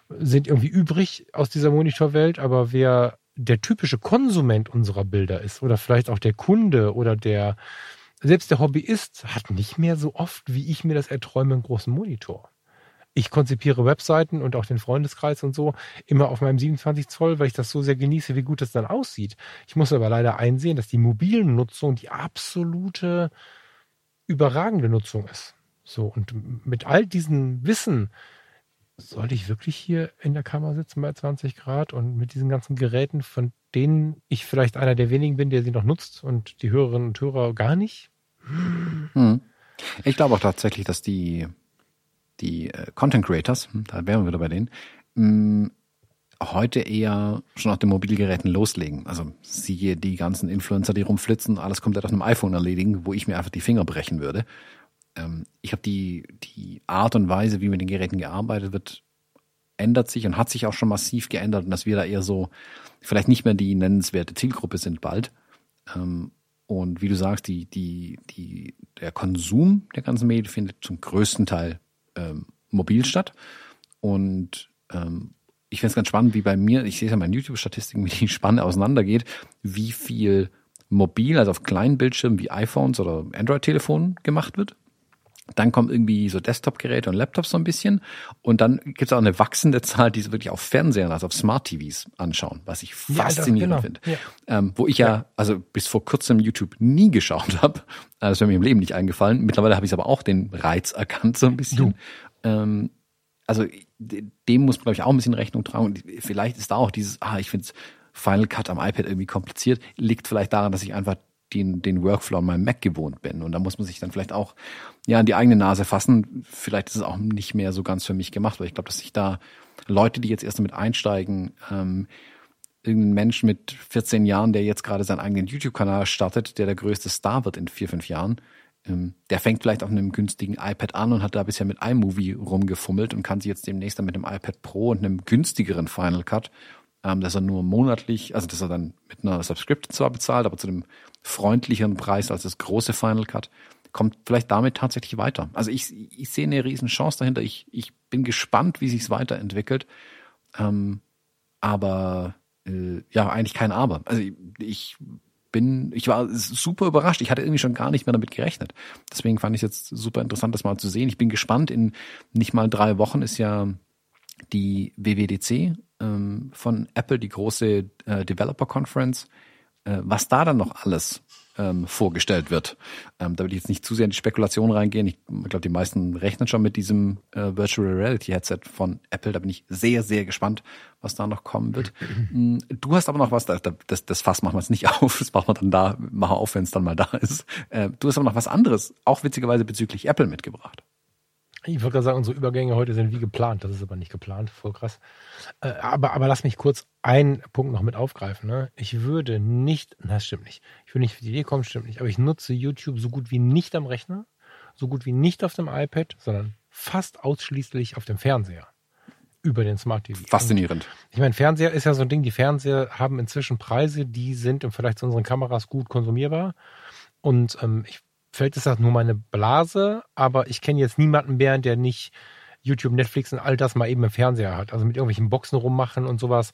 sind irgendwie übrig aus dieser Monitorwelt, aber wer der typische Konsument unserer Bilder ist oder vielleicht auch der Kunde oder der selbst der Hobbyist hat nicht mehr so oft, wie ich mir das erträume, einen großen Monitor. Ich konzipiere Webseiten und auch den Freundeskreis und so immer auf meinem 27 Zoll, weil ich das so sehr genieße, wie gut das dann aussieht. Ich muss aber leider einsehen, dass die mobilen Nutzung die absolute überragende Nutzung ist. So, und mit all diesem Wissen sollte ich wirklich hier in der Kammer sitzen bei 20 Grad und mit diesen ganzen Geräten, von denen ich vielleicht einer der wenigen bin, der sie noch nutzt und die Hörerinnen und Hörer gar nicht? Hm. Ich glaube auch tatsächlich, dass die, die äh, Content Creators, hm, da wären wir wieder bei denen, hm, heute eher schon auf den Mobilgeräten loslegen. Also siehe die ganzen Influencer, die rumflitzen, alles komplett auf einem iPhone erledigen, wo ich mir einfach die Finger brechen würde. Ähm, ich habe die, die Art und Weise, wie mit den Geräten gearbeitet wird, ändert sich und hat sich auch schon massiv geändert und dass wir da eher so vielleicht nicht mehr die nennenswerte Zielgruppe sind bald. Ähm, und wie du sagst, die, die, die, der Konsum der ganzen Medien findet zum größten Teil ähm, mobil statt. Und ähm, ich finde es ganz spannend, wie bei mir, ich sehe es ja in meinen YouTube-Statistiken, wie die Spanne auseinandergeht, wie viel mobil, also auf kleinen Bildschirmen wie iPhones oder Android-Telefonen gemacht wird. Dann kommen irgendwie so Desktop-Geräte und Laptops so ein bisschen. Und dann gibt es auch eine wachsende Zahl, die sie wirklich auf Fernsehern, also auf Smart-TVs anschauen, was ich faszinierend ja, genau. finde. Ja. Ähm, wo ich ja, ja, also bis vor kurzem YouTube nie geschaut habe. Das wäre mir im Leben nicht eingefallen. Mittlerweile habe ich aber auch den Reiz erkannt, so ein bisschen. Ähm, also dem muss man, glaube ich, auch ein bisschen Rechnung tragen. Und vielleicht ist da auch dieses, ah, ich finde Final Cut am iPad irgendwie kompliziert, liegt vielleicht daran, dass ich einfach den, den Workflow an meinem Mac gewohnt bin. Und da muss man sich dann vielleicht auch ja an die eigene Nase fassen. Vielleicht ist es auch nicht mehr so ganz für mich gemacht, weil ich glaube, dass sich da Leute, die jetzt erst damit einsteigen, ähm, irgendein Mensch mit 14 Jahren, der jetzt gerade seinen eigenen YouTube-Kanal startet, der der größte Star wird in vier, fünf Jahren, ähm, der fängt vielleicht auf einem günstigen iPad an und hat da bisher mit iMovie rumgefummelt und kann sich jetzt demnächst dann mit einem iPad Pro und einem günstigeren Final Cut ähm, dass er nur monatlich, also dass er dann mit einer Subscription zwar bezahlt, aber zu einem freundlicheren Preis als das große Final Cut, kommt vielleicht damit tatsächlich weiter. Also ich, ich sehe eine riesen Chance dahinter. Ich, ich bin gespannt, wie sich es weiterentwickelt. Ähm, aber äh, ja, eigentlich kein Aber. Also ich, ich bin, ich war super überrascht. Ich hatte irgendwie schon gar nicht mehr damit gerechnet. Deswegen fand ich es jetzt super interessant, das mal zu sehen. Ich bin gespannt. In nicht mal drei Wochen ist ja die WWDC ähm, von Apple, die große äh, Developer Conference, äh, was da dann noch alles ähm, vorgestellt wird. Ähm, da will ich jetzt nicht zu sehr in die Spekulation reingehen. Ich glaube, die meisten rechnen schon mit diesem äh, Virtual Reality Headset von Apple. Da bin ich sehr, sehr gespannt, was da noch kommen wird. Mm, du hast aber noch was, das, das, das Fass machen wir jetzt nicht auf, das machen wir dann da, machen wir auf, wenn es dann mal da ist. Äh, du hast aber noch was anderes, auch witzigerweise bezüglich Apple mitgebracht. Ich würde gerade sagen, unsere Übergänge heute sind wie geplant. Das ist aber nicht geplant, voll krass. Äh, aber, aber lass mich kurz einen Punkt noch mit aufgreifen. Ne? Ich würde nicht, das stimmt nicht. Ich würde nicht für die Idee kommen, stimmt nicht. Aber ich nutze YouTube so gut wie nicht am Rechner, so gut wie nicht auf dem iPad, sondern fast ausschließlich auf dem Fernseher. Über den Smart TV. Faszinierend. Und ich meine, Fernseher ist ja so ein Ding, die Fernseher haben inzwischen Preise, die sind im Vergleich zu unseren Kameras gut konsumierbar. Und ähm, ich vielleicht ist das nur meine Blase, aber ich kenne jetzt niemanden mehr, der nicht YouTube, Netflix und all das mal eben im Fernseher hat. Also mit irgendwelchen Boxen rummachen und sowas.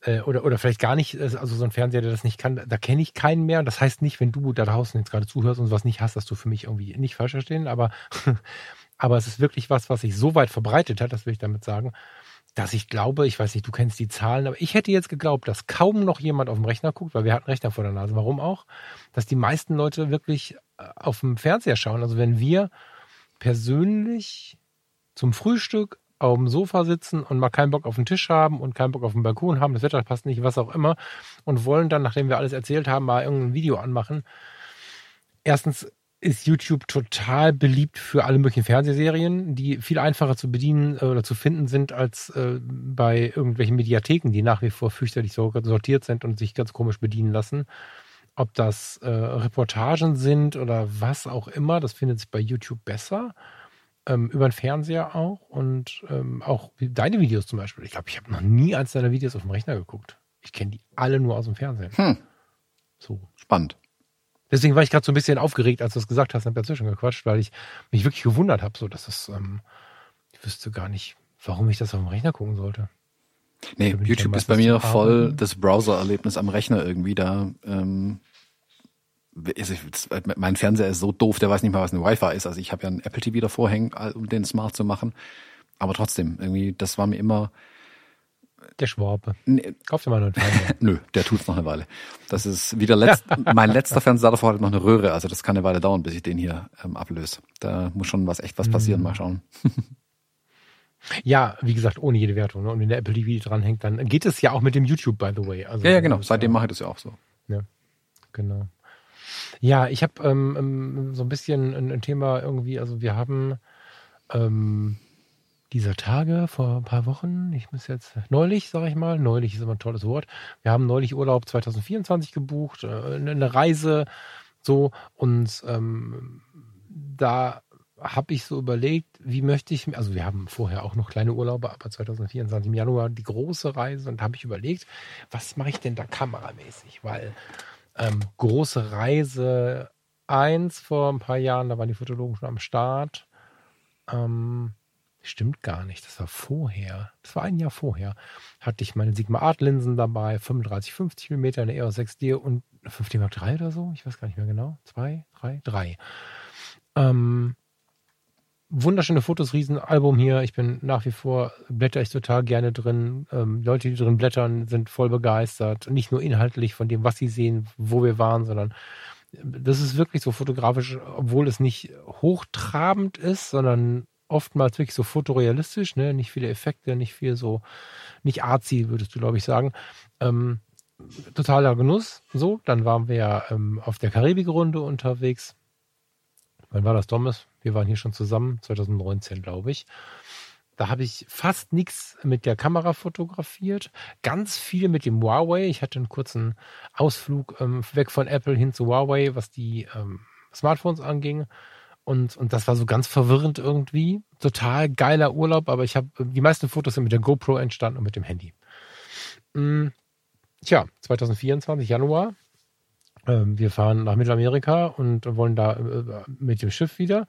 Äh, oder, oder vielleicht gar nicht, also so ein Fernseher, der das nicht kann, da kenne ich keinen mehr. Das heißt nicht, wenn du da draußen jetzt gerade zuhörst und sowas nicht hast, dass du für mich irgendwie nicht falsch verstehen, aber, aber es ist wirklich was, was sich so weit verbreitet hat, das will ich damit sagen, dass ich glaube, ich weiß nicht, du kennst die Zahlen, aber ich hätte jetzt geglaubt, dass kaum noch jemand auf dem Rechner guckt, weil wir hatten Rechner vor der Nase. Warum auch? Dass die meisten Leute wirklich auf dem Fernseher schauen. Also wenn wir persönlich zum Frühstück auf dem Sofa sitzen und mal keinen Bock auf den Tisch haben und keinen Bock auf den Balkon haben, das Wetter passt nicht, was auch immer, und wollen dann, nachdem wir alles erzählt haben, mal irgendein Video anmachen. Erstens ist YouTube total beliebt für alle möglichen Fernsehserien, die viel einfacher zu bedienen äh, oder zu finden sind als äh, bei irgendwelchen Mediatheken, die nach wie vor fürchterlich sortiert sind und sich ganz komisch bedienen lassen ob das äh, Reportagen sind oder was auch immer, das findet sich bei YouTube besser. Ähm, über den Fernseher auch und ähm, auch deine Videos zum Beispiel. Ich glaube, ich habe noch nie eins deiner Videos auf dem Rechner geguckt. Ich kenne die alle nur aus dem Fernsehen. Hm. So. Spannend. Deswegen war ich gerade so ein bisschen aufgeregt, als du das gesagt hast, und habe dazwischen gequatscht, weil ich mich wirklich gewundert habe, so dass das, ähm, ich wüsste gar nicht, warum ich das auf dem Rechner gucken sollte. Nee, YouTube ist bei mir voll das Browser-Erlebnis am Rechner irgendwie. Da, ähm, mein Fernseher ist so doof, der weiß nicht mal, was eine Wi-Fi ist. Also ich habe ja einen Apple TV davor hängen, um den smart zu machen. Aber trotzdem, irgendwie, das war mir immer. Der Schwabe. Nee, Kauf dir mal einen Fernseher. Nö, der tut's noch eine Weile. Das ist wieder letzt, mein letzter Fernseher davor hatte noch eine Röhre, also das kann eine Weile dauern, bis ich den hier ähm, ablöse. Da muss schon was echt was passieren, mhm. mal schauen. Ja, wie gesagt, ohne jede Wertung. Ne? Und wenn der Apple TV dranhängt, dann geht es ja auch mit dem YouTube, by the way. Also, ja, ja, genau. Seitdem mache ich das ja auch so. Ja, genau. Ja, ich habe ähm, ähm, so ein bisschen ein, ein, Thema irgendwie, also wir haben ähm, dieser Tage vor ein paar Wochen, ich muss jetzt neulich, sage ich mal, neulich ist immer ein tolles Wort. Wir haben neulich Urlaub 2024 gebucht, äh, eine Reise so und ähm, da habe ich so überlegt, wie möchte ich, also wir haben vorher auch noch kleine Urlaube, aber 2024 im Januar die große Reise und habe ich überlegt, was mache ich denn da kameramäßig? Weil ähm, große Reise 1 vor ein paar Jahren, da waren die Fotologen schon am Start. Ähm, stimmt gar nicht, das war vorher, das war ein Jahr vorher, hatte ich meine Sigma Art Linsen dabei, 35, 50 mm, eine EOS 6D und 5D Mark III oder so, ich weiß gar nicht mehr genau, zwei, drei, drei. Ähm, wunderschöne Fotos, Riesenalbum hier. Ich bin nach wie vor, blätter ich total gerne drin. Ähm, Leute, die drin blättern, sind voll begeistert. Nicht nur inhaltlich von dem, was sie sehen, wo wir waren, sondern das ist wirklich so fotografisch, obwohl es nicht hochtrabend ist, sondern oftmals wirklich so fotorealistisch, ne? Nicht viele Effekte, nicht viel so, nicht artsy, würdest du, glaube ich, sagen. Ähm, totaler Genuss. So, dann waren wir ja ähm, auf der Karibik-Runde unterwegs. Wann war das, Thomas? Wir waren hier schon zusammen, 2019, glaube ich. Da habe ich fast nichts mit der Kamera fotografiert, ganz viel mit dem Huawei. Ich hatte einen kurzen Ausflug ähm, weg von Apple hin zu Huawei, was die ähm, Smartphones anging. Und, und das war so ganz verwirrend irgendwie. Total geiler Urlaub, aber ich habe die meisten Fotos sind mit der GoPro entstanden und mit dem Handy. Mhm. Tja, 2024, Januar. Ähm, wir fahren nach Mittelamerika und wollen da äh, mit dem Schiff wieder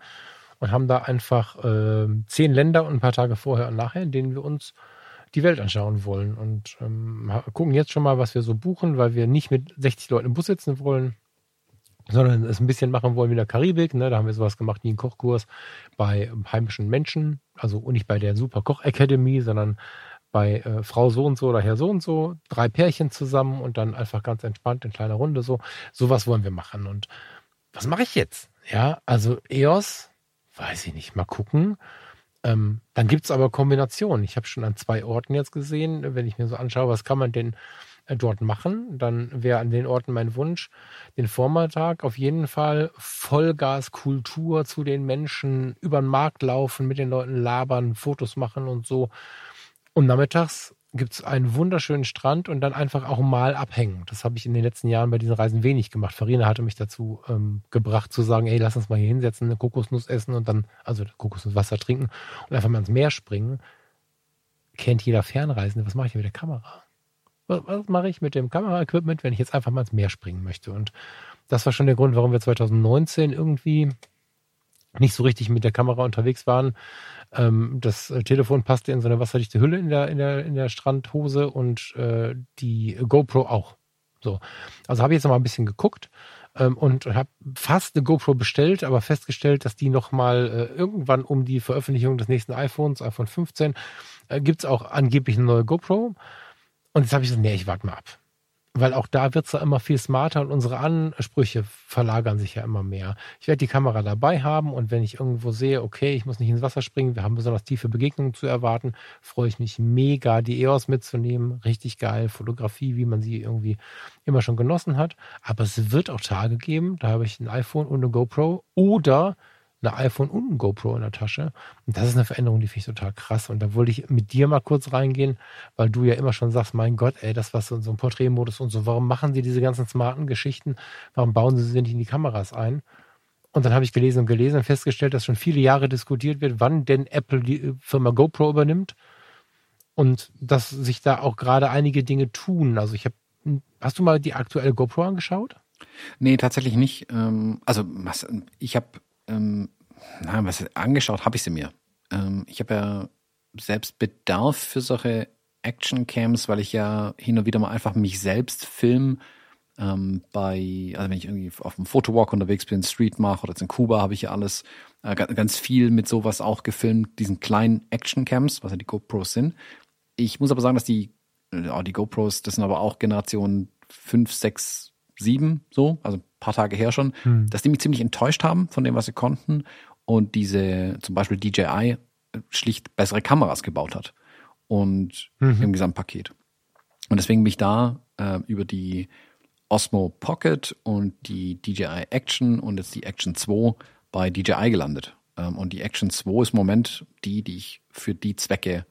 und haben da einfach äh, zehn Länder und ein paar Tage vorher und nachher, in denen wir uns die Welt anschauen wollen und ähm, gucken jetzt schon mal, was wir so buchen, weil wir nicht mit 60 Leuten im Bus sitzen wollen, sondern es ein bisschen machen wollen wie in der Karibik. Ne? Da haben wir sowas gemacht wie einen Kochkurs bei heimischen Menschen, also nicht bei der Super Koch Academy, sondern bei äh, Frau so und so oder Herr so und so, drei Pärchen zusammen und dann einfach ganz entspannt in kleiner Runde so. Sowas wollen wir machen. Und was mache ich jetzt? Ja, also EOS weiß ich nicht, mal gucken. Ähm, dann es aber Kombinationen. Ich habe schon an zwei Orten jetzt gesehen, wenn ich mir so anschaue, was kann man denn äh, dort machen, dann wäre an den Orten mein Wunsch, den Vormittag auf jeden Fall Vollgaskultur zu den Menschen, über den Markt laufen, mit den Leuten labern, Fotos machen und so. Und nachmittags gibt es einen wunderschönen Strand und dann einfach auch mal abhängen. Das habe ich in den letzten Jahren bei diesen Reisen wenig gemacht. Farina hatte mich dazu ähm, gebracht zu sagen, ey, lass uns mal hier hinsetzen, eine Kokosnuss essen und dann, also Kokosnusswasser trinken und einfach mal ins Meer springen. Kennt jeder Fernreisende, was mache ich mit der Kamera? Was, was mache ich mit dem Kameraequipment, wenn ich jetzt einfach mal ins Meer springen möchte? Und das war schon der Grund, warum wir 2019 irgendwie nicht so richtig mit der Kamera unterwegs waren. Ähm, das äh, Telefon passte in so eine wasserdichte Hülle in der, in der, in der Strandhose und äh, die GoPro auch. So. Also habe ich jetzt noch mal ein bisschen geguckt ähm, und habe fast eine GoPro bestellt, aber festgestellt, dass die noch mal äh, irgendwann um die Veröffentlichung des nächsten iPhones, iPhone 15, äh, gibt es auch angeblich eine neue GoPro. Und jetzt habe ich gesagt, nee, ich warte mal ab weil auch da wird es ja immer viel smarter und unsere Ansprüche verlagern sich ja immer mehr. Ich werde die Kamera dabei haben und wenn ich irgendwo sehe, okay, ich muss nicht ins Wasser springen, wir haben besonders tiefe Begegnungen zu erwarten, freue ich mich mega, die EOS mitzunehmen. Richtig geil, Fotografie, wie man sie irgendwie immer schon genossen hat. Aber es wird auch Tage geben, da habe ich ein iPhone und eine GoPro oder eine iPhone und ein GoPro in der Tasche. Und das ist eine Veränderung, die finde ich total krass. Und da wollte ich mit dir mal kurz reingehen, weil du ja immer schon sagst, mein Gott, ey, das was so, ein Porträtmodus und so, warum machen sie diese ganzen smarten Geschichten? Warum bauen sie sie nicht in die Kameras ein? Und dann habe ich gelesen und gelesen und festgestellt, dass schon viele Jahre diskutiert wird, wann denn Apple die Firma GoPro übernimmt. Und dass sich da auch gerade einige Dinge tun. Also ich habe, hast du mal die aktuelle GoPro angeschaut? Nee, tatsächlich nicht. Ähm, also ich habe ähm, na, was angeschaut habe ich sie mir. Ähm, ich habe ja selbst Bedarf für solche Action-Cams, weil ich ja hin und wieder mal einfach mich selbst film. Ähm, bei, also wenn ich irgendwie auf dem Fotowalk unterwegs bin, Street mache oder jetzt in Kuba, habe ich ja alles äh, ganz viel mit sowas auch gefilmt, diesen kleinen Action-Cams, was ja die GoPros sind. Ich muss aber sagen, dass die, äh, die GoPros, das sind aber auch Generation 5, 6, 7, so, also paar Tage her schon, hm. dass die mich ziemlich enttäuscht haben von dem, was sie konnten und diese zum Beispiel DJI schlicht bessere Kameras gebaut hat und mhm. im Gesamtpaket. Und deswegen bin ich da äh, über die Osmo Pocket und die DJI Action und jetzt die Action 2 bei DJI gelandet. Ähm, und die Action 2 ist im Moment die, die ich für die Zwecke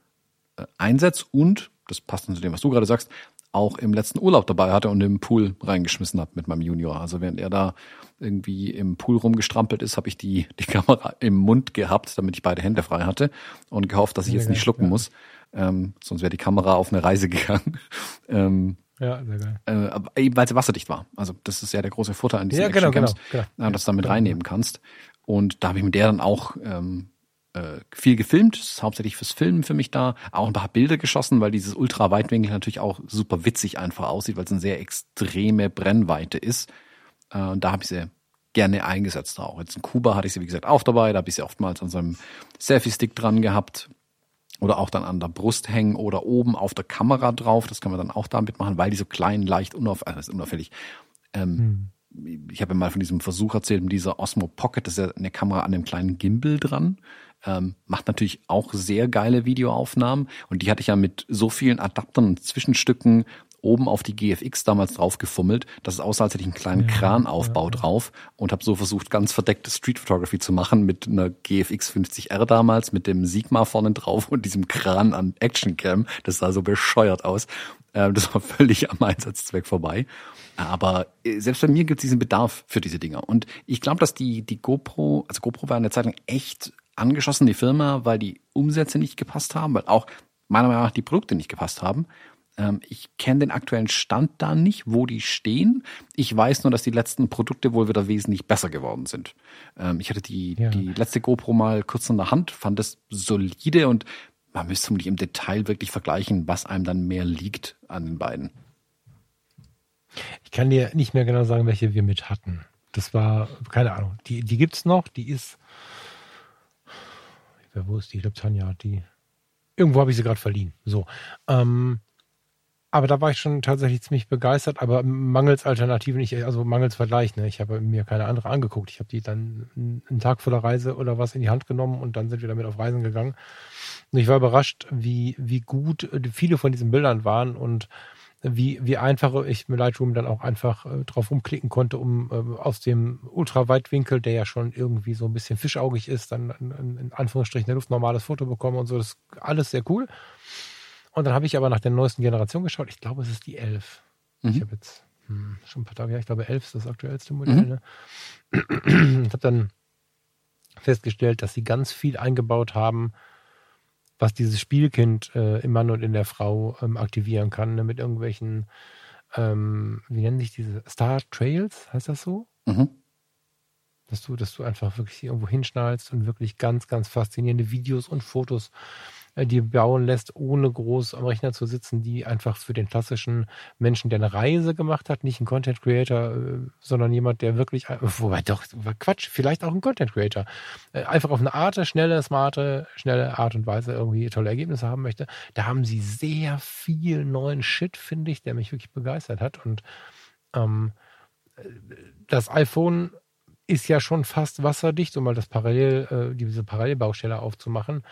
äh, einsetze und, das passt zu dem, was du gerade sagst, auch im letzten Urlaub dabei hatte und im Pool reingeschmissen hat mit meinem Junior. Also während er da irgendwie im Pool rumgestrampelt ist, habe ich die, die Kamera im Mund gehabt, damit ich beide Hände frei hatte und gehofft, dass ich jetzt nicht schlucken ja. muss. Ähm, sonst wäre die Kamera auf eine Reise gegangen. ähm, ja, sehr geil. Äh, aber eben weil sie wasserdicht war. Also das ist ja der große Vorteil an diesen ja, genau, Action Camps, genau, genau. dass du damit genau. reinnehmen kannst. Und da habe ich mit der dann auch ähm, äh, viel gefilmt, ist hauptsächlich fürs Filmen für mich da, auch ein paar Bilder geschossen, weil dieses Ultraweitwinkel natürlich auch super witzig einfach aussieht, weil es eine sehr extreme Brennweite ist. Äh, und da habe ich sie gerne eingesetzt auch. Jetzt in Kuba hatte ich sie, wie gesagt, auch dabei. Da habe ich sie oftmals an so einem Selfie-Stick dran gehabt. Oder auch dann an der Brust hängen oder oben auf der Kamera drauf. Das kann man dann auch damit machen, weil die so klein, leicht, unauf, also unauffällig. Ähm, hm. Ich habe mal von diesem Versuch erzählt, mit dieser Osmo Pocket, das ist ja eine Kamera an einem kleinen Gimbal dran. Ähm, macht natürlich auch sehr geile Videoaufnahmen. Und die hatte ich ja mit so vielen Adaptern und Zwischenstücken oben auf die GFX damals drauf gefummelt, dass es aussah, als hätte ich einen kleinen ja, Kranaufbau ja. drauf und habe so versucht, ganz verdeckte Street Photography zu machen mit einer GFX 50R damals, mit dem Sigma vorne drauf und diesem Kran an Actioncam. Das sah so bescheuert aus. Äh, das war völlig am Einsatzzweck vorbei. Aber äh, selbst bei mir gibt es diesen Bedarf für diese Dinger. Und ich glaube, dass die, die GoPro, also GoPro war eine Zeit lang echt angeschossen, die Firma, weil die Umsätze nicht gepasst haben, weil auch meiner Meinung nach die Produkte nicht gepasst haben. Ähm, ich kenne den aktuellen Stand da nicht, wo die stehen. Ich weiß nur, dass die letzten Produkte wohl wieder wesentlich besser geworden sind. Ähm, ich hatte die, ja. die letzte GoPro mal kurz in der Hand, fand es solide und man müsste vermutlich im Detail wirklich vergleichen, was einem dann mehr liegt an den beiden. Ich kann dir nicht mehr genau sagen, welche wir mit hatten. Das war, keine Ahnung, die, die gibt's noch, die ist, wo ist die? Ich glaube, Tanja die. Irgendwo habe ich sie gerade verliehen. So. Ähm, aber da war ich schon tatsächlich ziemlich begeistert, aber mangels Alternativen, ich, also mangels Vergleich, ne? Ich habe mir keine andere angeguckt. Ich habe die dann einen Tag vor der Reise oder was in die Hand genommen und dann sind wir damit auf Reisen gegangen. Und ich war überrascht, wie, wie gut viele von diesen Bildern waren und wie, wie einfach ich mit Lightroom dann auch einfach äh, drauf rumklicken konnte, um äh, aus dem Ultraweitwinkel, der ja schon irgendwie so ein bisschen fischaugig ist, dann in, in Anführungsstrichen ein luftnormales Foto bekommen und so. Das ist alles sehr cool. Und dann habe ich aber nach der neuesten Generation geschaut. Ich glaube, es ist die 11. Mhm. Ich habe jetzt hm, schon ein paar Tage her, ich glaube 11 ist das aktuellste Modell. Mhm. Ne? Ich habe dann festgestellt, dass sie ganz viel eingebaut haben, was dieses Spielkind äh, im Mann und in der Frau ähm, aktivieren kann, ne? mit irgendwelchen, ähm, wie nennen sich diese Star Trails, heißt das so? Mhm. Dass du, dass du einfach wirklich irgendwo hinschnallst und wirklich ganz, ganz faszinierende Videos und Fotos die bauen lässt, ohne groß am Rechner zu sitzen, die einfach für den klassischen Menschen, der eine Reise gemacht hat, nicht ein Content Creator, äh, sondern jemand, der wirklich, äh, wobei doch, Quatsch, vielleicht auch ein Content Creator, einfach auf eine Art, schnelle, smarte, schnelle Art und Weise irgendwie tolle Ergebnisse haben möchte. Da haben sie sehr viel neuen Shit, finde ich, der mich wirklich begeistert hat. Und ähm, das iPhone ist ja schon fast wasserdicht, um mal das Parallel, äh, diese Parallelbaustelle aufzumachen.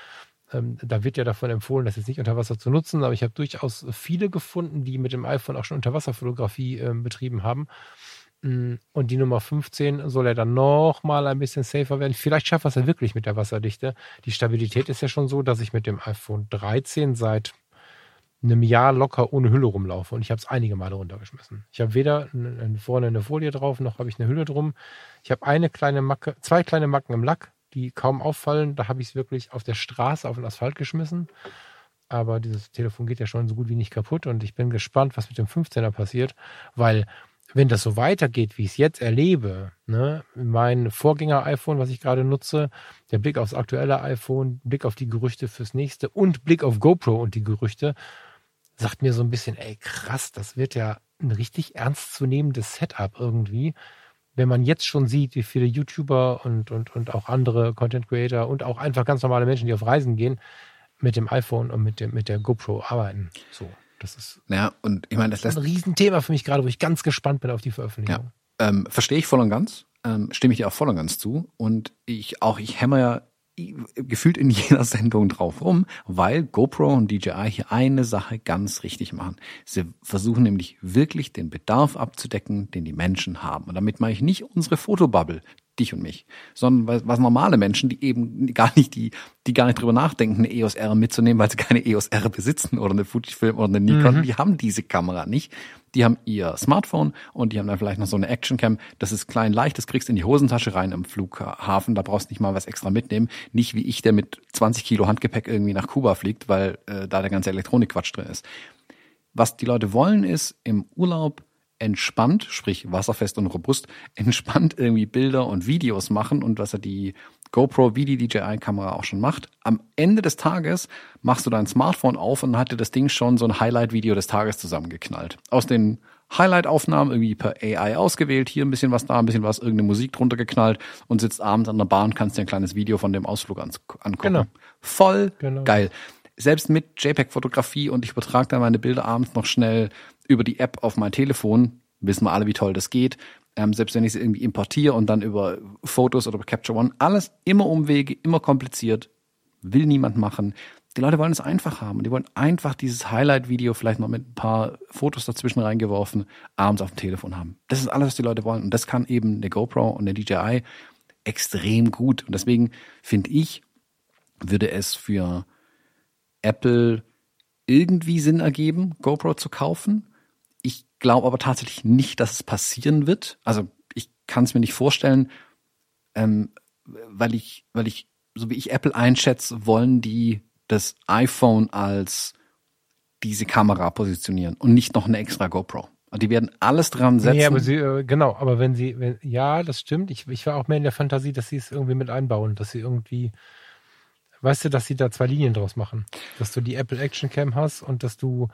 Ähm, da wird ja davon empfohlen, das jetzt nicht unter Wasser zu nutzen, aber ich habe durchaus viele gefunden, die mit dem iPhone auch schon Unterwasserfotografie äh, betrieben haben. Mm, und die Nummer 15 soll ja dann noch mal ein bisschen safer werden. Vielleicht schafft es ja wirklich mit der Wasserdichte. Die Stabilität ist ja schon so, dass ich mit dem iPhone 13 seit einem Jahr locker ohne Hülle rumlaufe und ich habe es einige Male runtergeschmissen. Ich habe weder vorne eine Folie drauf, noch habe ich eine Hülle drum. Ich habe eine kleine Macke, zwei kleine Macken im Lack, die kaum auffallen. Da habe ich es wirklich auf der Straße auf den Asphalt geschmissen. Aber dieses Telefon geht ja schon so gut wie nicht kaputt und ich bin gespannt, was mit dem 15er passiert, weil wenn das so weitergeht, wie ich es jetzt erlebe, ne, mein Vorgänger-iPhone, was ich gerade nutze, der Blick aufs aktuelle iPhone, Blick auf die Gerüchte fürs nächste und Blick auf GoPro und die Gerüchte, sagt mir so ein bisschen, ey krass, das wird ja ein richtig ernstzunehmendes Setup irgendwie wenn man jetzt schon sieht, wie viele YouTuber und, und, und auch andere Content Creator und auch einfach ganz normale Menschen, die auf Reisen gehen, mit dem iPhone und mit, dem, mit der GoPro arbeiten. So, das ist ja, und ich meine, das lässt ein Riesenthema für mich gerade, wo ich ganz gespannt bin auf die Veröffentlichung. Ja, ähm, verstehe ich voll und ganz, ähm, stimme ich dir auch voll und ganz zu. Und ich auch, ich hämmer ja gefühlt in jeder Sendung drauf rum, weil GoPro und DJI hier eine Sache ganz richtig machen. Sie versuchen nämlich wirklich den Bedarf abzudecken, den die Menschen haben. Und damit meine ich nicht unsere Fotobubble, dich und mich, sondern was, normale Menschen, die eben gar nicht die, die gar nicht drüber nachdenken, eine EOS R mitzunehmen, weil sie keine EOS R besitzen oder eine Fujifilm oder eine Nikon, mhm. die haben diese Kamera nicht. Die haben ihr Smartphone und die haben dann vielleicht noch so eine Actioncam. Das ist klein, leicht, das kriegst du in die Hosentasche rein im Flughafen. Da brauchst du nicht mal was extra mitnehmen. Nicht wie ich, der mit 20 Kilo Handgepäck irgendwie nach Kuba fliegt, weil äh, da der ganze Elektronikquatsch drin ist. Was die Leute wollen, ist im Urlaub entspannt, sprich wasserfest und robust, entspannt irgendwie Bilder und Videos machen und was er die GoPro wie die DJI-Kamera auch schon macht. Am Ende des Tages machst du dein Smartphone auf und dann hat dir das Ding schon so ein Highlight-Video des Tages zusammengeknallt. Aus den Highlight-Aufnahmen irgendwie per AI ausgewählt, hier ein bisschen was, da ein bisschen was, irgendeine Musik drunter geknallt und sitzt abends an der Bar und kannst dir ein kleines Video von dem Ausflug angucken. Genau. Voll Genau. geil. Selbst mit JPEG-Fotografie und ich übertrage dann meine Bilder abends noch schnell über die App auf mein Telefon, wissen wir alle, wie toll das geht. Ähm, selbst wenn ich sie irgendwie importiere und dann über Fotos oder Capture One, alles immer Umwege, immer kompliziert, will niemand machen. Die Leute wollen es einfach haben. Die wollen einfach dieses Highlight-Video vielleicht noch mit ein paar Fotos dazwischen reingeworfen, abends auf dem Telefon haben. Das ist alles, was die Leute wollen. Und das kann eben eine GoPro und eine DJI extrem gut. Und deswegen finde ich, würde es für Apple irgendwie Sinn ergeben, GoPro zu kaufen. Ich glaube aber tatsächlich nicht, dass es passieren wird. Also ich kann es mir nicht vorstellen, ähm, weil ich, weil ich, so wie ich Apple einschätze, wollen die das iPhone als diese Kamera positionieren und nicht noch eine extra GoPro. Und die werden alles dran setzen. Nee, aber sie, äh, genau, aber wenn sie, wenn, ja, das stimmt. Ich, ich war auch mehr in der Fantasie, dass sie es irgendwie mit einbauen, dass sie irgendwie, weißt du, dass sie da zwei Linien draus machen. Dass du die Apple Action Cam hast und dass du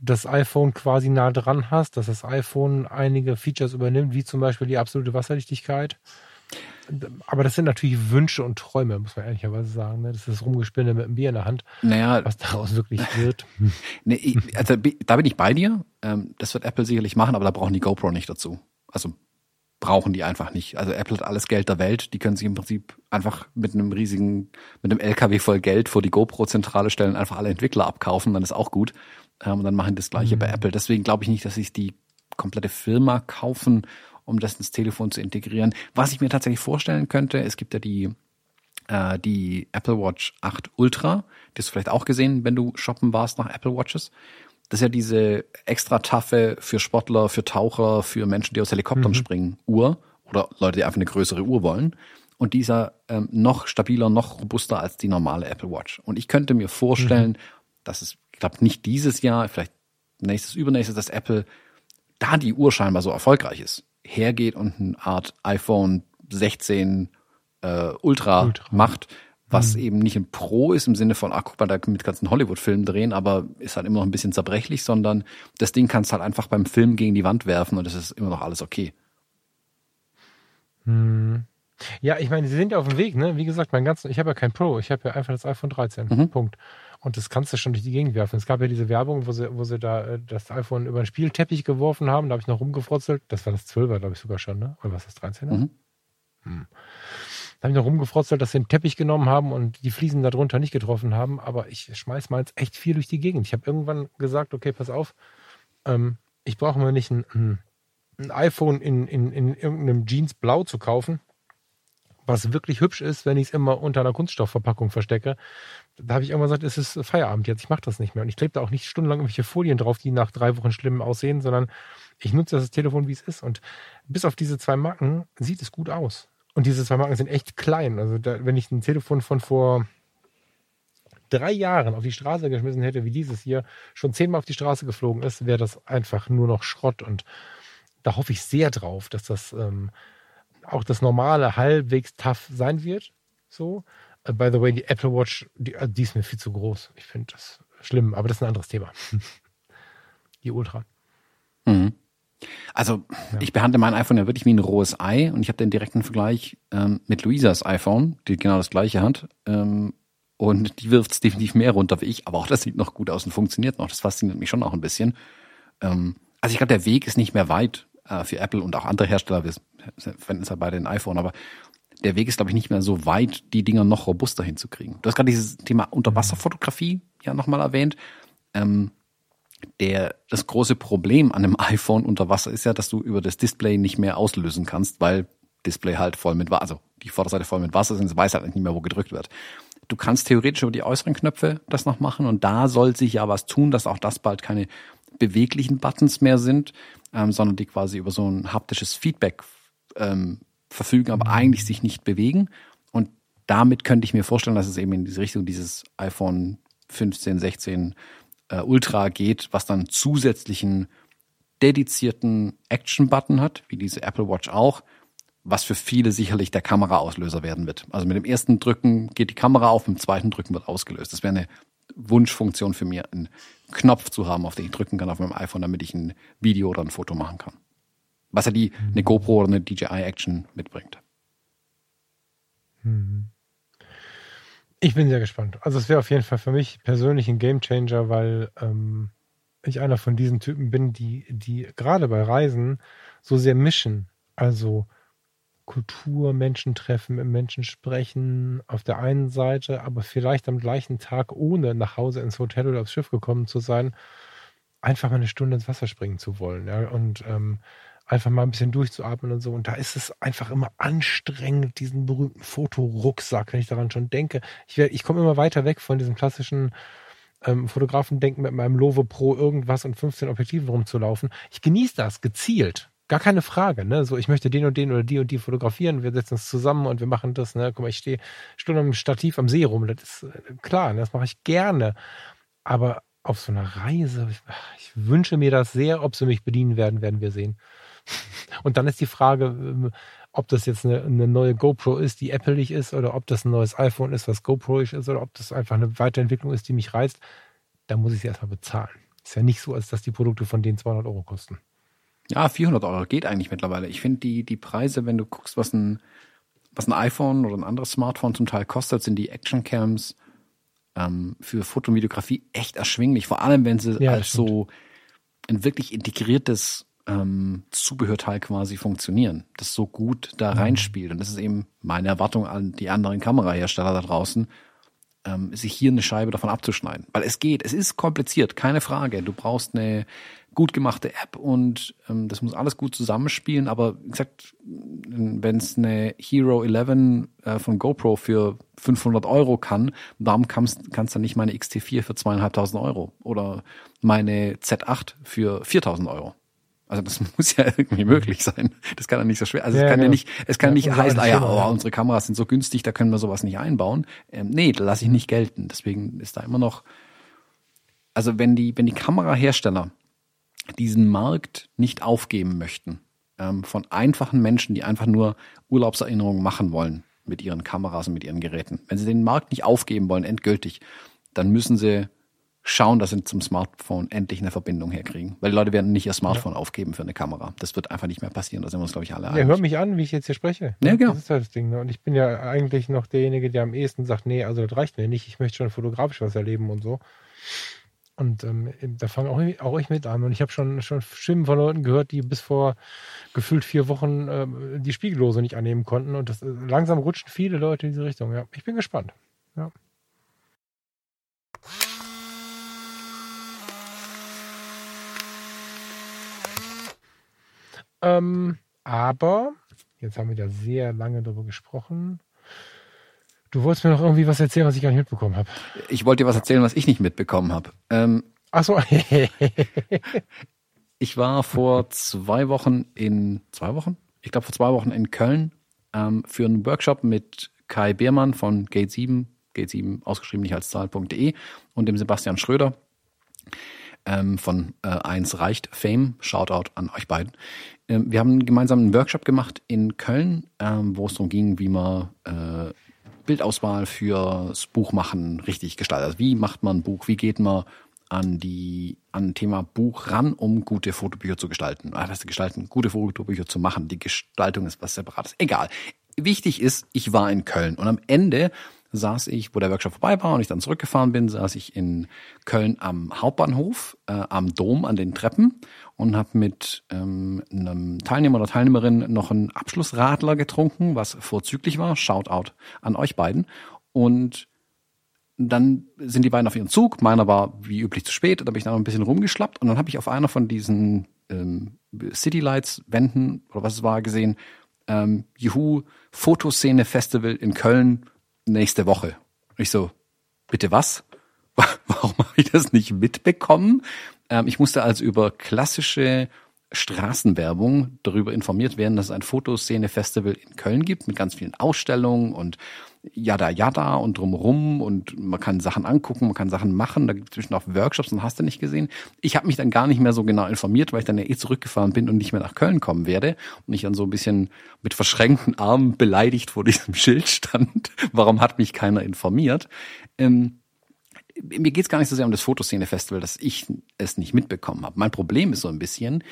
das iPhone quasi nah dran hast, dass das iPhone einige Features übernimmt, wie zum Beispiel die absolute Wasserdichtigkeit. Aber das sind natürlich Wünsche und Träume, muss man ehrlicherweise sagen. Ne? Das ist das Rumgespinne mit einem Bier in der Hand, naja, was daraus wirklich wird. Nee, also da bin ich bei dir. Ähm, Das wird Apple sicherlich machen, aber da brauchen die GoPro nicht dazu. Also brauchen die einfach nicht. Also Apple hat alles Geld der Welt. Die können sich im Prinzip einfach mit einem riesigen, mit einem LKW voll Geld vor die GoPro-Zentrale stellen, einfach alle Entwickler abkaufen, dann ist auch gut. Ähm, Und dann machen das Gleiche bei Apple. Deswegen glaube ich nicht, dass sich die komplette Firma kaufen, um das ins Telefon zu integrieren. Was ich mir tatsächlich vorstellen könnte, es gibt ja die äh, die Apple Watch 8 Ultra. Die hast du vielleicht auch gesehen, wenn du shoppen warst nach Apple Watches. Das ist ja diese extra taffe für Sportler, für Taucher, für Menschen, die aus Helikoptern springen, Uhr oder Leute, die einfach eine größere Uhr wollen. Und dieser ähm, noch stabiler, noch robuster als die normale Apple Watch. Und ich könnte mir vorstellen, dass es, ich glaube nicht dieses Jahr, vielleicht nächstes, übernächstes, dass Apple, da die Uhr scheinbar so erfolgreich ist, hergeht und eine Art iPhone 16 äh, Ultra, Ultra. macht, was eben nicht ein Pro ist im Sinne von, ach guck mal, da mit ganzen Hollywood-Filmen drehen, aber ist halt immer noch ein bisschen zerbrechlich, sondern das Ding kannst halt einfach beim Film gegen die Wand werfen und es ist immer noch alles okay. Ja, ich meine, sie sind ja auf dem Weg, ne? Wie gesagt, mein ganzen, ich habe ja kein Pro, ich habe ja einfach das iPhone 13. Mhm. Punkt. Und das kannst du schon durch die Gegend werfen. Es gab ja diese Werbung, wo sie, wo sie da äh, das iPhone über den Spielteppich geworfen haben. Da habe ich noch rumgefrotzelt. Das war das 12er, glaube ich, sogar schon, ne? Oder was ist das 13er? Mhm. Hm. Da habe ich noch rumgefrotzelt, dass sie den Teppich genommen haben und die Fliesen darunter nicht getroffen haben. Aber ich schmeiß mal jetzt echt viel durch die Gegend. Ich habe irgendwann gesagt, okay, pass auf, ähm, ich brauche mir nicht ein, ein, ein iPhone in, in, in irgendeinem Jeans-Blau zu kaufen, was wirklich hübsch ist, wenn ich es immer unter einer Kunststoffverpackung verstecke. Da habe ich irgendwann gesagt, es ist Feierabend jetzt, ich mache das nicht mehr. Und ich klebe da auch nicht stundenlang irgendwelche Folien drauf, die nach drei Wochen schlimm aussehen, sondern ich nutze das Telefon, wie es ist. Und bis auf diese zwei Marken sieht es gut aus. Und diese zwei Marken sind echt klein. Also da, wenn ich ein Telefon von vor drei Jahren auf die Straße geschmissen hätte, wie dieses hier, schon zehnmal auf die Straße geflogen ist, wäre das einfach nur noch Schrott. Und da hoffe ich sehr drauf, dass das ähm, auch das normale halbwegs tough sein wird. So. Äh, by the way, die Apple Watch, die, äh, die ist mir viel zu groß. Ich finde das schlimm, aber das ist ein anderes Thema. die Ultra. Mhm. Also ich behandle mein iPhone ja wirklich wie ein rohes Ei und ich habe den direkten Vergleich ähm, mit Luisas iPhone, die genau das gleiche hat. Ähm, und die wirft es definitiv mehr runter wie ich, aber auch das sieht noch gut aus und funktioniert noch. Das fasziniert mich schon auch ein bisschen. Ähm, also ich glaube, der Weg ist nicht mehr weit äh, für Apple und auch andere Hersteller. Wir verwenden es halt beide ein iPhone, aber der Weg ist, glaube ich, nicht mehr so weit, die Dinger noch robuster hinzukriegen. Du hast gerade dieses Thema Unterwasserfotografie ja nochmal erwähnt. Ähm, der, das große Problem an einem iPhone unter Wasser ist ja, dass du über das Display nicht mehr auslösen kannst, weil Display halt voll mit Wasser, also die Vorderseite voll mit Wasser ist und es weiß halt nicht mehr, wo gedrückt wird. Du kannst theoretisch über die äußeren Knöpfe das noch machen und da soll sich ja was tun, dass auch das bald keine beweglichen Buttons mehr sind, ähm, sondern die quasi über so ein haptisches Feedback ähm, verfügen, aber eigentlich sich nicht bewegen. Und damit könnte ich mir vorstellen, dass es eben in diese Richtung dieses iPhone 15, 16 äh, Ultra geht, was dann zusätzlichen dedizierten Action-Button hat, wie diese Apple Watch auch, was für viele sicherlich der Kameraauslöser werden wird. Also mit dem ersten Drücken geht die Kamera auf, mit dem zweiten Drücken wird ausgelöst. Das wäre eine Wunschfunktion für mich, einen Knopf zu haben, auf den ich drücken kann auf meinem iPhone, damit ich ein Video oder ein Foto machen kann. Was ja die eine GoPro oder eine DJI Action mitbringt. Ich bin sehr gespannt. Also es wäre auf jeden Fall für mich persönlich ein Gamechanger, weil ähm, ich einer von diesen Typen bin, die, die gerade bei Reisen so sehr mischen. Also Kultur, Menschen treffen, mit Menschen sprechen auf der einen Seite, aber vielleicht am gleichen Tag, ohne nach Hause ins Hotel oder aufs Schiff gekommen zu sein, einfach mal eine Stunde ins Wasser springen zu wollen. Ja? Und ähm, einfach mal ein bisschen durchzuatmen und so. Und da ist es einfach immer anstrengend, diesen berühmten Fotorucksack, wenn ich daran schon denke. Ich, ich komme immer weiter weg von diesem klassischen ähm, Fotografen denken, mit meinem Love Pro irgendwas und 15 Objektiven rumzulaufen. Ich genieße das gezielt. Gar keine Frage, ne? So, ich möchte den und den oder die und die fotografieren. Wir setzen uns zusammen und wir machen das, ne? Guck mal, ich stehe Stunden am Stativ am See rum. Das ist äh, klar, ne? das mache ich gerne. Aber auf so einer Reise, ich, ich wünsche mir das sehr. Ob sie mich bedienen werden, werden wir sehen. Und dann ist die Frage, ähm, ob das jetzt eine, eine neue GoPro ist, die appleig ist, oder ob das ein neues iPhone ist, was GoPro-isch ist, oder ob das einfach eine Weiterentwicklung ist, die mich reizt. Da muss ich sie erstmal bezahlen. Ist ja nicht so, als dass die Produkte von denen 200 Euro kosten. Ja, 400 Euro geht eigentlich mittlerweile. Ich finde die, die Preise, wenn du guckst, was ein, was ein iPhone oder ein anderes Smartphone zum Teil kostet, sind die Actioncams ähm, für Foto und Videografie echt erschwinglich. Vor allem, wenn sie ja, als so ein wirklich integriertes ähm, Zubehörteil quasi funktionieren, das so gut da mhm. reinspielt. Und das ist eben meine Erwartung an die anderen Kamerahersteller da draußen, ähm, sich hier eine Scheibe davon abzuschneiden. Weil es geht, es ist kompliziert, keine Frage. Du brauchst eine gut gemachte App und ähm, das muss alles gut zusammenspielen. Aber wie gesagt, wenn es eine Hero 11 äh, von GoPro für 500 Euro kann, warum kannst du dann nicht meine XT4 für zweieinhalbtausend Euro oder meine Z8 für 4000 Euro? Also das muss ja irgendwie möglich sein. Das kann ja nicht so schwer. Also ja, es kann ja, ja nicht, es kann ja, nicht heißen, ah ja, oh, unsere Kameras sind so günstig, da können wir sowas nicht einbauen. Ähm, nee, da lasse ich nicht gelten. Deswegen ist da immer noch, also wenn die, wenn die Kamerahersteller diesen Markt nicht aufgeben möchten, ähm, von einfachen Menschen, die einfach nur Urlaubserinnerungen machen wollen mit ihren Kameras und mit ihren Geräten, wenn sie den Markt nicht aufgeben wollen, endgültig, dann müssen sie schauen, dass sie zum Smartphone endlich eine Verbindung herkriegen. Weil die Leute werden nicht ihr Smartphone ja. aufgeben für eine Kamera. Das wird einfach nicht mehr passieren. Da sind wir uns, glaube ich, alle einig. Ja, hör mich an, wie ich jetzt hier spreche. Ja, genau. Das ist halt das Ding. Ne? Und ich bin ja eigentlich noch derjenige, der am ehesten sagt, nee, also das reicht mir nicht. Ich möchte schon fotografisch was erleben und so. Und ähm, da fange auch, auch ich mit an. Und ich habe schon, schon Stimmen von Leuten gehört, die bis vor gefühlt vier Wochen äh, die Spiegellose nicht annehmen konnten. Und das, äh, langsam rutschen viele Leute in diese Richtung. Ja, ich bin gespannt. Ja. Ähm, aber, jetzt haben wir da sehr lange drüber gesprochen. Du wolltest mir noch irgendwie was erzählen, was ich gar nicht mitbekommen habe. Ich wollte dir was erzählen, was ich nicht mitbekommen habe. Ähm, Ach so. ich war vor zwei Wochen in, zwei Wochen? Ich glaube vor zwei Wochen in Köln ähm, für einen Workshop mit Kai Beermann von Gate 7, Gate 7 ausgeschrieben nicht als Zahl.de und dem Sebastian Schröder ähm, von äh, 1 reicht Fame. Shoutout an euch beiden. Ähm, wir haben gemeinsam einen Workshop gemacht in Köln, ähm, wo es darum ging, wie man äh, Bildauswahl fürs Buchmachen richtig gestaltet. Also wie macht man ein Buch? Wie geht man an die an Thema Buch ran, um gute Fotobücher zu gestalten? Ah, was gestalten, gute Fotobücher zu machen. Die Gestaltung ist was separates. Egal. Wichtig ist, ich war in Köln und am Ende saß ich, wo der Workshop vorbei war und ich dann zurückgefahren bin, saß ich in Köln am Hauptbahnhof, äh, am Dom, an den Treppen und habe mit ähm, einem Teilnehmer oder Teilnehmerin noch einen Abschlussradler getrunken, was vorzüglich war. Shoutout an euch beiden. Und dann sind die beiden auf ihren Zug. Meiner war wie üblich zu spät. Da bin ich dann noch ein bisschen rumgeschlappt und dann habe ich auf einer von diesen ähm, City Lights Wänden oder was es war gesehen, ähm, Juhu Fotoszene Festival in Köln nächste Woche. Ich so, bitte was? Warum habe ich das nicht mitbekommen? Ähm, ich musste also über klassische Straßenwerbung darüber informiert werden, dass es ein Fotoszene-Festival in Köln gibt mit ganz vielen Ausstellungen und Yada Yada und drumherum und man kann Sachen angucken, man kann Sachen machen, da gibt es zwischen auch Workshops und hast du nicht gesehen. Ich habe mich dann gar nicht mehr so genau informiert, weil ich dann ja eh zurückgefahren bin und nicht mehr nach Köln kommen werde und ich dann so ein bisschen mit verschränkten Armen beleidigt vor diesem Schild stand. Warum hat mich keiner informiert? Ähm, mir geht's gar nicht so sehr um das Fotoszene-Festival, dass ich es nicht mitbekommen habe. Mein Problem ist so ein bisschen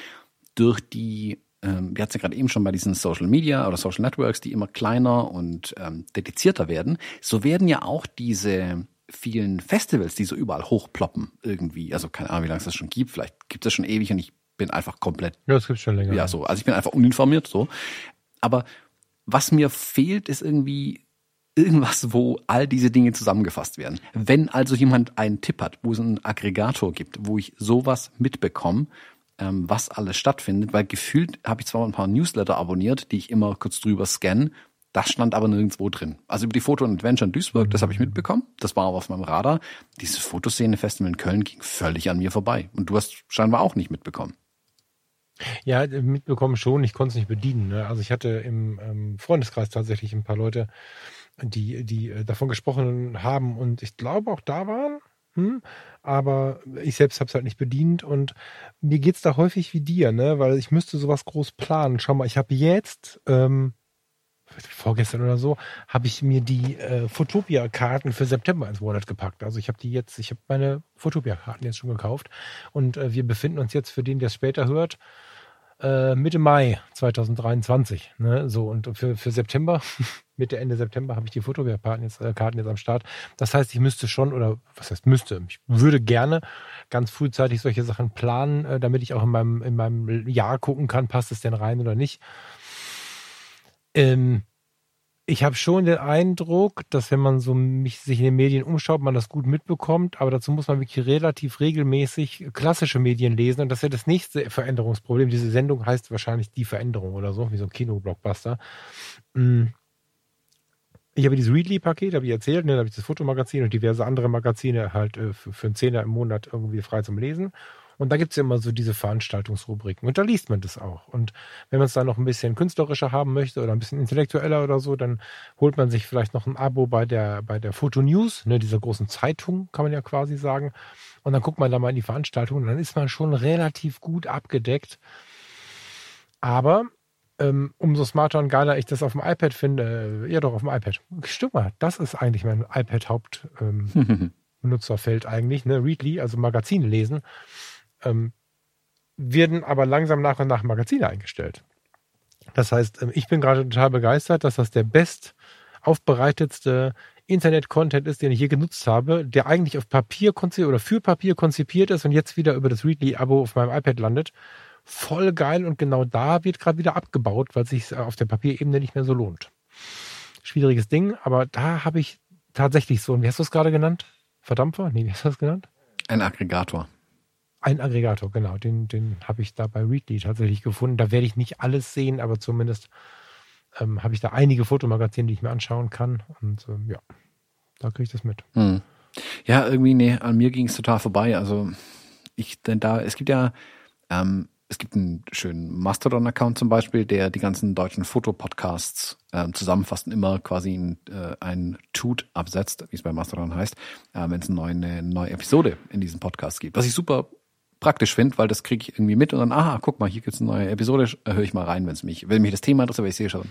durch die ähm, wir hatten ja gerade eben schon bei diesen Social Media oder Social Networks, die immer kleiner und ähm, dedizierter werden, so werden ja auch diese vielen Festivals, die so überall hochploppen irgendwie. Also keine Ahnung, wie lange es das schon gibt. Vielleicht gibt es das schon ewig und ich bin einfach komplett. Ja, das gibt's schon länger. Ja, so. Also ich bin einfach uninformiert so. Aber was mir fehlt, ist irgendwie irgendwas, wo all diese Dinge zusammengefasst werden. Wenn also jemand einen Tipp hat, wo es einen Aggregator gibt, wo ich sowas mitbekomme, ähm, was alles stattfindet, weil gefühlt habe ich zwar ein paar Newsletter abonniert, die ich immer kurz drüber scanne, das stand aber nirgendwo drin. Also über die Foto und Adventure in Duisburg, das habe ich mitbekommen. Das war aber auf meinem Radar. Dieses Fotoszene-Festival in Köln ging völlig an mir vorbei. Und du hast scheinbar auch nicht mitbekommen. Ja, mitbekommen schon. Ich konnte es nicht bedienen. Ne? Also ich hatte im ähm, Freundeskreis tatsächlich ein paar Leute, die, die äh, davon gesprochen haben und ich glaube auch da waren. Hm? Aber ich selbst habe es halt nicht bedient und mir geht's da häufig wie dir, ne? Weil ich müsste sowas groß planen. Schau mal, ich habe jetzt ähm, vorgestern oder so, habe ich mir die äh, Fotopia-Karten für September ins Wallet gepackt. Also ich habe die jetzt, ich habe meine Fotopia-Karten jetzt schon gekauft und äh, wir befinden uns jetzt, für den, der es später hört, äh, Mitte Mai 2023. Ne? So und für, für September, Mitte, Ende September habe ich die Fotopia-Karten jetzt, äh, jetzt am Start. Das heißt, ich müsste schon, oder was heißt müsste, ich würde gerne ganz frühzeitig solche Sachen planen, äh, damit ich auch in meinem, in meinem Jahr gucken kann, passt es denn rein oder nicht. Ähm, ich habe schon den Eindruck, dass wenn man so mich, sich in den Medien umschaut, man das gut mitbekommt, aber dazu muss man wirklich relativ regelmäßig klassische Medien lesen und das ist ja das nächste Veränderungsproblem. Diese Sendung heißt wahrscheinlich die Veränderung oder so, wie so ein Kinoblockbuster. Mm. Ich habe dieses Readly-Paket, habe ich erzählt, ne, da habe ich das Fotomagazin und diverse andere Magazine halt äh, für einen Zehner im Monat irgendwie frei zum Lesen. Und da gibt's ja immer so diese Veranstaltungsrubriken. Und da liest man das auch. Und wenn man es dann noch ein bisschen künstlerischer haben möchte oder ein bisschen intellektueller oder so, dann holt man sich vielleicht noch ein Abo bei der, bei der Foto News, ne, dieser großen Zeitung, kann man ja quasi sagen. Und dann guckt man da mal in die Veranstaltung und dann ist man schon relativ gut abgedeckt. Aber ähm, umso smarter und geiler ich das auf dem iPad finde, äh, ja doch auf dem iPad. Stimmt mal, das ist eigentlich mein iPad-Haupt. Ähm, eigentlich, ne? Readly, also Magazine lesen ähm, werden aber langsam nach und nach Magazine eingestellt. Das heißt, ähm, ich bin gerade total begeistert, dass das der best aufbereitetste Internet-Content ist, den ich je genutzt habe, der eigentlich auf Papier konzipiert oder für Papier konzipiert ist und jetzt wieder über das Readly-Abo auf meinem iPad landet. Voll geil und genau da wird gerade wieder abgebaut, weil es sich auf der Papierebene nicht mehr so lohnt. Schwieriges Ding, aber da habe ich tatsächlich so, wie hast du es gerade genannt? Verdampfer? Nee, wie hast du das genannt? Ein Aggregator. Ein Aggregator, genau. Den, den habe ich da bei Readly tatsächlich gefunden. Da werde ich nicht alles sehen, aber zumindest ähm, habe ich da einige Fotomagazine, die ich mir anschauen kann. Und ähm, ja, da kriege ich das mit. Hm. Ja, irgendwie, nee, an mir ging es total vorbei. Also ich, denn da, es gibt ja, ähm, es gibt einen schönen Mastodon-Account zum Beispiel, der die ganzen deutschen Fotopodcasts ähm, zusammenfasst und immer quasi ein, äh, ein Tut absetzt, wie es bei Mastodon heißt, äh, wenn es eine neue, eine neue Episode in diesem Podcast gibt. Was ich super praktisch finde, weil das kriege ich irgendwie mit und dann, aha, guck mal, hier gibt's eine neue Episode, höre ich mal rein, wenn es mich, wenn mich das Thema interessiert, weil ich sehe schon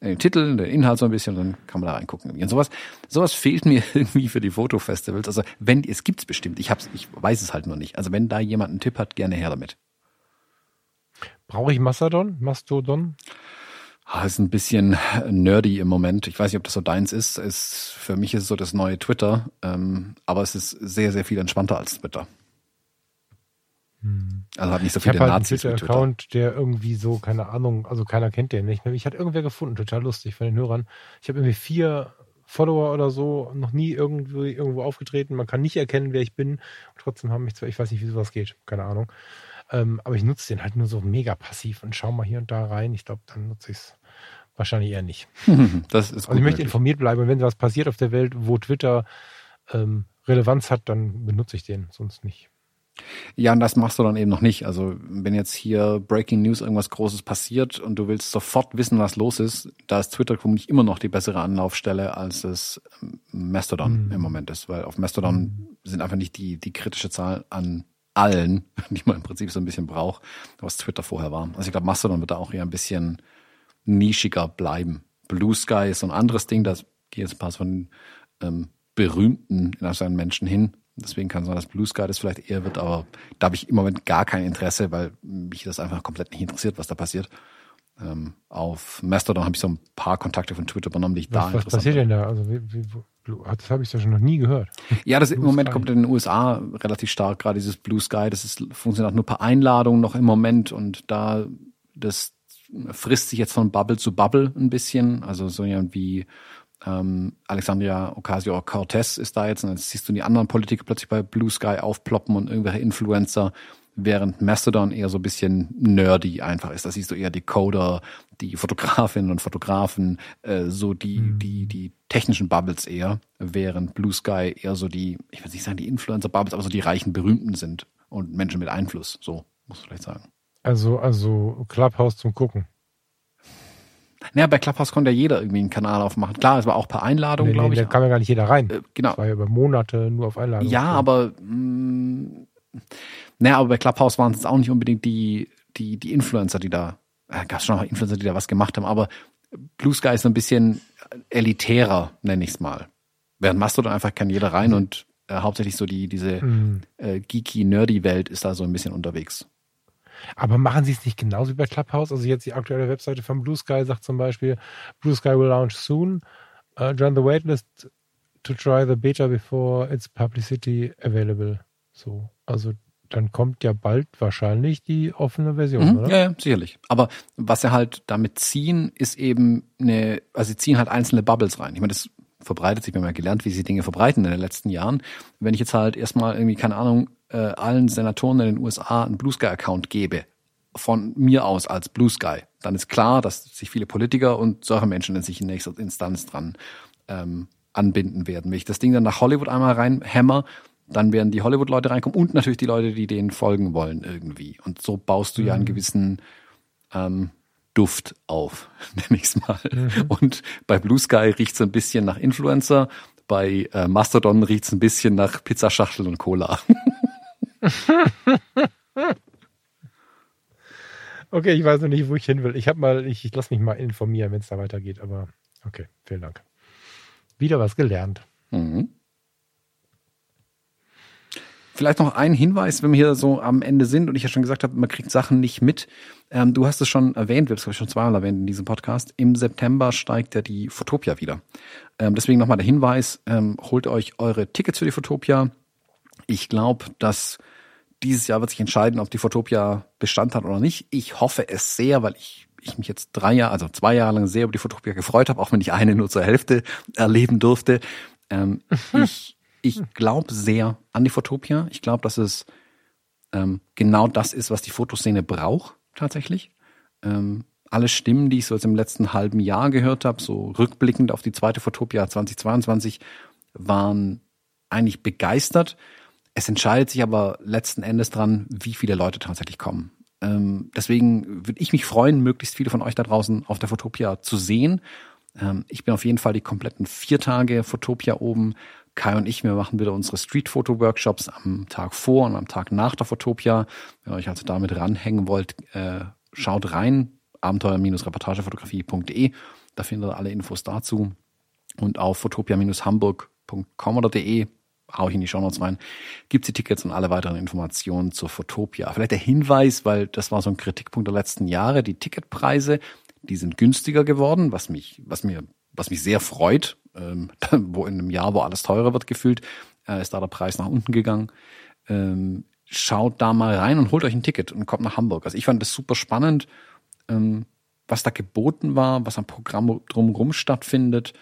den Titel, den Inhalt so ein bisschen, dann kann man da reingucken. Und sowas, sowas fehlt mir irgendwie für die Fotofestivals. Also wenn, es gibt's bestimmt, ich hab's, ich weiß es halt nur nicht. Also wenn da jemand einen Tipp hat, gerne her damit. Brauche ich Mastodon? Mastodon? Ah, ist ein bisschen nerdy im Moment. Ich weiß nicht, ob das so deins ist. ist für mich ist es so das neue Twitter, ähm, aber es ist sehr, sehr viel entspannter als Twitter. Hm. Also hat nicht so viele ich halt Nazis einen Twitter-Account, der irgendwie so, keine Ahnung, also keiner kennt den nicht. Ich hatte irgendwer gefunden, total lustig von den Hörern. Ich habe irgendwie vier Follower oder so, noch nie irgendwie irgendwo aufgetreten. Man kann nicht erkennen, wer ich bin. Trotzdem haben mich zwar, ich weiß nicht, wie sowas geht, keine Ahnung. Ähm, aber ich nutze den halt nur so mega passiv und schau mal hier und da rein. Ich glaube, dann nutze ich es wahrscheinlich eher nicht. das ist also ich möchte informiert bleiben. Und wenn was passiert auf der Welt, wo Twitter ähm, Relevanz hat, dann benutze ich den, sonst nicht. Ja, und das machst du dann eben noch nicht. Also wenn jetzt hier Breaking News irgendwas Großes passiert und du willst sofort wissen, was los ist, da ist Twitter vermutlich immer noch die bessere Anlaufstelle, als es ähm, Mastodon mhm. im Moment ist. Weil auf Mastodon mhm. sind einfach nicht die, die kritische Zahl an allen, die man im Prinzip so ein bisschen braucht, was Twitter vorher war. Also ich glaube, Mastodon wird da auch eher ein bisschen nischiger bleiben. Blue Sky ist so ein anderes Ding, da gehen jetzt ein paar von ähm, berühmten in Menschen hin, Deswegen kann es sein, dass Blue Sky das vielleicht eher wird, aber da habe ich im Moment gar kein Interesse, weil mich das einfach komplett nicht interessiert, was da passiert. Ähm, auf Mastodon habe ich so ein paar Kontakte von Twitter übernommen, die ich was, da was passiert denn da? Also wie, wie, das habe ich ja schon noch nie gehört. Ja, das im Moment Sky. kommt in den USA relativ stark, gerade dieses Blue Sky. Das ist, funktioniert nur per Einladung noch im Moment und da das frisst sich jetzt von Bubble zu Bubble ein bisschen. Also so wie ähm, Alexandria Ocasio-Cortez ist da jetzt und jetzt siehst du die anderen Politiker plötzlich bei Blue Sky aufploppen und irgendwelche Influencer, während Mastodon eher so ein bisschen nerdy einfach ist. Da siehst du eher die Coder, die Fotografinnen und Fotografen, äh, so die, mhm. die, die technischen Bubbles eher, während Blue Sky eher so die, ich will nicht sagen die Influencer-Bubbles, aber so die reichen Berühmten sind und Menschen mit Einfluss, so muss ich vielleicht sagen. Also, also Clubhouse zum Gucken. Naja, bei Clubhouse konnte ja jeder irgendwie einen Kanal aufmachen. Klar, es war auch per Einladung, nee, glaube nee, ich. Da kam ja gar nicht jeder rein. Äh, genau. Das war ja über Monate nur auf Einladung. Ja, aber mh, mm, naja, aber bei Clubhouse waren es auch nicht unbedingt die, die, die Influencer, die da, äh, gab es schon noch Influencer, die da was gemacht haben, aber Blue Sky ist so ein bisschen elitärer, nenne ich es mal. Während Mastodon einfach kann jeder rein mhm. und äh, hauptsächlich so die, diese mhm. äh, geeky, nerdy Welt ist da so ein bisschen unterwegs. Aber machen Sie es nicht genauso wie bei Clubhouse? Also jetzt die aktuelle Webseite von Blue Sky sagt zum Beispiel, Blue Sky will launch soon. Uh, join the waitlist to try the beta before its publicity available. So, also dann kommt ja bald wahrscheinlich die offene Version, mhm, oder? Ja, ja, sicherlich. Aber was sie halt damit ziehen, ist eben eine, also sie ziehen halt einzelne Bubbles rein. Ich meine, das verbreitet sich, wir haben ja gelernt, wie sie Dinge verbreiten in den letzten Jahren. Wenn ich jetzt halt erstmal irgendwie, keine Ahnung, äh, allen Senatoren in den USA einen Blue Sky-Account gebe, von mir aus als Blue Sky, dann ist klar, dass sich viele Politiker und solche Menschen in sich in nächster Instanz dran ähm, anbinden werden. Wenn ich das Ding dann nach Hollywood einmal reinhämmer, dann werden die Hollywood-Leute reinkommen und natürlich die Leute, die denen folgen wollen irgendwie. Und so baust du mhm. ja einen mhm. gewissen ähm, Duft auf, nenne ich es mal. Mhm. Und bei Blue Sky riecht es ein bisschen nach Influencer, bei äh, Mastodon riecht es ein bisschen nach Pizzaschachtel und Cola. okay, ich weiß noch nicht, wo ich hin will. Ich habe mal, ich, ich lasse mich mal informieren, wenn es da weitergeht, aber okay, vielen Dank. Wieder was gelernt. Mhm. Vielleicht noch ein Hinweis, wenn wir hier so am Ende sind und ich ja schon gesagt habe, man kriegt Sachen nicht mit. Ähm, du hast es schon erwähnt, wir haben es glaube ich schon zweimal erwähnt in diesem Podcast. Im September steigt ja die Fotopia wieder. Ähm, deswegen nochmal der Hinweis, ähm, holt euch eure Tickets für die Fotopia. Ich glaube, dass dieses Jahr wird sich entscheiden, ob die Fotopia Bestand hat oder nicht. Ich hoffe es sehr, weil ich ich mich jetzt drei Jahre, also zwei Jahre lang sehr über die Fotopia gefreut habe, auch wenn ich eine nur zur Hälfte erleben durfte. Ähm, ich ich glaube sehr an die Fotopia. Ich glaube, dass es ähm, genau das ist, was die Fotoszene braucht, tatsächlich. Ähm, alle Stimmen, die ich so jetzt im letzten halben Jahr gehört habe, so rückblickend auf die zweite Fotopia 2022, waren eigentlich begeistert. Es entscheidet sich aber letzten Endes dran, wie viele Leute tatsächlich kommen. Ähm, deswegen würde ich mich freuen, möglichst viele von euch da draußen auf der Fotopia zu sehen. Ähm, ich bin auf jeden Fall die kompletten vier Tage Fotopia oben Kai und ich, wir machen wieder unsere Street-Foto-Workshops am Tag vor und am Tag nach der Fotopia. Wenn ihr euch also damit ranhängen wollt, äh, schaut rein, abenteuer-reportagefotografie.de. Da findet ihr alle Infos dazu. Und auf fotopia-hamburg.com oder de hau ich in die Shownotes rein, gibt's die Tickets und alle weiteren Informationen zur Fotopia. Vielleicht der Hinweis, weil das war so ein Kritikpunkt der letzten Jahre, die Ticketpreise, die sind günstiger geworden, was mich, was mir, was mich sehr freut, ähm, wo in einem Jahr, wo alles teurer wird gefühlt, äh, ist da der Preis nach unten gegangen. Ähm, schaut da mal rein und holt euch ein Ticket und kommt nach Hamburg. Also ich fand das super spannend, ähm, was da geboten war, was am Programm drumherum stattfindet.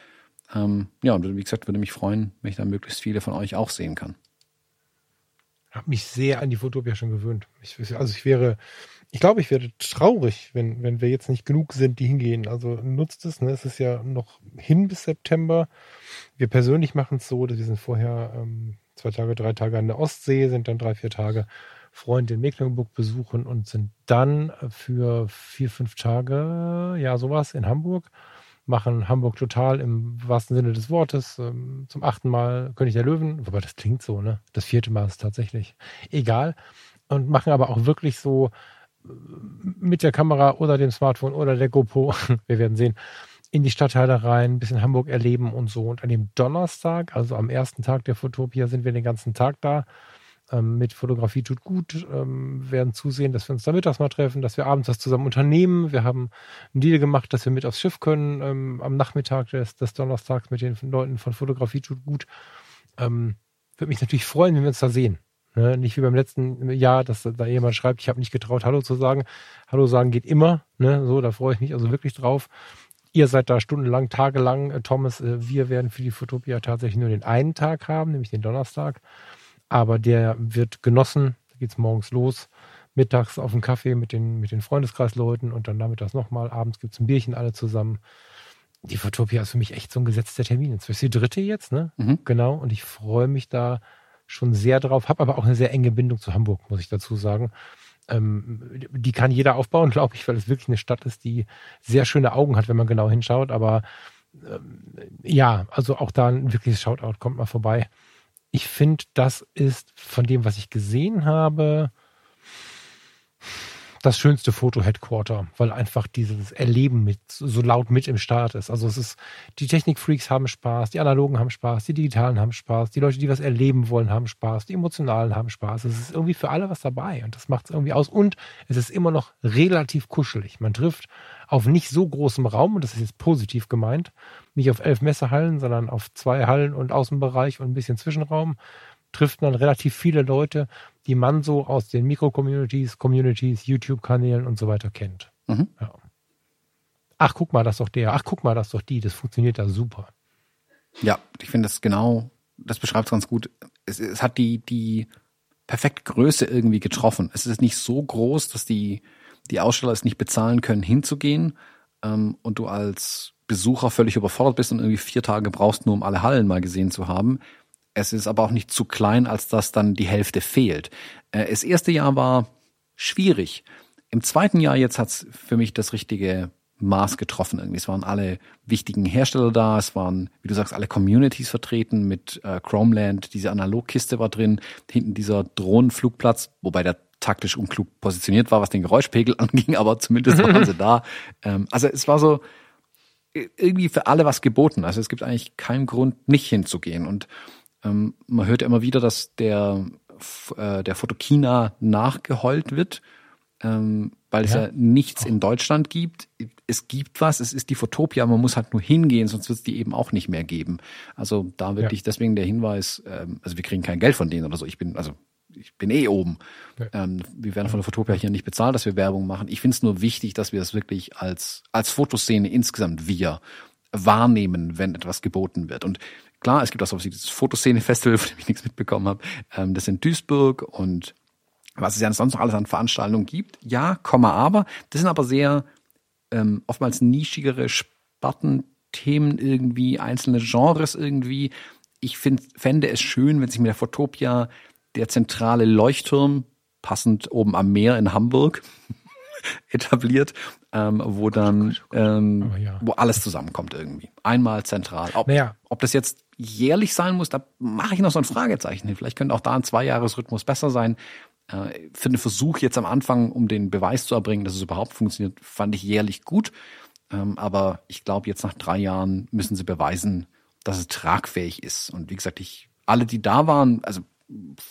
Ähm, ja, und wie gesagt, würde mich freuen, wenn ich da möglichst viele von euch auch sehen kann. Ich habe mich sehr an die Fotopia schon gewöhnt. Ich, also ich wäre ich glaube, ich werde traurig, wenn, wenn wir jetzt nicht genug sind, die hingehen. Also nutzt es, ne? Es ist ja noch hin bis September. Wir persönlich machen es so, dass wir sind vorher ähm, zwei Tage, drei Tage an der Ostsee, sind dann drei, vier Tage Freunde in Mecklenburg besuchen und sind dann für vier, fünf Tage, ja, sowas in Hamburg, machen Hamburg total im wahrsten Sinne des Wortes. Ähm, zum achten Mal König der Löwen, wobei das klingt so, ne? Das vierte Mal ist tatsächlich egal. Und machen aber auch wirklich so mit der Kamera oder dem Smartphone oder der GoPro, wir werden sehen, in die Stadtteile rein, ein bisschen Hamburg erleben und so. Und an dem Donnerstag, also am ersten Tag der Fotopia, sind wir den ganzen Tag da. Ähm, mit Fotografie tut gut, ähm, werden zusehen, dass wir uns da mittags mal treffen, dass wir abends was zusammen unternehmen. Wir haben einen Deal gemacht, dass wir mit aufs Schiff können ähm, am Nachmittag des, des Donnerstags mit den Leuten von Fotografie tut gut. Ähm, Würde mich natürlich freuen, wenn wir uns da sehen. Ne? Nicht wie beim letzten Jahr, dass da jemand schreibt, ich habe nicht getraut, Hallo zu sagen. Hallo sagen geht immer. Ne? So, da freue ich mich also wirklich drauf. Ihr seid da stundenlang, tagelang. Äh, Thomas, äh, wir werden für die Fotopia tatsächlich nur den einen Tag haben, nämlich den Donnerstag. Aber der wird genossen. Da geht es morgens los. Mittags auf einen Kaffee mit den, mit den Freundeskreisleuten und dann nachmittags nochmal. Abends gibt es ein Bierchen alle zusammen. Die Fotopia ist für mich echt so ein gesetzter Termin. Jetzt ist die dritte jetzt, ne? Mhm. Genau. Und ich freue mich da schon sehr drauf, habe aber auch eine sehr enge Bindung zu Hamburg, muss ich dazu sagen. Ähm, die kann jeder aufbauen, glaube ich, weil es wirklich eine Stadt ist, die sehr schöne Augen hat, wenn man genau hinschaut. Aber ähm, ja, also auch da ein wirkliches Shoutout, kommt mal vorbei. Ich finde, das ist von dem, was ich gesehen habe, das schönste Foto-Headquarter, weil einfach dieses Erleben mit so laut mit im Start ist. Also es ist, die Technikfreaks haben Spaß, die Analogen haben Spaß, die Digitalen haben Spaß, die Leute, die was erleben wollen, haben Spaß, die Emotionalen haben Spaß. Es ist irgendwie für alle was dabei und das macht es irgendwie aus. Und es ist immer noch relativ kuschelig. Man trifft auf nicht so großem Raum, und das ist jetzt positiv gemeint, nicht auf elf Messehallen, sondern auf zwei Hallen und Außenbereich und ein bisschen Zwischenraum trifft man relativ viele Leute, die man so aus den Mikro-Communities, Communities, YouTube-Kanälen und so weiter kennt. Mhm. Ja. Ach, guck mal, das ist doch der. Ach, guck mal, das ist doch die. Das funktioniert da super. Ja, ich finde das genau, das beschreibt es ganz gut. Es, es, hat die, die perfekte Größe irgendwie getroffen. Es ist nicht so groß, dass die, die Aussteller es nicht bezahlen können, hinzugehen ähm, und du als Besucher völlig überfordert bist und irgendwie vier Tage brauchst, nur um alle Hallen mal gesehen zu haben. Es ist aber auch nicht zu klein, als dass dann die Hälfte fehlt. Äh, das erste Jahr war schwierig. Im zweiten Jahr jetzt hat's für mich das richtige Maß getroffen. Irgendwie. Es waren alle wichtigen Hersteller da, es waren, wie du sagst, alle Communities vertreten mit äh, Chromeland, diese Analogkiste war drin, hinten dieser Drohnenflugplatz, wobei der taktisch unklug positioniert war, was den Geräuschpegel anging, aber zumindest waren sie da. Ähm, also es war so irgendwie für alle was geboten. Also es gibt eigentlich keinen Grund, nicht hinzugehen. Und ähm, man hört ja immer wieder, dass der, äh, der Fotokina nachgeheult wird, ähm, weil ja. es ja nichts in Deutschland gibt. Es gibt was, es ist die Fotopia, man muss halt nur hingehen, sonst wird es die eben auch nicht mehr geben. Also da wirklich ja. deswegen der Hinweis, ähm, also wir kriegen kein Geld von denen oder so. Ich bin, also ich bin eh oben. Ja. Ähm, wir werden von der Fotopia hier nicht bezahlt, dass wir Werbung machen. Ich finde es nur wichtig, dass wir das wirklich als, als Fotoszene insgesamt wir wahrnehmen, wenn etwas geboten wird. Und Klar, es gibt auch so dieses Fotoszene-Festival, von dem ich nichts mitbekommen habe. Ähm, das in Duisburg und was es ja sonst noch alles an Veranstaltungen gibt. Ja, Komma, aber. Das sind aber sehr ähm, oftmals nischigere Spartenthemen irgendwie, einzelne Genres irgendwie. Ich find, fände es schön, wenn sich mit der Fotopia der zentrale Leuchtturm, passend oben am Meer in Hamburg, etabliert, ähm, wo dann, ähm, ja. wo alles zusammenkommt irgendwie. Einmal zentral. Ob, naja. ob das jetzt jährlich sein muss, da mache ich noch so ein Fragezeichen hin. Vielleicht könnte auch da ein Zweijahresrhythmus besser sein. Äh, für den Versuch jetzt am Anfang, um den Beweis zu erbringen, dass es überhaupt funktioniert, fand ich jährlich gut. Ähm, aber ich glaube, jetzt nach drei Jahren müssen sie beweisen, dass es tragfähig ist. Und wie gesagt, ich, alle, die da waren, also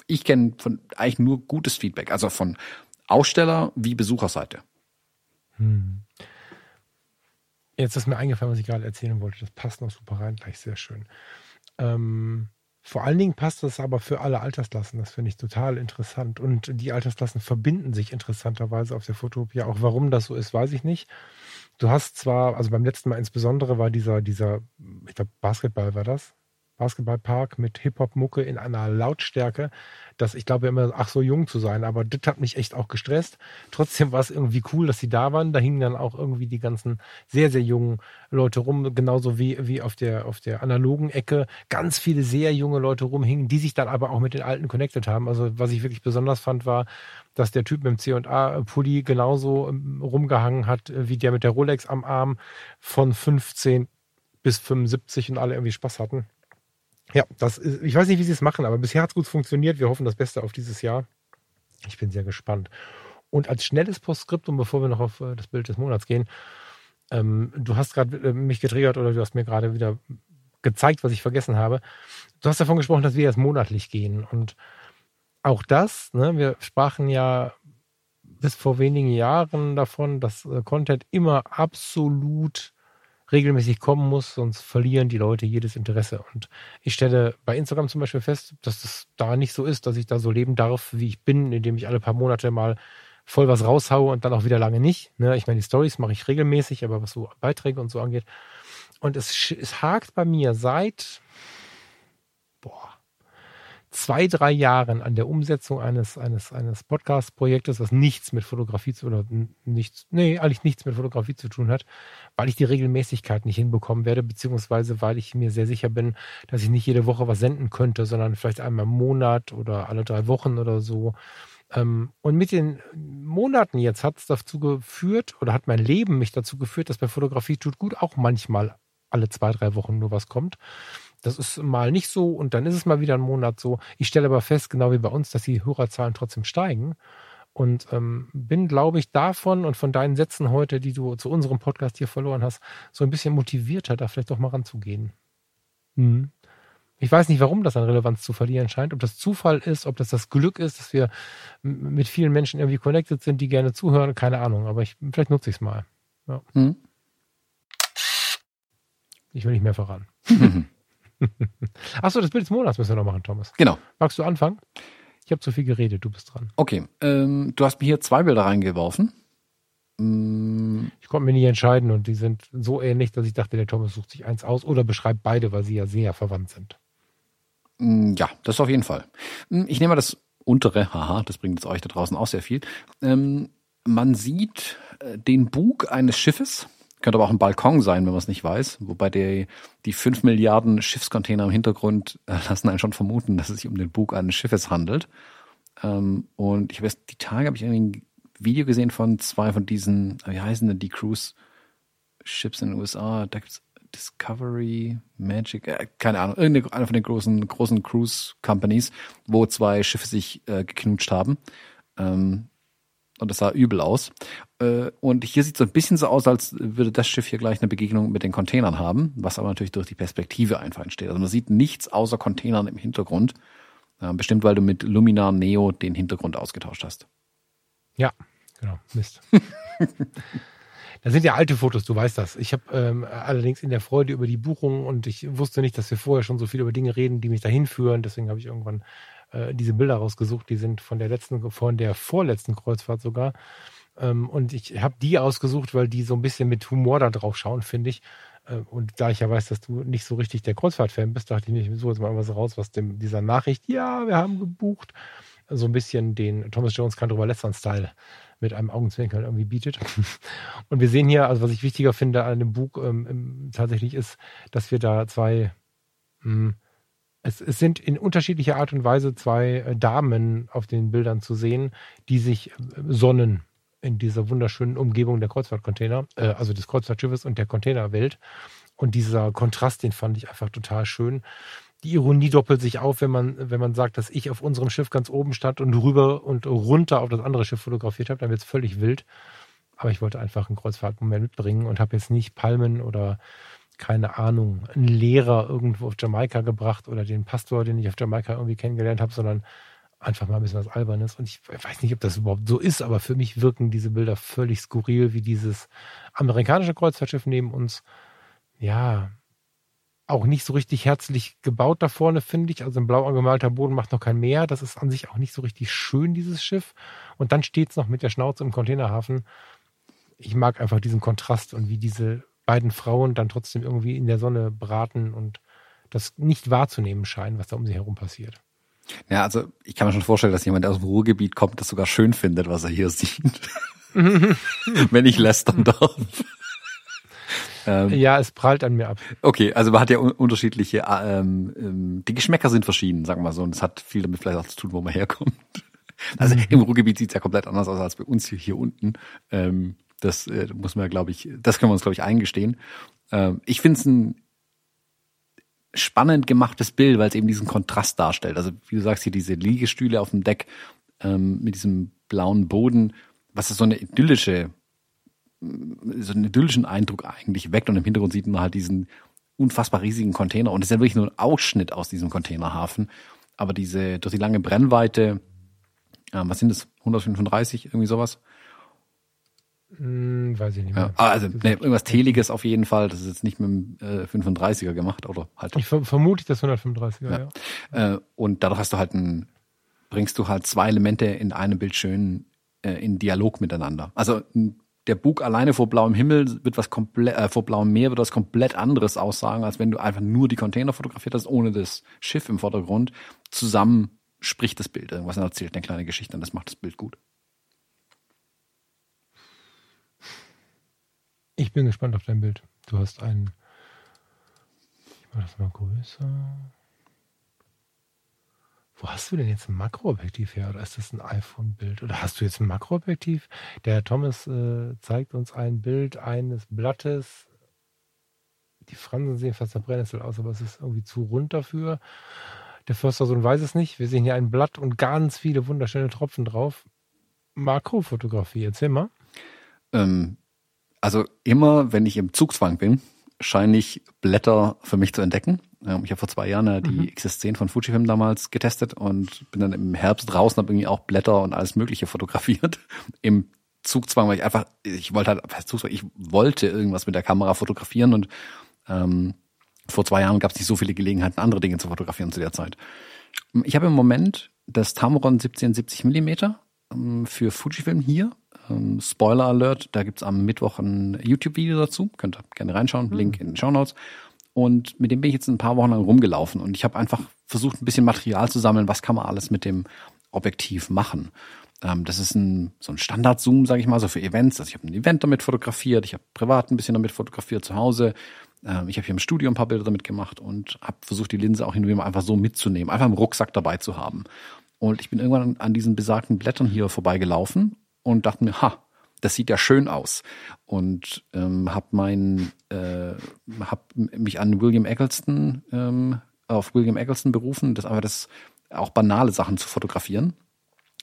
ich kenne von eigentlich nur gutes Feedback, also von Aussteller wie Besucherseite. Hm. Jetzt ist mir eingefallen, was ich gerade erzählen wollte. Das passt noch super rein, gleich sehr schön. Ähm, vor allen Dingen passt das aber für alle Altersklassen. Das finde ich total interessant. Und die Altersklassen verbinden sich interessanterweise auf der Fotopia. Auch warum das so ist, weiß ich nicht. Du hast zwar, also beim letzten Mal insbesondere war dieser, dieser, ich glaube, Basketball war das, Basketballpark mit Hip-Hop-Mucke in einer Lautstärke, dass ich glaube immer, ach so jung zu sein, aber das hat mich echt auch gestresst. Trotzdem war es irgendwie cool, dass sie da waren. Da hingen dann auch irgendwie die ganzen sehr, sehr jungen Leute rum, genauso wie, wie auf der, auf der analogen Ecke ganz viele sehr junge Leute rumhingen, die sich dann aber auch mit den Alten connected haben. Also was ich wirklich besonders fand, war, dass der Typ mit dem C&A-Pulli genauso ähm, rumgehangen hat, äh, wie der mit der Rolex am Arm von 15 bis 75 und alle irgendwie Spaß hatten. Ja, das ist, ich weiß nicht, wie sie es machen, aber bisher hat es gut funktioniert. Wir hoffen das Beste auf dieses Jahr. Ich bin sehr gespannt. Und als schnelles Postskriptum, bevor wir noch auf äh, das Bild des Monats gehen, Ähm, du hast gerade äh, mich getriggert oder du hast mir gerade wieder gezeigt, was ich vergessen habe. Du hast davon gesprochen, dass wir jetzt monatlich gehen. Und auch das, ne, wir sprachen ja bis vor wenigen Jahren davon, dass äh, Content immer absolut regelmäßig kommen muss, sonst verlieren die Leute jedes Interesse. Und ich stelle bei Instagram zum Beispiel fest, dass das da nicht so ist, dass ich da so leben darf, wie ich bin, indem ich alle paar Monate mal voll was raushaue und dann auch wieder lange nicht. Ne? Ich meine, die Stories mache ich regelmäßig, aber was so Beiträge und so angeht. Und es, es hakt bei mir seit zwei, drei Jahren an der Umsetzung eines, eines, eines Podcast-Projektes, was nichts mit Fotografie zu, oder nichts, nee, eigentlich nichts mit Fotografie zu tun hat, weil ich die Regelmäßigkeit nicht hinbekommen werde, beziehungsweise weil ich mir sehr sicher bin, dass ich nicht jede Woche was senden könnte, sondern vielleicht einmal im Monat oder alle drei Wochen oder so. Ähm, und mit den Monaten jetzt hat es dazu geführt, oder hat mein Leben mich dazu geführt, dass bei Fotografie tut gut auch manchmal alle zwei, drei Wochen nur was kommt. Das ist mal nicht so und dann ist es mal wieder ein Monat so. Ich stelle aber fest, genau wie bei uns, dass die Hörerzahlen trotzdem steigen. Und ähm, bin, glaube ich, davon und von deinen Sätzen heute, die du zu unserem Podcast hier verloren hast, so ein bisschen motivierter, da vielleicht doch mal ranzugehen. Hm. Ich weiß nicht, warum das an Relevanz zu verlieren scheint. Ob das Zufall ist, ob das das Glück ist, dass wir mit vielen Menschen irgendwie connected sind, die gerne zuhören, keine Ahnung. Aber ich, vielleicht nutze ich es mal. Ja. Hm. Ich will nicht mehr voran. Achso, das Bild des Monats müssen wir noch machen, Thomas. Genau. Magst du anfangen? Ich habe zu viel geredet, du bist dran. Okay, ähm, du hast mir hier zwei Bilder reingeworfen. Mm. Ich konnte mir nicht entscheiden und die sind so ähnlich, dass ich dachte, der Thomas sucht sich eins aus oder beschreibt beide, weil sie ja sehr verwandt sind. Mm, ja, das auf jeden Fall. Mm, ich nehme mal das untere, haha, das bringt jetzt euch da draußen auch sehr viel. Ähm, man sieht äh, den Bug eines Schiffes, könnte aber auch ein Balkon sein, wenn man es nicht weiß. Wobei die, die 5 Milliarden Schiffscontainer im Hintergrund äh, lassen einen schon vermuten, dass es sich um den Bug eines Schiffes handelt. Ähm, und ich weiß, die Tage habe ich irgendwie ein Video gesehen von zwei von diesen, wie heißen denn die Cruise Ships in den USA? Da gibt's Discovery, Magic, äh, keine Ahnung, irgendeine von den großen, großen Cruise Companies, wo zwei Schiffe sich äh, geknutscht haben. Ähm, und das sah übel aus. Äh, und hier sieht es so ein bisschen so aus, als würde das Schiff hier gleich eine Begegnung mit den Containern haben, was aber natürlich durch die Perspektive einfach entsteht. Also man sieht nichts außer Containern im Hintergrund. Äh, bestimmt, weil du mit Luminar Neo den Hintergrund ausgetauscht hast. Ja, genau. Mist. Das sind ja alte Fotos, du weißt das. Ich habe ähm, allerdings in der Freude über die Buchung und ich wusste nicht, dass wir vorher schon so viel über Dinge reden, die mich dahin führen. Deswegen habe ich irgendwann äh, diese Bilder rausgesucht. Die sind von der letzten, von der vorletzten Kreuzfahrt sogar. Ähm, und ich habe die ausgesucht, weil die so ein bisschen mit Humor da drauf schauen, finde ich. Äh, und da ich ja weiß, dass du nicht so richtig der Kreuzfahrt-Fan bist, dachte ich, ich suche jetzt mal was raus, was dem dieser Nachricht, ja, wir haben gebucht, so ein bisschen den Thomas Jones kann drüber lästern-Style mit einem Augenzwinkern irgendwie bietet. Und wir sehen hier, also was ich wichtiger finde an dem Buch ähm, tatsächlich ist, dass wir da zwei mh, hm, es, es, sind in unterschiedlicher Art und Weise zwei äh, Damen auf den Bildern zu sehen, die sich äh, sonnen in dieser wunderschönen Umgebung der Kreuzfahrtcontainer, äh, also des Kreuzfahrtschiffes und der Containerwelt. Und dieser Kontrast, den fand ich einfach total schön. Die Ironie doppelt sich auf, wenn man, wenn man sagt, dass ich auf unserem Schiff ganz oben stand und rüber und runter auf das andere Schiff fotografiert habe, dann wird es völlig wild. Aber ich wollte einfach einen Kreuzfahrtmoment mitbringen und habe jetzt nicht Palmen oder keine Ahnung, einen Lehrer irgendwo auf Jamaika gebracht oder den Pastor, den ich auf Jamaika irgendwie kennengelernt habe, sondern einfach mal ein bisschen was Albernes. Und ich weiß nicht, ob das überhaupt so ist, aber für mich wirken diese Bilder völlig skurril, wie dieses amerikanische Kreuzfahrtschiff neben uns. Ja, auch nicht so richtig herzlich gebaut da vorne, finde ich. Also ein blau angemalter Boden macht noch kein Meer. Das ist an sich auch nicht so richtig schön, dieses Schiff. Und dann steht es noch mit der Schnauze im Containerhafen. Ich mag einfach diesen Kontrast und wie diese beiden Frauen dann trotzdem irgendwie in der Sonne braten und das nicht wahrzunehmen scheinen, was da um sie herum passiert. Ja, also ich kann mir schon vorstellen, dass jemand, der aus dem Ruhrgebiet kommt, das sogar schön findet, was er hier sieht. Wenn ich lästern darf. Ähm, ja, es prallt an mir ab. Okay, also man hat ja unterschiedliche, ähm, ähm, die Geschmäcker sind verschieden, sagen wir mal so. Und es hat viel damit vielleicht auch zu tun, wo man herkommt. Also mhm. im Ruhrgebiet sieht es ja komplett anders aus als bei uns hier, hier unten. Ähm, das äh, muss man, glaube ich, das können wir uns, glaube ich, eingestehen. Ähm, ich finde es ein spannend gemachtes Bild, weil es eben diesen Kontrast darstellt. Also wie du sagst, hier diese Liegestühle auf dem Deck ähm, mit diesem blauen Boden, was ist so eine idyllische so einen idyllischen Eindruck eigentlich weg und im Hintergrund sieht man halt diesen unfassbar riesigen Container und es ist ja wirklich nur ein Ausschnitt aus diesem Containerhafen. Aber diese, durch die lange Brennweite, äh, was sind das, 135, irgendwie sowas? Hm, weiß ich nicht mehr. Ja, also nee, irgendwas Teliges auf jeden Fall. Das ist jetzt nicht mit dem äh, 35er gemacht oder halt. Ich ver vermute das 135er, ja. ja. Äh, und dadurch hast du halt ein, bringst du halt zwei Elemente in einem Bild schön äh, in Dialog miteinander. Also der Bug alleine vor blauem Himmel wird was komplett, äh, vor blauem Meer wird was komplett anderes aussagen, als wenn du einfach nur die Container fotografiert hast, ohne das Schiff im Vordergrund. Zusammen spricht das Bild irgendwas und erzählt eine kleine Geschichte und das macht das Bild gut. Bin gespannt auf dein Bild. Du hast ein. Ich mache das mal größer. Wo hast du denn jetzt ein Makroobjektiv her? Oder ist das ein iPhone-Bild? Oder hast du jetzt ein Makroobjektiv? Der Thomas äh, zeigt uns ein Bild eines Blattes. Die Fransen sehen fast nach Brennnessel aus, aber es ist irgendwie zu rund dafür. Der Förstersohn weiß es nicht. Wir sehen hier ein Blatt und ganz viele wunderschöne Tropfen drauf. Makrofotografie, erzähl mal. Ähm, also immer, wenn ich im Zugzwang bin, scheine ich Blätter für mich zu entdecken. Ähm, ich habe vor zwei Jahren die mhm. XS10 von Fujifilm damals getestet und bin dann im Herbst draußen, habe irgendwie auch Blätter und alles Mögliche fotografiert. Im Zugzwang, weil ich einfach, ich wollte halt, ich wollte irgendwas mit der Kamera fotografieren und ähm, vor zwei Jahren gab es nicht so viele Gelegenheiten, andere Dinge zu fotografieren zu der Zeit. Ich habe im Moment das Tamron 1770 Millimeter ähm, für Fujifilm hier ähm, Spoiler Alert, da gibt's am Mittwoch ein YouTube-Video dazu. Könnt ihr gerne reinschauen, mhm. Link in den Show Notes. Und mit dem bin ich jetzt ein paar Wochen lang rumgelaufen und ich habe einfach versucht, ein bisschen Material zu sammeln, was kann man alles mit dem Objektiv machen. Ähm, das ist ein, so ein Standard-Zoom, sage ich mal, so für Events. Also ich habe ein Event damit fotografiert, ich habe privat ein bisschen damit fotografiert zu Hause. Ähm, ich habe hier im Studio ein paar Bilder damit gemacht und habe versucht, die Linse auch hin und wieder einfach so mitzunehmen, einfach im Rucksack dabei zu haben. Und ich bin irgendwann an diesen besagten Blättern hier vorbeigelaufen und dachte mir, ha, das sieht ja schön aus. Und ähm, habe mein, äh, hab mich an William Eggleston, ähm, auf William Eggleston berufen, das einfach das auch banale Sachen zu fotografieren,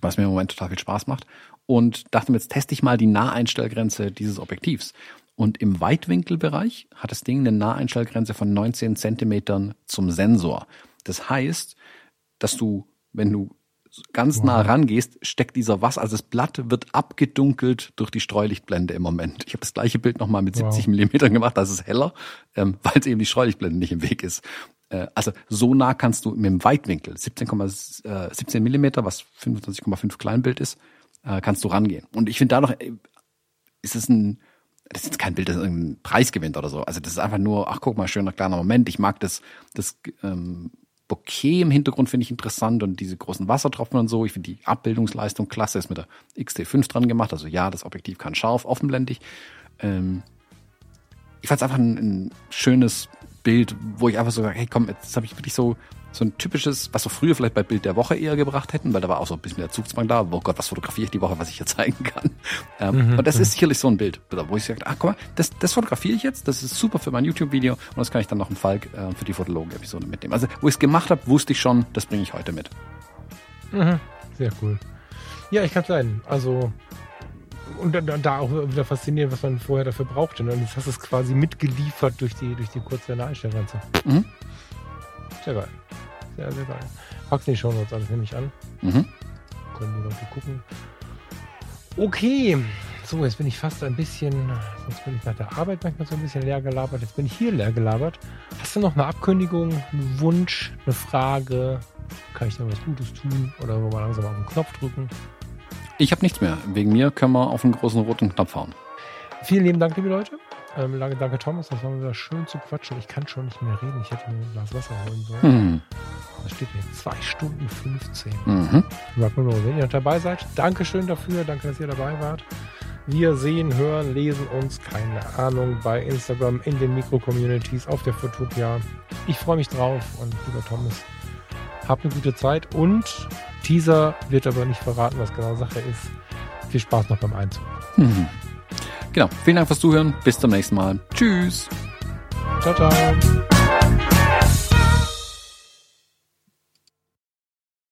was mir im Moment total viel Spaß macht. Und dachte mir, jetzt teste ich mal die Naheinstellgrenze dieses Objektivs. Und im Weitwinkelbereich hat das Ding eine Naheinstellgrenze von 19 Zentimetern zum Sensor. Das heißt, dass du, wenn du ganz wow. nah rangehst, steckt dieser Wasser, also das Blatt wird abgedunkelt durch die Streulichtblende im Moment. Ich habe das gleiche Bild nochmal mit 70 wow. Millimetern gemacht, das ist heller, ähm, weil es eben die Streulichtblende nicht im Weg ist. Äh, also so nah kannst du mit dem Weitwinkel, 17, äh, 17 Millimeter, was 25,5 Kleinbild ist, äh, kannst du rangehen. Und ich finde dadurch äh, ist es ein, das ist jetzt kein Bild, das irgendeinen Preis gewinnt oder so. Also das ist einfach nur, ach guck mal, schöner kleiner Moment. Ich mag das, das ähm, Bokeh im Hintergrund finde ich interessant und diese großen Wassertropfen und so. Ich finde die Abbildungsleistung klasse, ist mit der XT5 dran gemacht. Also ja, das Objektiv kann scharf, offenblendig. Ähm, ich fand es einfach ein, ein, schönes Bild, wo ich einfach so, hey komm, jetzt habe ich wirklich so so ein typisches, was wir früher vielleicht bei Bild der Woche eher gebracht hätten, weil da war auch so ein bisschen der Zugzwang da. Oh Gott, was fotografiere ich die Woche, was ich hier zeigen kann. Ähm, mhm. Und das ist sicherlich so ein Bild, wo ich sage, ach guck mal, das, das fotografiere ich jetzt, das ist super für mein YouTube-Video und das kann ich dann noch im Falk äh, für die Fotologen-Episode mitnehmen. Also, wo ich es gemacht habe, wusste ich schon, das bringe ich heute mit. Mhm. Sehr cool. Ja, ich kann sein. Also, und da, da auch wieder faszinierend, was man vorher dafür brauchte. Ne? Und jetzt hast du es quasi mitgeliefert durch die, durch die kurze Einstellgrenze. Mhm. Sehr geil. Sehr, sehr geil. Pack's in die Show Notes alles nämlich an. Mhm. Können die Leute gucken. Okay. So, jetzt bin ich fast ein bisschen, sonst bin ich nach der Arbeit manchmal so ein bisschen leer gelabert. Jetzt bin ich hier leer gelabert. Hast du noch eine Ankündigung, einen Wunsch, eine Frage? Kann ich da was Gutes tun? Oder wollen wir langsam auf den Knopf drücken? Ich habe nichts mehr. Wegen mir können wir auf den großen roten Knopf hauen. Vielen lieben Dank, liebe Leute. Ähm, danke, Thomas. Das war wieder schön zu quatschen. Ich kann schon nicht mehr reden. Ich hätte mir ein Glas Wasser holen sollen. Mhm. Da steht hier 2 Stunden 15. Mhm. Rock'n'Roll. Wenn ihr dabei seid, Dankeschön dafür. Danke, dass ihr dabei wart. Wir sehen, hören, lesen uns, keine Ahnung, bei Instagram, in den Mikro-Communities, auf der Fotopia. Ich freue mich drauf und lieber Thomas, habt eine gute Zeit und Teaser wird aber nicht verraten, was genau Sache ist. Viel Spaß noch beim Einzug. Mhm. Genau. Vielen Dank fürs Zuhören. Bis zum nächsten Mal. Tschüss. Ciao, ciao.